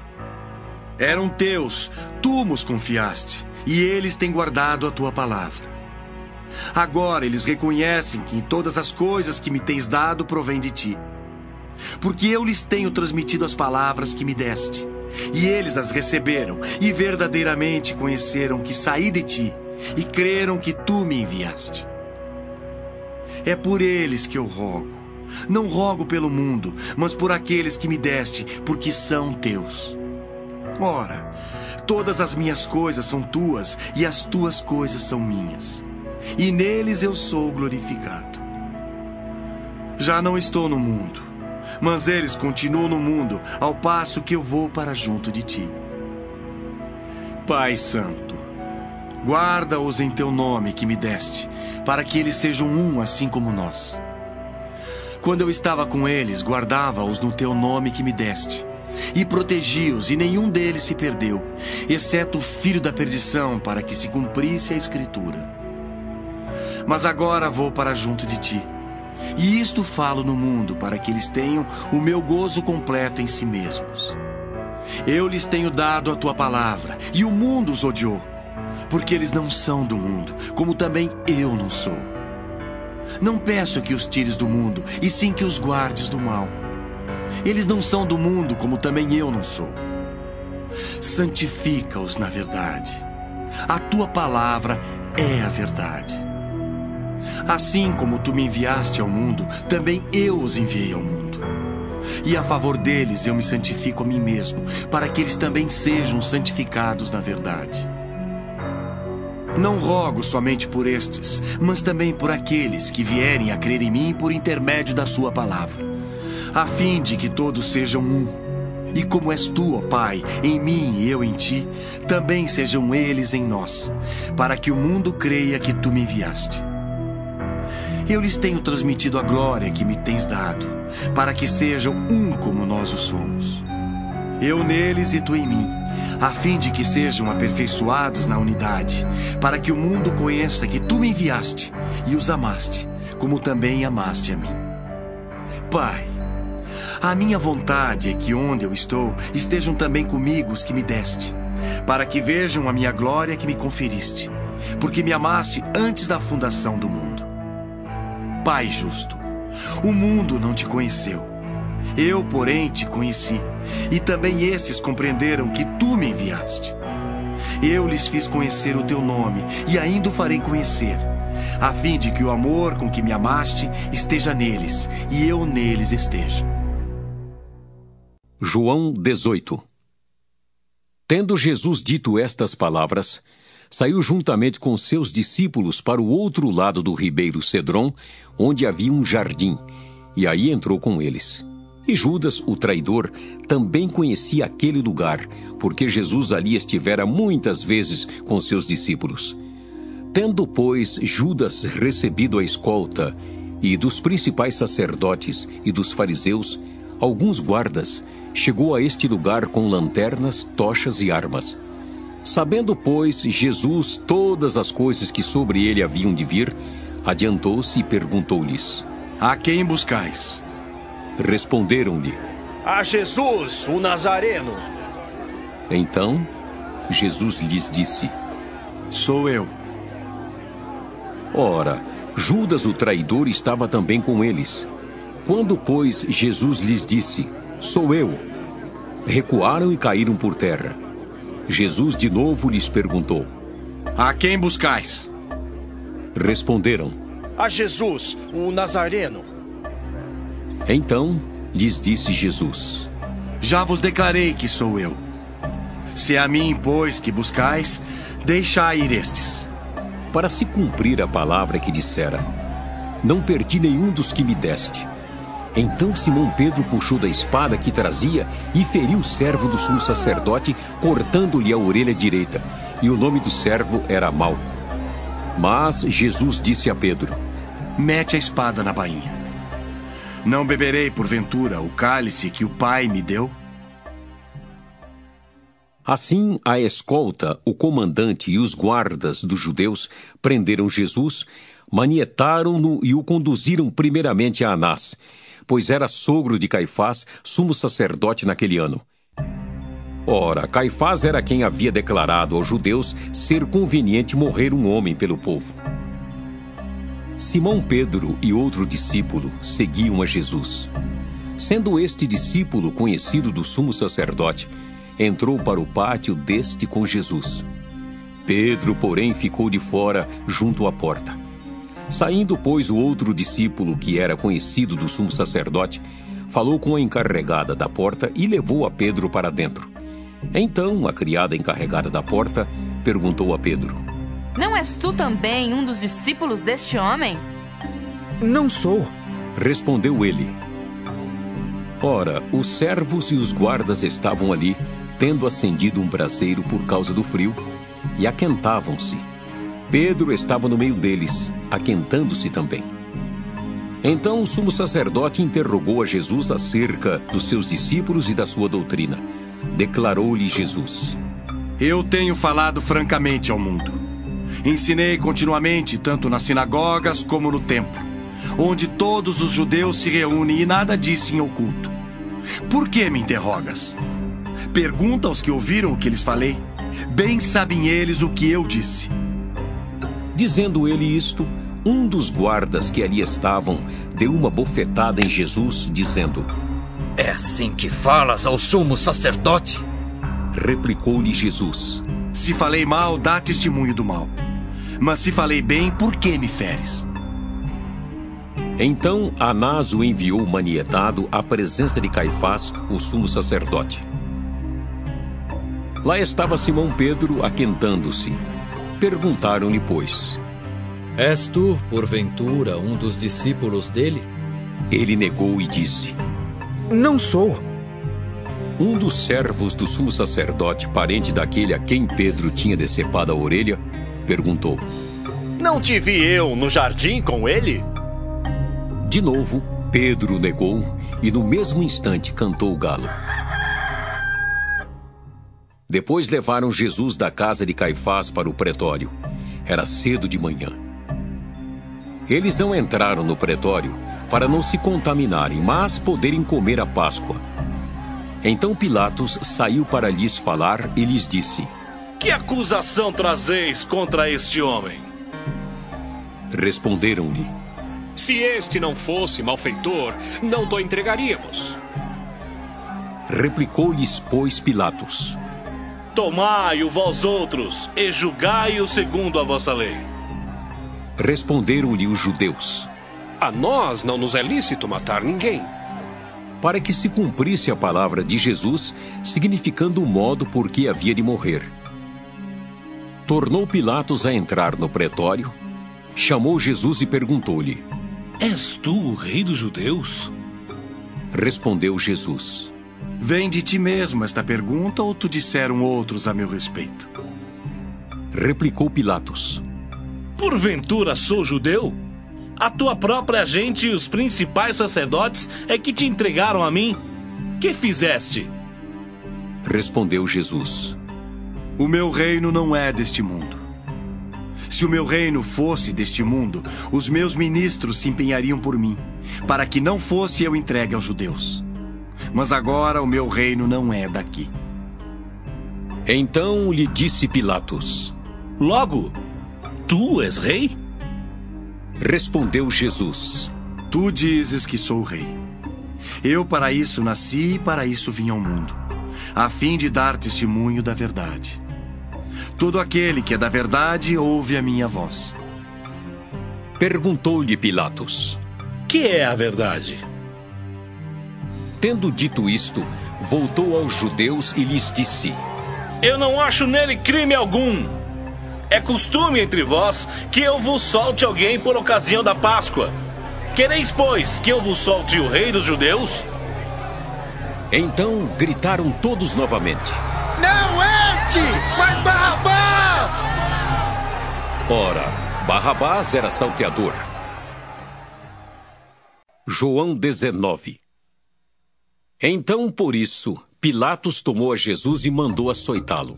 Eram teus, tu nos confiaste, e eles têm guardado a tua palavra. Agora eles reconhecem que todas as coisas que me tens dado provêm de ti. Porque eu lhes tenho transmitido as palavras que me deste. E eles as receberam e verdadeiramente conheceram que saí de ti e creram que tu me enviaste. É por eles que eu rogo. Não rogo pelo mundo, mas por aqueles que me deste, porque são teus. Ora, todas as minhas coisas são tuas e as tuas coisas são minhas e neles eu sou glorificado. Já não estou no mundo, mas eles continuam no mundo, ao passo que eu vou para junto de ti. Pai Santo, guarda-os em teu nome que me deste, para que eles sejam um assim como nós. Quando eu estava com eles, guardava-os no teu nome que me deste. E protegi-os, e nenhum deles se perdeu, exceto o filho da perdição, para que se cumprisse a Escritura. Mas agora vou para junto de ti. E isto falo no mundo, para que eles tenham o meu gozo completo em si mesmos. Eu lhes tenho dado a tua palavra, e o mundo os odiou, porque eles não são do mundo, como também eu não sou. Não peço que os tires do mundo, e sim que os guardes do mal. Eles não são do mundo, como também eu não sou. Santifica-os na verdade. A tua palavra é a verdade. Assim como tu me enviaste ao mundo, também eu os enviei ao mundo. E a favor deles eu me santifico a mim mesmo, para que eles também sejam santificados na verdade. Não rogo somente por estes, mas também por aqueles que vierem a crer em mim por intermédio da Sua palavra, a fim de que todos sejam um. E como és tu, ó Pai, em mim e eu em ti, também sejam eles em nós, para que o mundo creia que tu me enviaste. Eu lhes tenho transmitido a glória que me tens dado, para que sejam um como nós o somos. Eu neles e tu em mim, a fim de que sejam aperfeiçoados na unidade, para que o mundo conheça que tu me enviaste e os amaste, como também amaste a mim. Pai, a minha vontade é que onde eu estou estejam também comigo os que me deste, para que vejam a minha glória que me conferiste, porque me amaste antes da fundação do mundo. Pai justo. O mundo não te conheceu. Eu, porém, te conheci, e também estes compreenderam que tu me enviaste. Eu lhes fiz conhecer o teu nome e ainda o farei conhecer, a fim de que o amor com que me amaste esteja neles e eu neles esteja.
João 18 Tendo Jesus dito estas palavras, saiu juntamente com seus discípulos para o outro lado do ribeiro Cedron, onde havia um jardim, e aí entrou com eles. E Judas, o traidor, também conhecia aquele lugar, porque Jesus ali estivera muitas vezes com seus discípulos. Tendo, pois, Judas recebido a escolta, e dos principais sacerdotes e dos fariseus, alguns guardas, chegou a este lugar com lanternas, tochas e armas. Sabendo, pois, Jesus todas as coisas que sobre ele haviam de vir, adiantou-se e perguntou-lhes:
A quem buscais?
Responderam-lhe:
A Jesus, o Nazareno.
Então, Jesus lhes disse:
Sou eu.
Ora, Judas o traidor estava também com eles. Quando, pois, Jesus lhes disse: Sou eu, recuaram e caíram por terra. Jesus de novo lhes perguntou:
A quem buscais?
Responderam:
A Jesus, o Nazareno.
Então lhes disse Jesus:
Já vos declarei que sou eu. Se a mim, pois, que buscais, deixai ir estes.
Para se cumprir a palavra que dissera: Não perdi nenhum dos que me deste. Então Simão Pedro puxou da espada que trazia e feriu o servo do sumo sacerdote, cortando-lhe a orelha direita. E o nome do servo era Malco. Mas Jesus disse a Pedro:
Mete a espada na bainha. Não beberei, porventura, o cálice que o Pai me deu?
Assim, a escolta, o comandante e os guardas dos judeus prenderam Jesus, manietaram-no e o conduziram primeiramente a Anás, pois era sogro de Caifás, sumo sacerdote naquele ano. Ora, Caifás era quem havia declarado aos judeus ser conveniente morrer um homem pelo povo. Simão Pedro e outro discípulo seguiam a Jesus. Sendo este discípulo conhecido do sumo sacerdote, entrou para o pátio deste com Jesus. Pedro, porém, ficou de fora, junto à porta. Saindo, pois, o outro discípulo, que era conhecido do sumo sacerdote, falou com a encarregada da porta e levou a Pedro para dentro. Então, a criada encarregada da porta perguntou a Pedro:
não és tu também um dos discípulos deste homem?
Não sou.
Respondeu ele. Ora, os servos e os guardas estavam ali, tendo acendido um braseiro por causa do frio, e aquentavam-se. Pedro estava no meio deles, aquentando-se também. Então o sumo sacerdote interrogou a Jesus acerca dos seus discípulos e da sua doutrina. Declarou-lhe Jesus:
Eu tenho falado francamente ao mundo. Ensinei continuamente, tanto nas sinagogas como no templo, onde todos os judeus se reúnem e nada disse em oculto. Por que me interrogas? Pergunta aos que ouviram o que lhes falei. Bem sabem eles o que eu disse.
Dizendo ele isto, um dos guardas que ali estavam deu uma bofetada em Jesus, dizendo:
É assim que falas ao sumo sacerdote?
Replicou-lhe Jesus:
Se falei mal, dá testemunho do mal. Mas se falei bem, por que me feres?
Então Anás o enviou manietado à presença de Caifás, o sumo sacerdote. Lá estava Simão Pedro aquentando-se. Perguntaram-lhe, pois:
És tu, porventura, um dos discípulos dele?
Ele negou e disse:
Não sou.
Um dos servos do sumo sacerdote, parente daquele a quem Pedro tinha decepado a orelha, perguntou:
Não te vi eu no jardim com ele?
De novo, Pedro negou e no mesmo instante cantou o galo. Depois levaram Jesus da casa de Caifás para o pretório. Era cedo de manhã. Eles não entraram no pretório para não se contaminarem, mas poderem comer a Páscoa. Então Pilatos saiu para lhes falar e lhes disse:
Que acusação trazeis contra este homem?
Responderam-lhe:
Se este não fosse malfeitor, não te entregaríamos.
Replicou-lhes, pois, Pilatos:
Tomai-o vós outros, e julgai-o segundo a vossa lei.
Responderam-lhe os judeus:
A nós não nos é lícito matar ninguém.
Para que se cumprisse a palavra de Jesus, significando o modo por que havia de morrer. Tornou Pilatos a entrar no pretório, chamou Jesus e perguntou-lhe:
És tu o rei dos judeus?
Respondeu Jesus:
Vem de ti mesmo esta pergunta ou tu disseram outros a meu respeito?
Replicou Pilatos:
Porventura sou judeu? A tua própria gente e os principais sacerdotes é que te entregaram a mim. Que fizeste?
Respondeu Jesus:
O meu reino não é deste mundo. Se o meu reino fosse deste mundo, os meus ministros se empenhariam por mim, para que não fosse eu entregue aos judeus. Mas agora o meu reino não é daqui.
Então lhe disse Pilatos:
Logo, tu és rei?
Respondeu Jesus:
Tu dizes que sou rei. Eu para isso nasci e para isso vim ao mundo, a fim de dar testemunho da verdade. Todo aquele que é da verdade ouve a minha voz.
Perguntou-lhe Pilatos:
Que é a verdade?
Tendo dito isto, voltou aos judeus e lhes disse:
Eu não acho nele crime algum. É costume entre vós que eu vos solte alguém por ocasião da Páscoa. Quereis, pois, que eu vos solte o rei dos judeus?
Então gritaram todos novamente:
Não este, mas Barrabás!
Ora, Barrabás era salteador. João 19 Então, por isso, Pilatos tomou a Jesus e mandou açoitá-lo.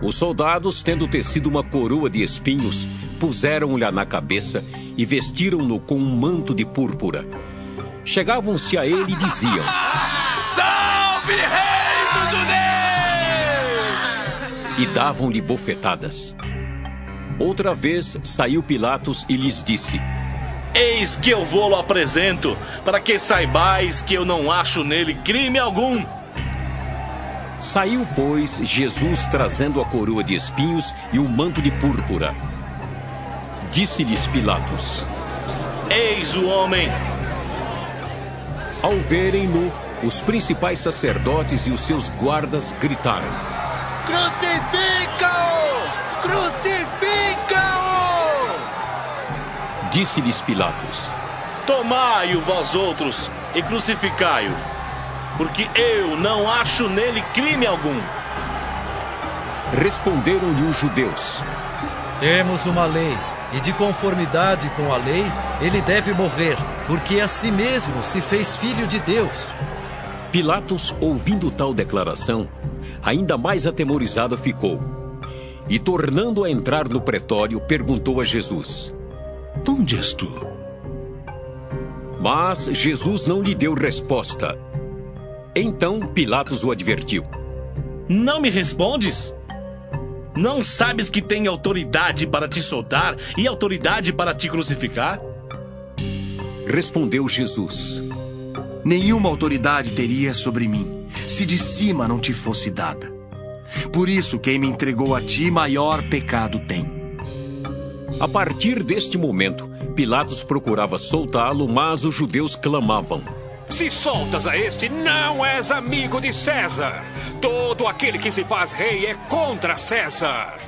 Os soldados, tendo tecido uma coroa de espinhos, puseram-lhe na cabeça e vestiram-no com um manto de púrpura. Chegavam-se a ele e diziam:
Salve, Rei dos Judeus!
E davam-lhe bofetadas. Outra vez saiu Pilatos e lhes disse:
Eis que eu vou-lo apresento, para que saibais que eu não acho nele crime algum.
Saiu, pois, Jesus trazendo a coroa de espinhos e o manto de púrpura. Disse-lhes Pilatos:
Eis o homem.
Ao verem-no, os principais sacerdotes e os seus guardas gritaram:
Crucifica-o! Crucifica-o!
Disse-lhes Pilatos:
Tomai-o vós outros e crucificai-o porque eu não acho nele crime algum.
Responderam-lhe os judeus:
Temos uma lei, e de conformidade com a lei, ele deve morrer, porque a si mesmo se fez filho de Deus.
Pilatos, ouvindo tal declaração, ainda mais atemorizado ficou. E tornando a entrar no pretório, perguntou a Jesus:
onde és tu?
Mas Jesus não lhe deu resposta. Então Pilatos o advertiu:
Não me respondes? Não sabes que tenho autoridade para te soltar e autoridade para te crucificar?
Respondeu Jesus:
Nenhuma autoridade teria sobre mim, se de cima não te fosse dada. Por isso, quem me entregou a ti, maior pecado tem.
A partir deste momento, Pilatos procurava soltá-lo, mas os judeus clamavam:
se soltas a este, não és amigo de César. Todo aquele que se faz rei é contra César.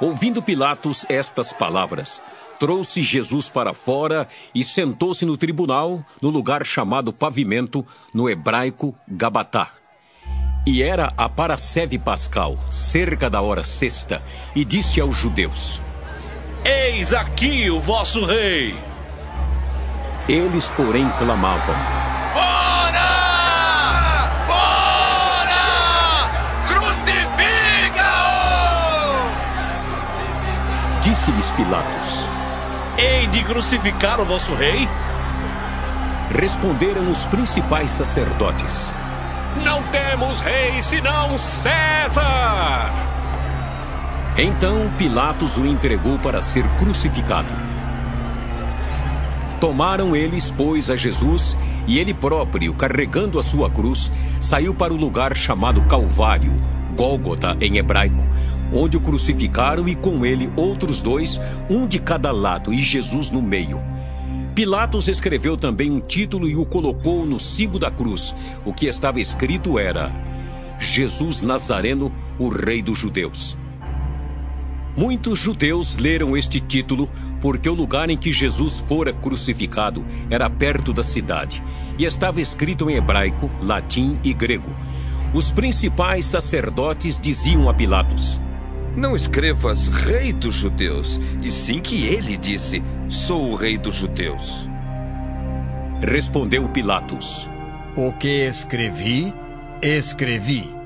Ouvindo Pilatos estas palavras, trouxe Jesus para fora e sentou-se no tribunal, no lugar chamado Pavimento, no hebraico Gabatá. E era a Paraceve Pascal, cerca da hora sexta, e disse aos judeus:
Eis aqui o vosso rei.
Eles, porém, clamavam:
Fora! Fora! Crucifica-o!
Disse-lhes Pilatos:
Hei de crucificar o vosso rei?
Responderam os principais sacerdotes:
Não temos rei senão César!
Então Pilatos o entregou para ser crucificado. Tomaram eles, pois, a Jesus, e ele próprio, carregando a sua cruz, saiu para o lugar chamado Calvário, Gólgota em hebraico, onde o crucificaram e com ele outros dois, um de cada lado e Jesus no meio. Pilatos escreveu também um título e o colocou no cimo da cruz. O que estava escrito era: Jesus Nazareno, o Rei dos Judeus. Muitos judeus leram este título porque o lugar em que Jesus fora crucificado era perto da cidade e estava escrito em hebraico, latim e grego. Os principais sacerdotes diziam a Pilatos:
Não escrevas Rei dos Judeus, e sim que ele disse: Sou o Rei dos Judeus.
Respondeu Pilatos:
O que escrevi, escrevi.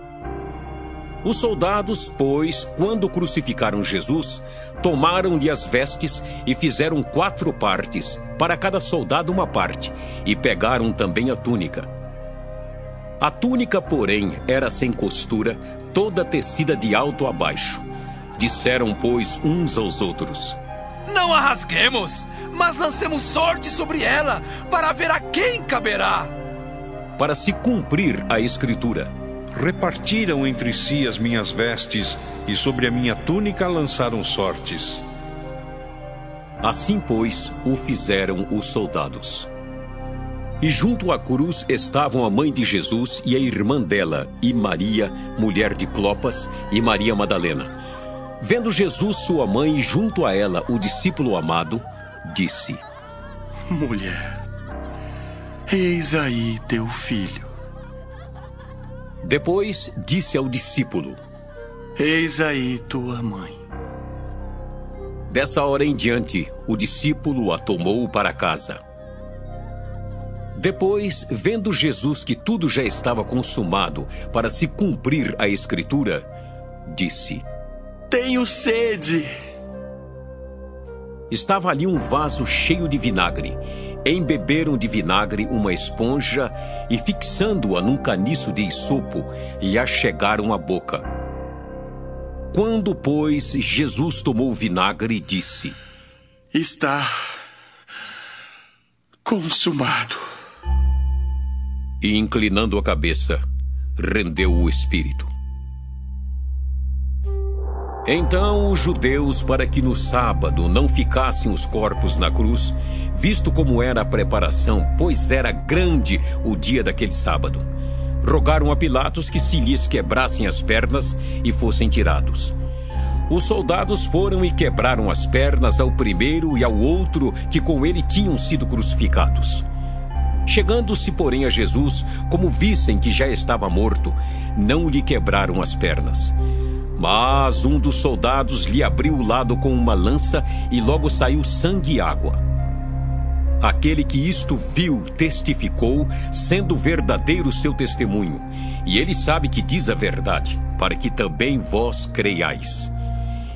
Os soldados, pois, quando crucificaram Jesus, tomaram-lhe as vestes e fizeram quatro partes, para cada soldado uma parte, e pegaram também a túnica. A túnica, porém, era sem costura, toda tecida de alto a baixo. Disseram, pois, uns aos outros:
Não a rasguemos, mas lancemos sorte sobre ela, para ver a quem caberá.
Para se cumprir a escritura
repartiram entre si as minhas vestes e sobre a minha túnica lançaram sortes.
Assim, pois, o fizeram os soldados. E junto à cruz estavam a mãe de Jesus e a irmã dela, e Maria, mulher de Clopas, e Maria Madalena. Vendo Jesus, sua mãe, e junto a ela o discípulo amado, disse:
Mulher, eis aí teu filho.
Depois disse ao discípulo:
Eis aí tua mãe.
Dessa hora em diante, o discípulo a tomou para casa. Depois, vendo Jesus que tudo já estava consumado para se cumprir a Escritura, disse:
Tenho sede.
Estava ali um vaso cheio de vinagre embeberam de vinagre uma esponja e, fixando-a num caniço de isopo, lhe a chegaram à boca. Quando, pois, Jesus tomou o vinagre, disse:
Está consumado.
E, inclinando a cabeça, rendeu o espírito. Então os judeus, para que no sábado não ficassem os corpos na cruz, visto como era a preparação, pois era grande o dia daquele sábado, rogaram a Pilatos que se lhes quebrassem as pernas e fossem tirados. Os soldados foram e quebraram as pernas ao primeiro e ao outro que com ele tinham sido crucificados. Chegando-se, porém, a Jesus, como vissem que já estava morto, não lhe quebraram as pernas. Mas um dos soldados lhe abriu o lado com uma lança e logo saiu sangue e água. Aquele que isto viu testificou, sendo verdadeiro o seu testemunho, e ele sabe que diz a verdade, para que também vós creiais.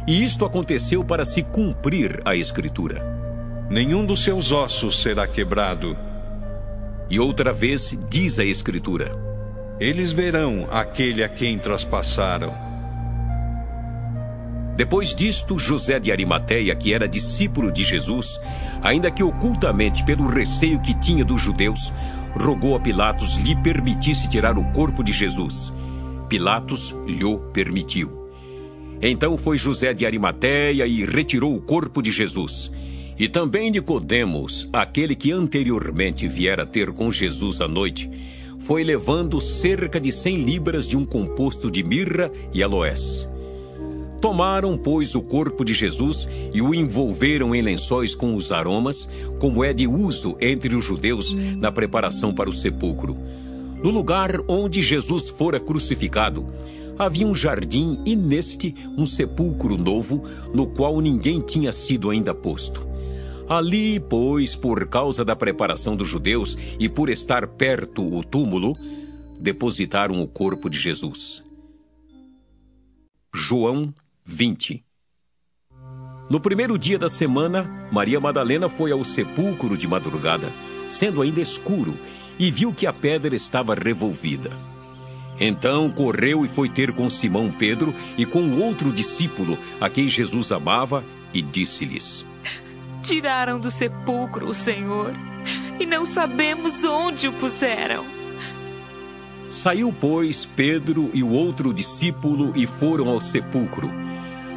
E isto aconteceu para se cumprir a Escritura.
Nenhum dos seus ossos será quebrado.
E outra vez diz a Escritura:
Eles verão aquele a quem traspassaram.
Depois disto, José de Arimateia, que era discípulo de Jesus, ainda que ocultamente pelo receio que tinha dos judeus, rogou a Pilatos lhe permitisse tirar o corpo de Jesus. Pilatos lhe permitiu. Então foi José de Arimateia e retirou o corpo de Jesus. E também Nicodemos, aquele que anteriormente viera ter com Jesus à noite, foi levando cerca de cem libras de um composto de mirra e aloés. Tomaram, pois, o corpo de Jesus e o envolveram em lençóis com os aromas, como é de uso entre os judeus na preparação para o sepulcro. No lugar onde Jesus fora crucificado, havia um jardim e neste um sepulcro novo, no qual ninguém tinha sido ainda posto. Ali, pois, por causa da preparação dos judeus e por estar perto o túmulo, depositaram o corpo de Jesus. João 20. No primeiro dia da semana, Maria Madalena foi ao sepulcro de madrugada, sendo ainda escuro, e viu que a pedra estava revolvida. Então correu e foi ter com Simão Pedro e com outro discípulo, a quem Jesus amava, e disse-lhes:
Tiraram do sepulcro o Senhor, e não sabemos onde o puseram.
Saiu, pois, Pedro e o outro discípulo e foram ao sepulcro.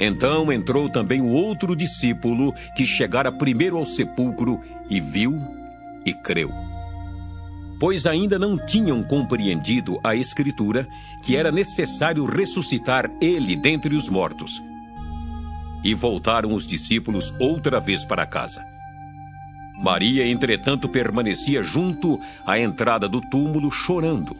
Então entrou também o outro discípulo que chegara primeiro ao sepulcro e viu e creu. Pois ainda não tinham compreendido a Escritura que era necessário ressuscitar ele dentre os mortos. E voltaram os discípulos outra vez para casa. Maria, entretanto, permanecia junto à entrada do túmulo, chorando.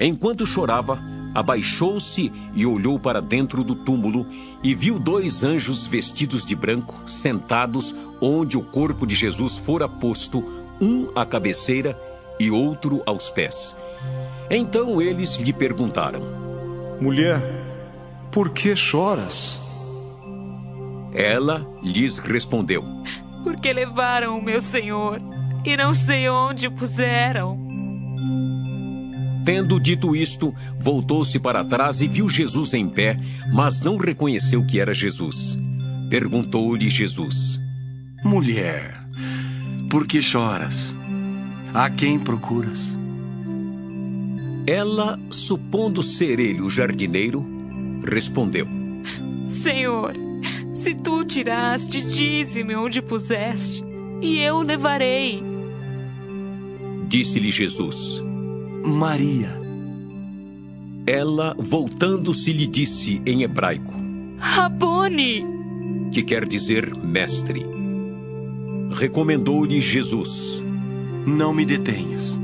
Enquanto chorava, abaixou-se e olhou para dentro do túmulo e viu dois anjos vestidos de branco sentados onde o corpo de Jesus fora posto, um à cabeceira e outro aos pés. Então eles lhe perguntaram:
Mulher, por que choras?
Ela lhes respondeu:
Porque levaram o meu senhor e não sei onde o puseram.
Tendo dito isto, voltou-se para trás e viu Jesus em pé, mas não reconheceu que era Jesus. Perguntou-lhe Jesus:
Mulher, por que choras? A quem procuras?
Ela, supondo ser ele o jardineiro, respondeu:
Senhor, se tu tiraste, dize-me onde puseste, e eu levarei.
Disse-lhe Jesus:
Maria.
Ela, voltando-se, lhe disse em hebraico:
Rabone,
que quer dizer mestre. Recomendou-lhe Jesus:
Não me detenhas,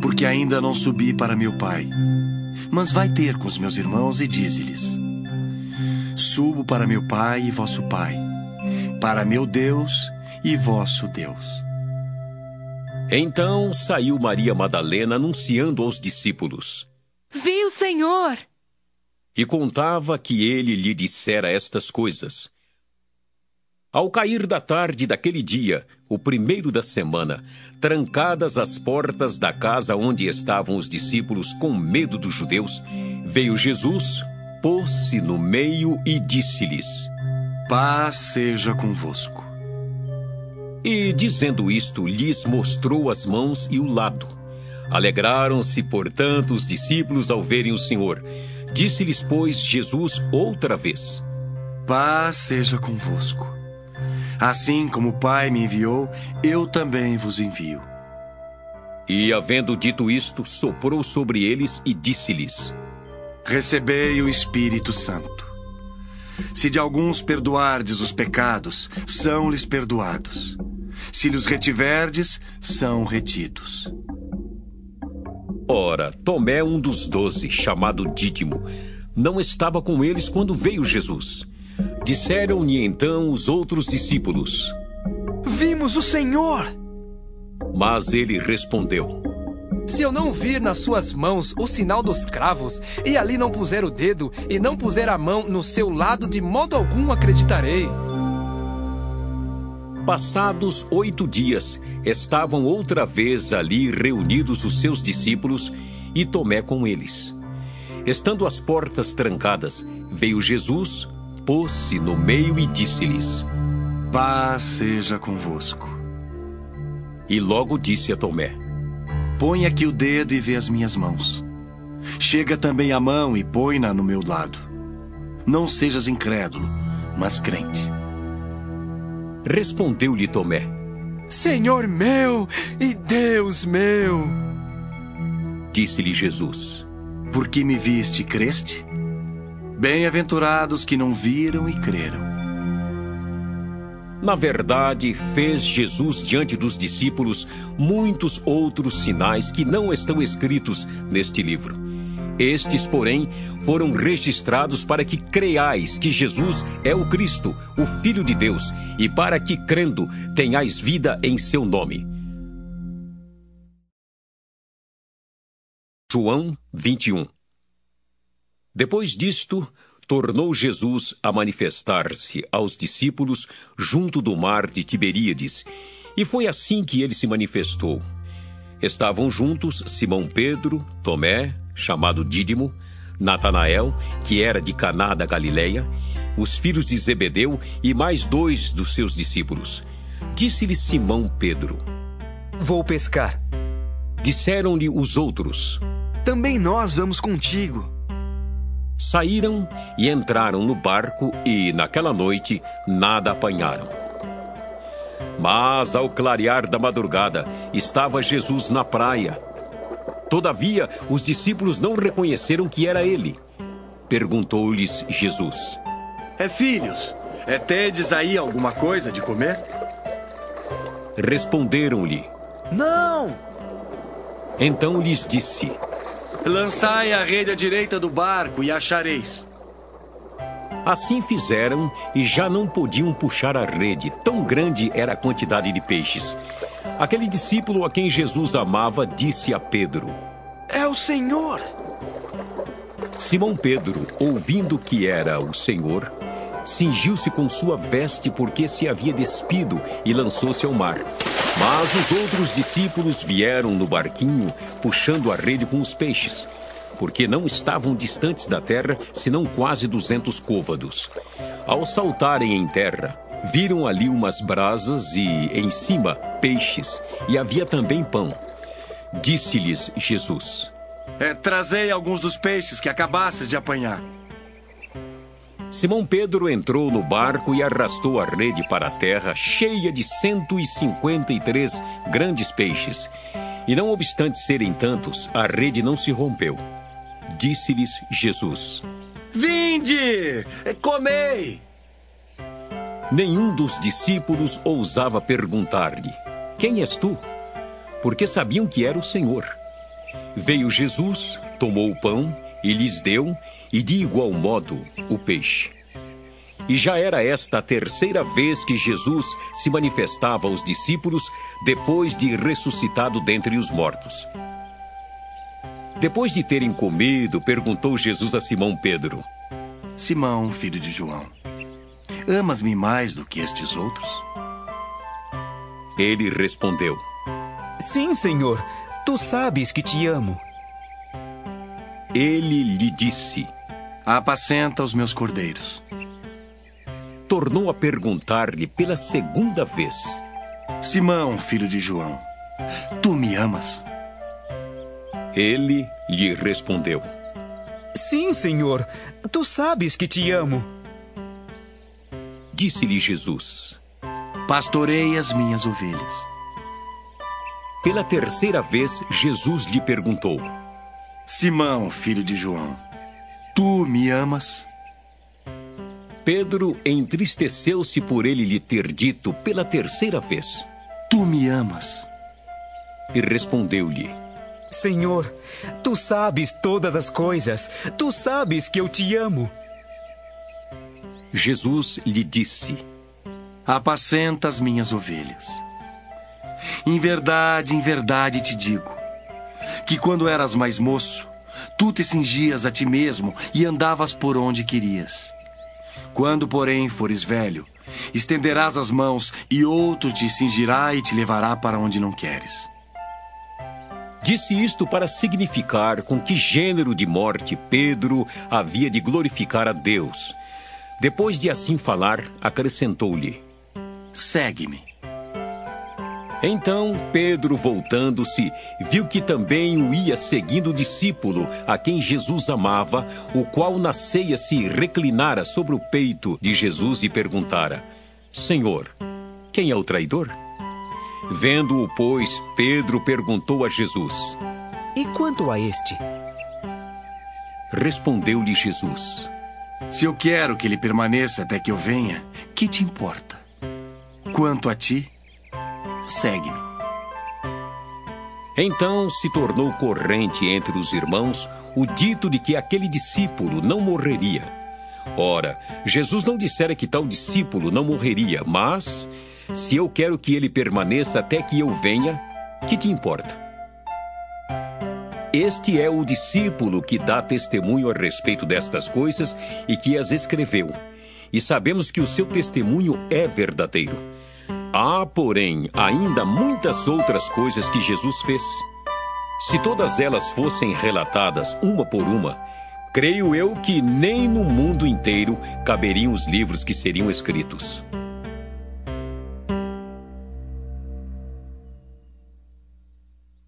porque ainda não subi para meu Pai. Mas vai ter com os meus irmãos e dize-lhes: Subo para meu Pai e vosso Pai, para meu Deus e vosso Deus.
Então saiu Maria Madalena anunciando aos discípulos:
Vi o Senhor!
E contava que ele lhe dissera estas coisas. Ao cair da tarde daquele dia, o primeiro da semana, trancadas as portas da casa onde estavam os discípulos com medo dos judeus, veio Jesus, pôs-se no meio e disse-lhes:
Paz seja convosco.
E, dizendo isto, lhes mostrou as mãos e o lado. Alegraram-se, portanto, os discípulos ao verem o Senhor. Disse-lhes, pois, Jesus outra vez:
Paz seja convosco. Assim como o Pai me enviou, eu também vos envio.
E, havendo dito isto, soprou sobre eles e disse-lhes:
Recebei o Espírito Santo. Se de alguns perdoardes os pecados, são-lhes perdoados. Se lhes retiverdes, são retidos.
Ora, Tomé, um dos doze, chamado Dídimo, não estava com eles quando veio Jesus. Disseram-lhe então os outros discípulos:
Vimos o Senhor!
Mas ele respondeu:
Se eu não vir nas suas mãos o sinal dos cravos, e ali não puser o dedo, e não puser a mão no seu lado, de modo algum acreditarei.
Passados oito dias, estavam outra vez ali reunidos os seus discípulos e Tomé com eles. Estando as portas trancadas, veio Jesus, pôs-se no meio e disse-lhes:
Paz seja convosco.
E logo disse a Tomé:
Põe aqui o dedo e vê as minhas mãos. Chega também a mão e põe-na no meu lado. Não sejas incrédulo, mas crente.
Respondeu-lhe Tomé:
Senhor meu e Deus meu.
Disse-lhe Jesus:
Porque me viste, creste? Bem-aventurados que não viram e creram.
Na verdade, fez Jesus diante dos discípulos muitos outros sinais que não estão escritos neste livro. Estes, porém, foram registrados para que creiais que Jesus é o Cristo, o Filho de Deus, e para que, crendo, tenhais vida em seu nome. João 21 Depois disto, tornou Jesus a manifestar-se aos discípulos junto do mar de Tiberíades, e foi assim que ele se manifestou. Estavam juntos Simão Pedro, Tomé, chamado Dídimo, Natanael, que era de Caná da Galileia, os filhos de Zebedeu e mais dois dos seus discípulos. Disse-lhe Simão Pedro:
Vou pescar.
Disseram-lhe os outros:
Também nós vamos contigo.
Saíram e entraram no barco e, naquela noite, nada apanharam. Mas, ao clarear da madrugada, estava Jesus na praia. Todavia, os discípulos não reconheceram que era ele. Perguntou-lhes Jesus:
É filhos, é tedes aí alguma coisa de comer?
Responderam-lhe:
Não!
Então lhes disse:
Lançai a rede à direita do barco e achareis.
Assim fizeram e já não podiam puxar a rede, tão grande era a quantidade de peixes. Aquele discípulo a quem Jesus amava disse a Pedro:
É o Senhor!
Simão Pedro, ouvindo que era o Senhor, cingiu-se com sua veste porque se havia despido e lançou-se ao mar. Mas os outros discípulos vieram no barquinho, puxando a rede com os peixes, porque não estavam distantes da terra, senão quase duzentos côvados. Ao saltarem em terra, viram ali umas brasas e, em cima, peixes, e havia também pão. Disse-lhes Jesus:
é, Trazei alguns dos peixes que acabasses de apanhar.
Simão Pedro entrou no barco e arrastou a rede para a terra, cheia de 153 grandes peixes. E não obstante serem tantos, a rede não se rompeu. Disse-lhes Jesus:
Vinde, comei.
Nenhum dos discípulos ousava perguntar-lhe: Quem és tu? Porque sabiam que era o Senhor. Veio Jesus, tomou o pão e lhes deu, e de igual modo o peixe. E já era esta a terceira vez que Jesus se manifestava aos discípulos depois de ressuscitado dentre os mortos. Depois de terem comido, perguntou Jesus a Simão Pedro:
Simão, filho de João, amas-me mais do que estes outros?
Ele respondeu:
Sim, Senhor, tu sabes que te amo.
Ele lhe disse:
Apacenta os meus cordeiros.
Tornou a perguntar-lhe pela segunda vez:
Simão, filho de João, tu me amas?
Ele lhe respondeu:
Sim, Senhor, tu sabes que te amo.
Disse-lhe Jesus:
Pastorei as minhas ovelhas.
Pela terceira vez, Jesus lhe perguntou:
Simão, filho de João, tu me amas?
Pedro entristeceu-se por ele lhe ter dito pela terceira vez:
Tu me amas?
E respondeu-lhe:
Senhor, tu sabes todas as coisas, tu sabes que eu te amo.
Jesus lhe disse:
Apacenta as minhas ovelhas. Em verdade, em verdade te digo que quando eras mais moço, tu te cingias a ti mesmo e andavas por onde querias. Quando, porém, fores velho, estenderás as mãos e outro te cingirá e te levará para onde não queres.
Disse isto para significar com que gênero de morte Pedro havia de glorificar a Deus. Depois de assim falar, acrescentou-lhe:
Segue-me.
Então Pedro, voltando-se, viu que também o ia seguindo o discípulo a quem Jesus amava, o qual na ceia se reclinara sobre o peito de Jesus e perguntara: Senhor, quem é o traidor? Vendo-o, pois, Pedro perguntou a Jesus:
E quanto a este?
Respondeu-lhe Jesus:
Se eu quero que ele permaneça até que eu venha, que te importa? Quanto a ti, segue-me.
Então se tornou corrente entre os irmãos o dito de que aquele discípulo não morreria. Ora, Jesus não dissera que tal discípulo não morreria, mas se eu quero que ele permaneça até que eu venha, que te importa? Este é o discípulo que dá testemunho a respeito destas coisas e que as escreveu. E sabemos que o seu testemunho é verdadeiro. Há, porém, ainda muitas outras coisas que Jesus fez. Se todas elas fossem relatadas uma por uma, creio eu que nem no mundo inteiro caberiam os livros que seriam escritos.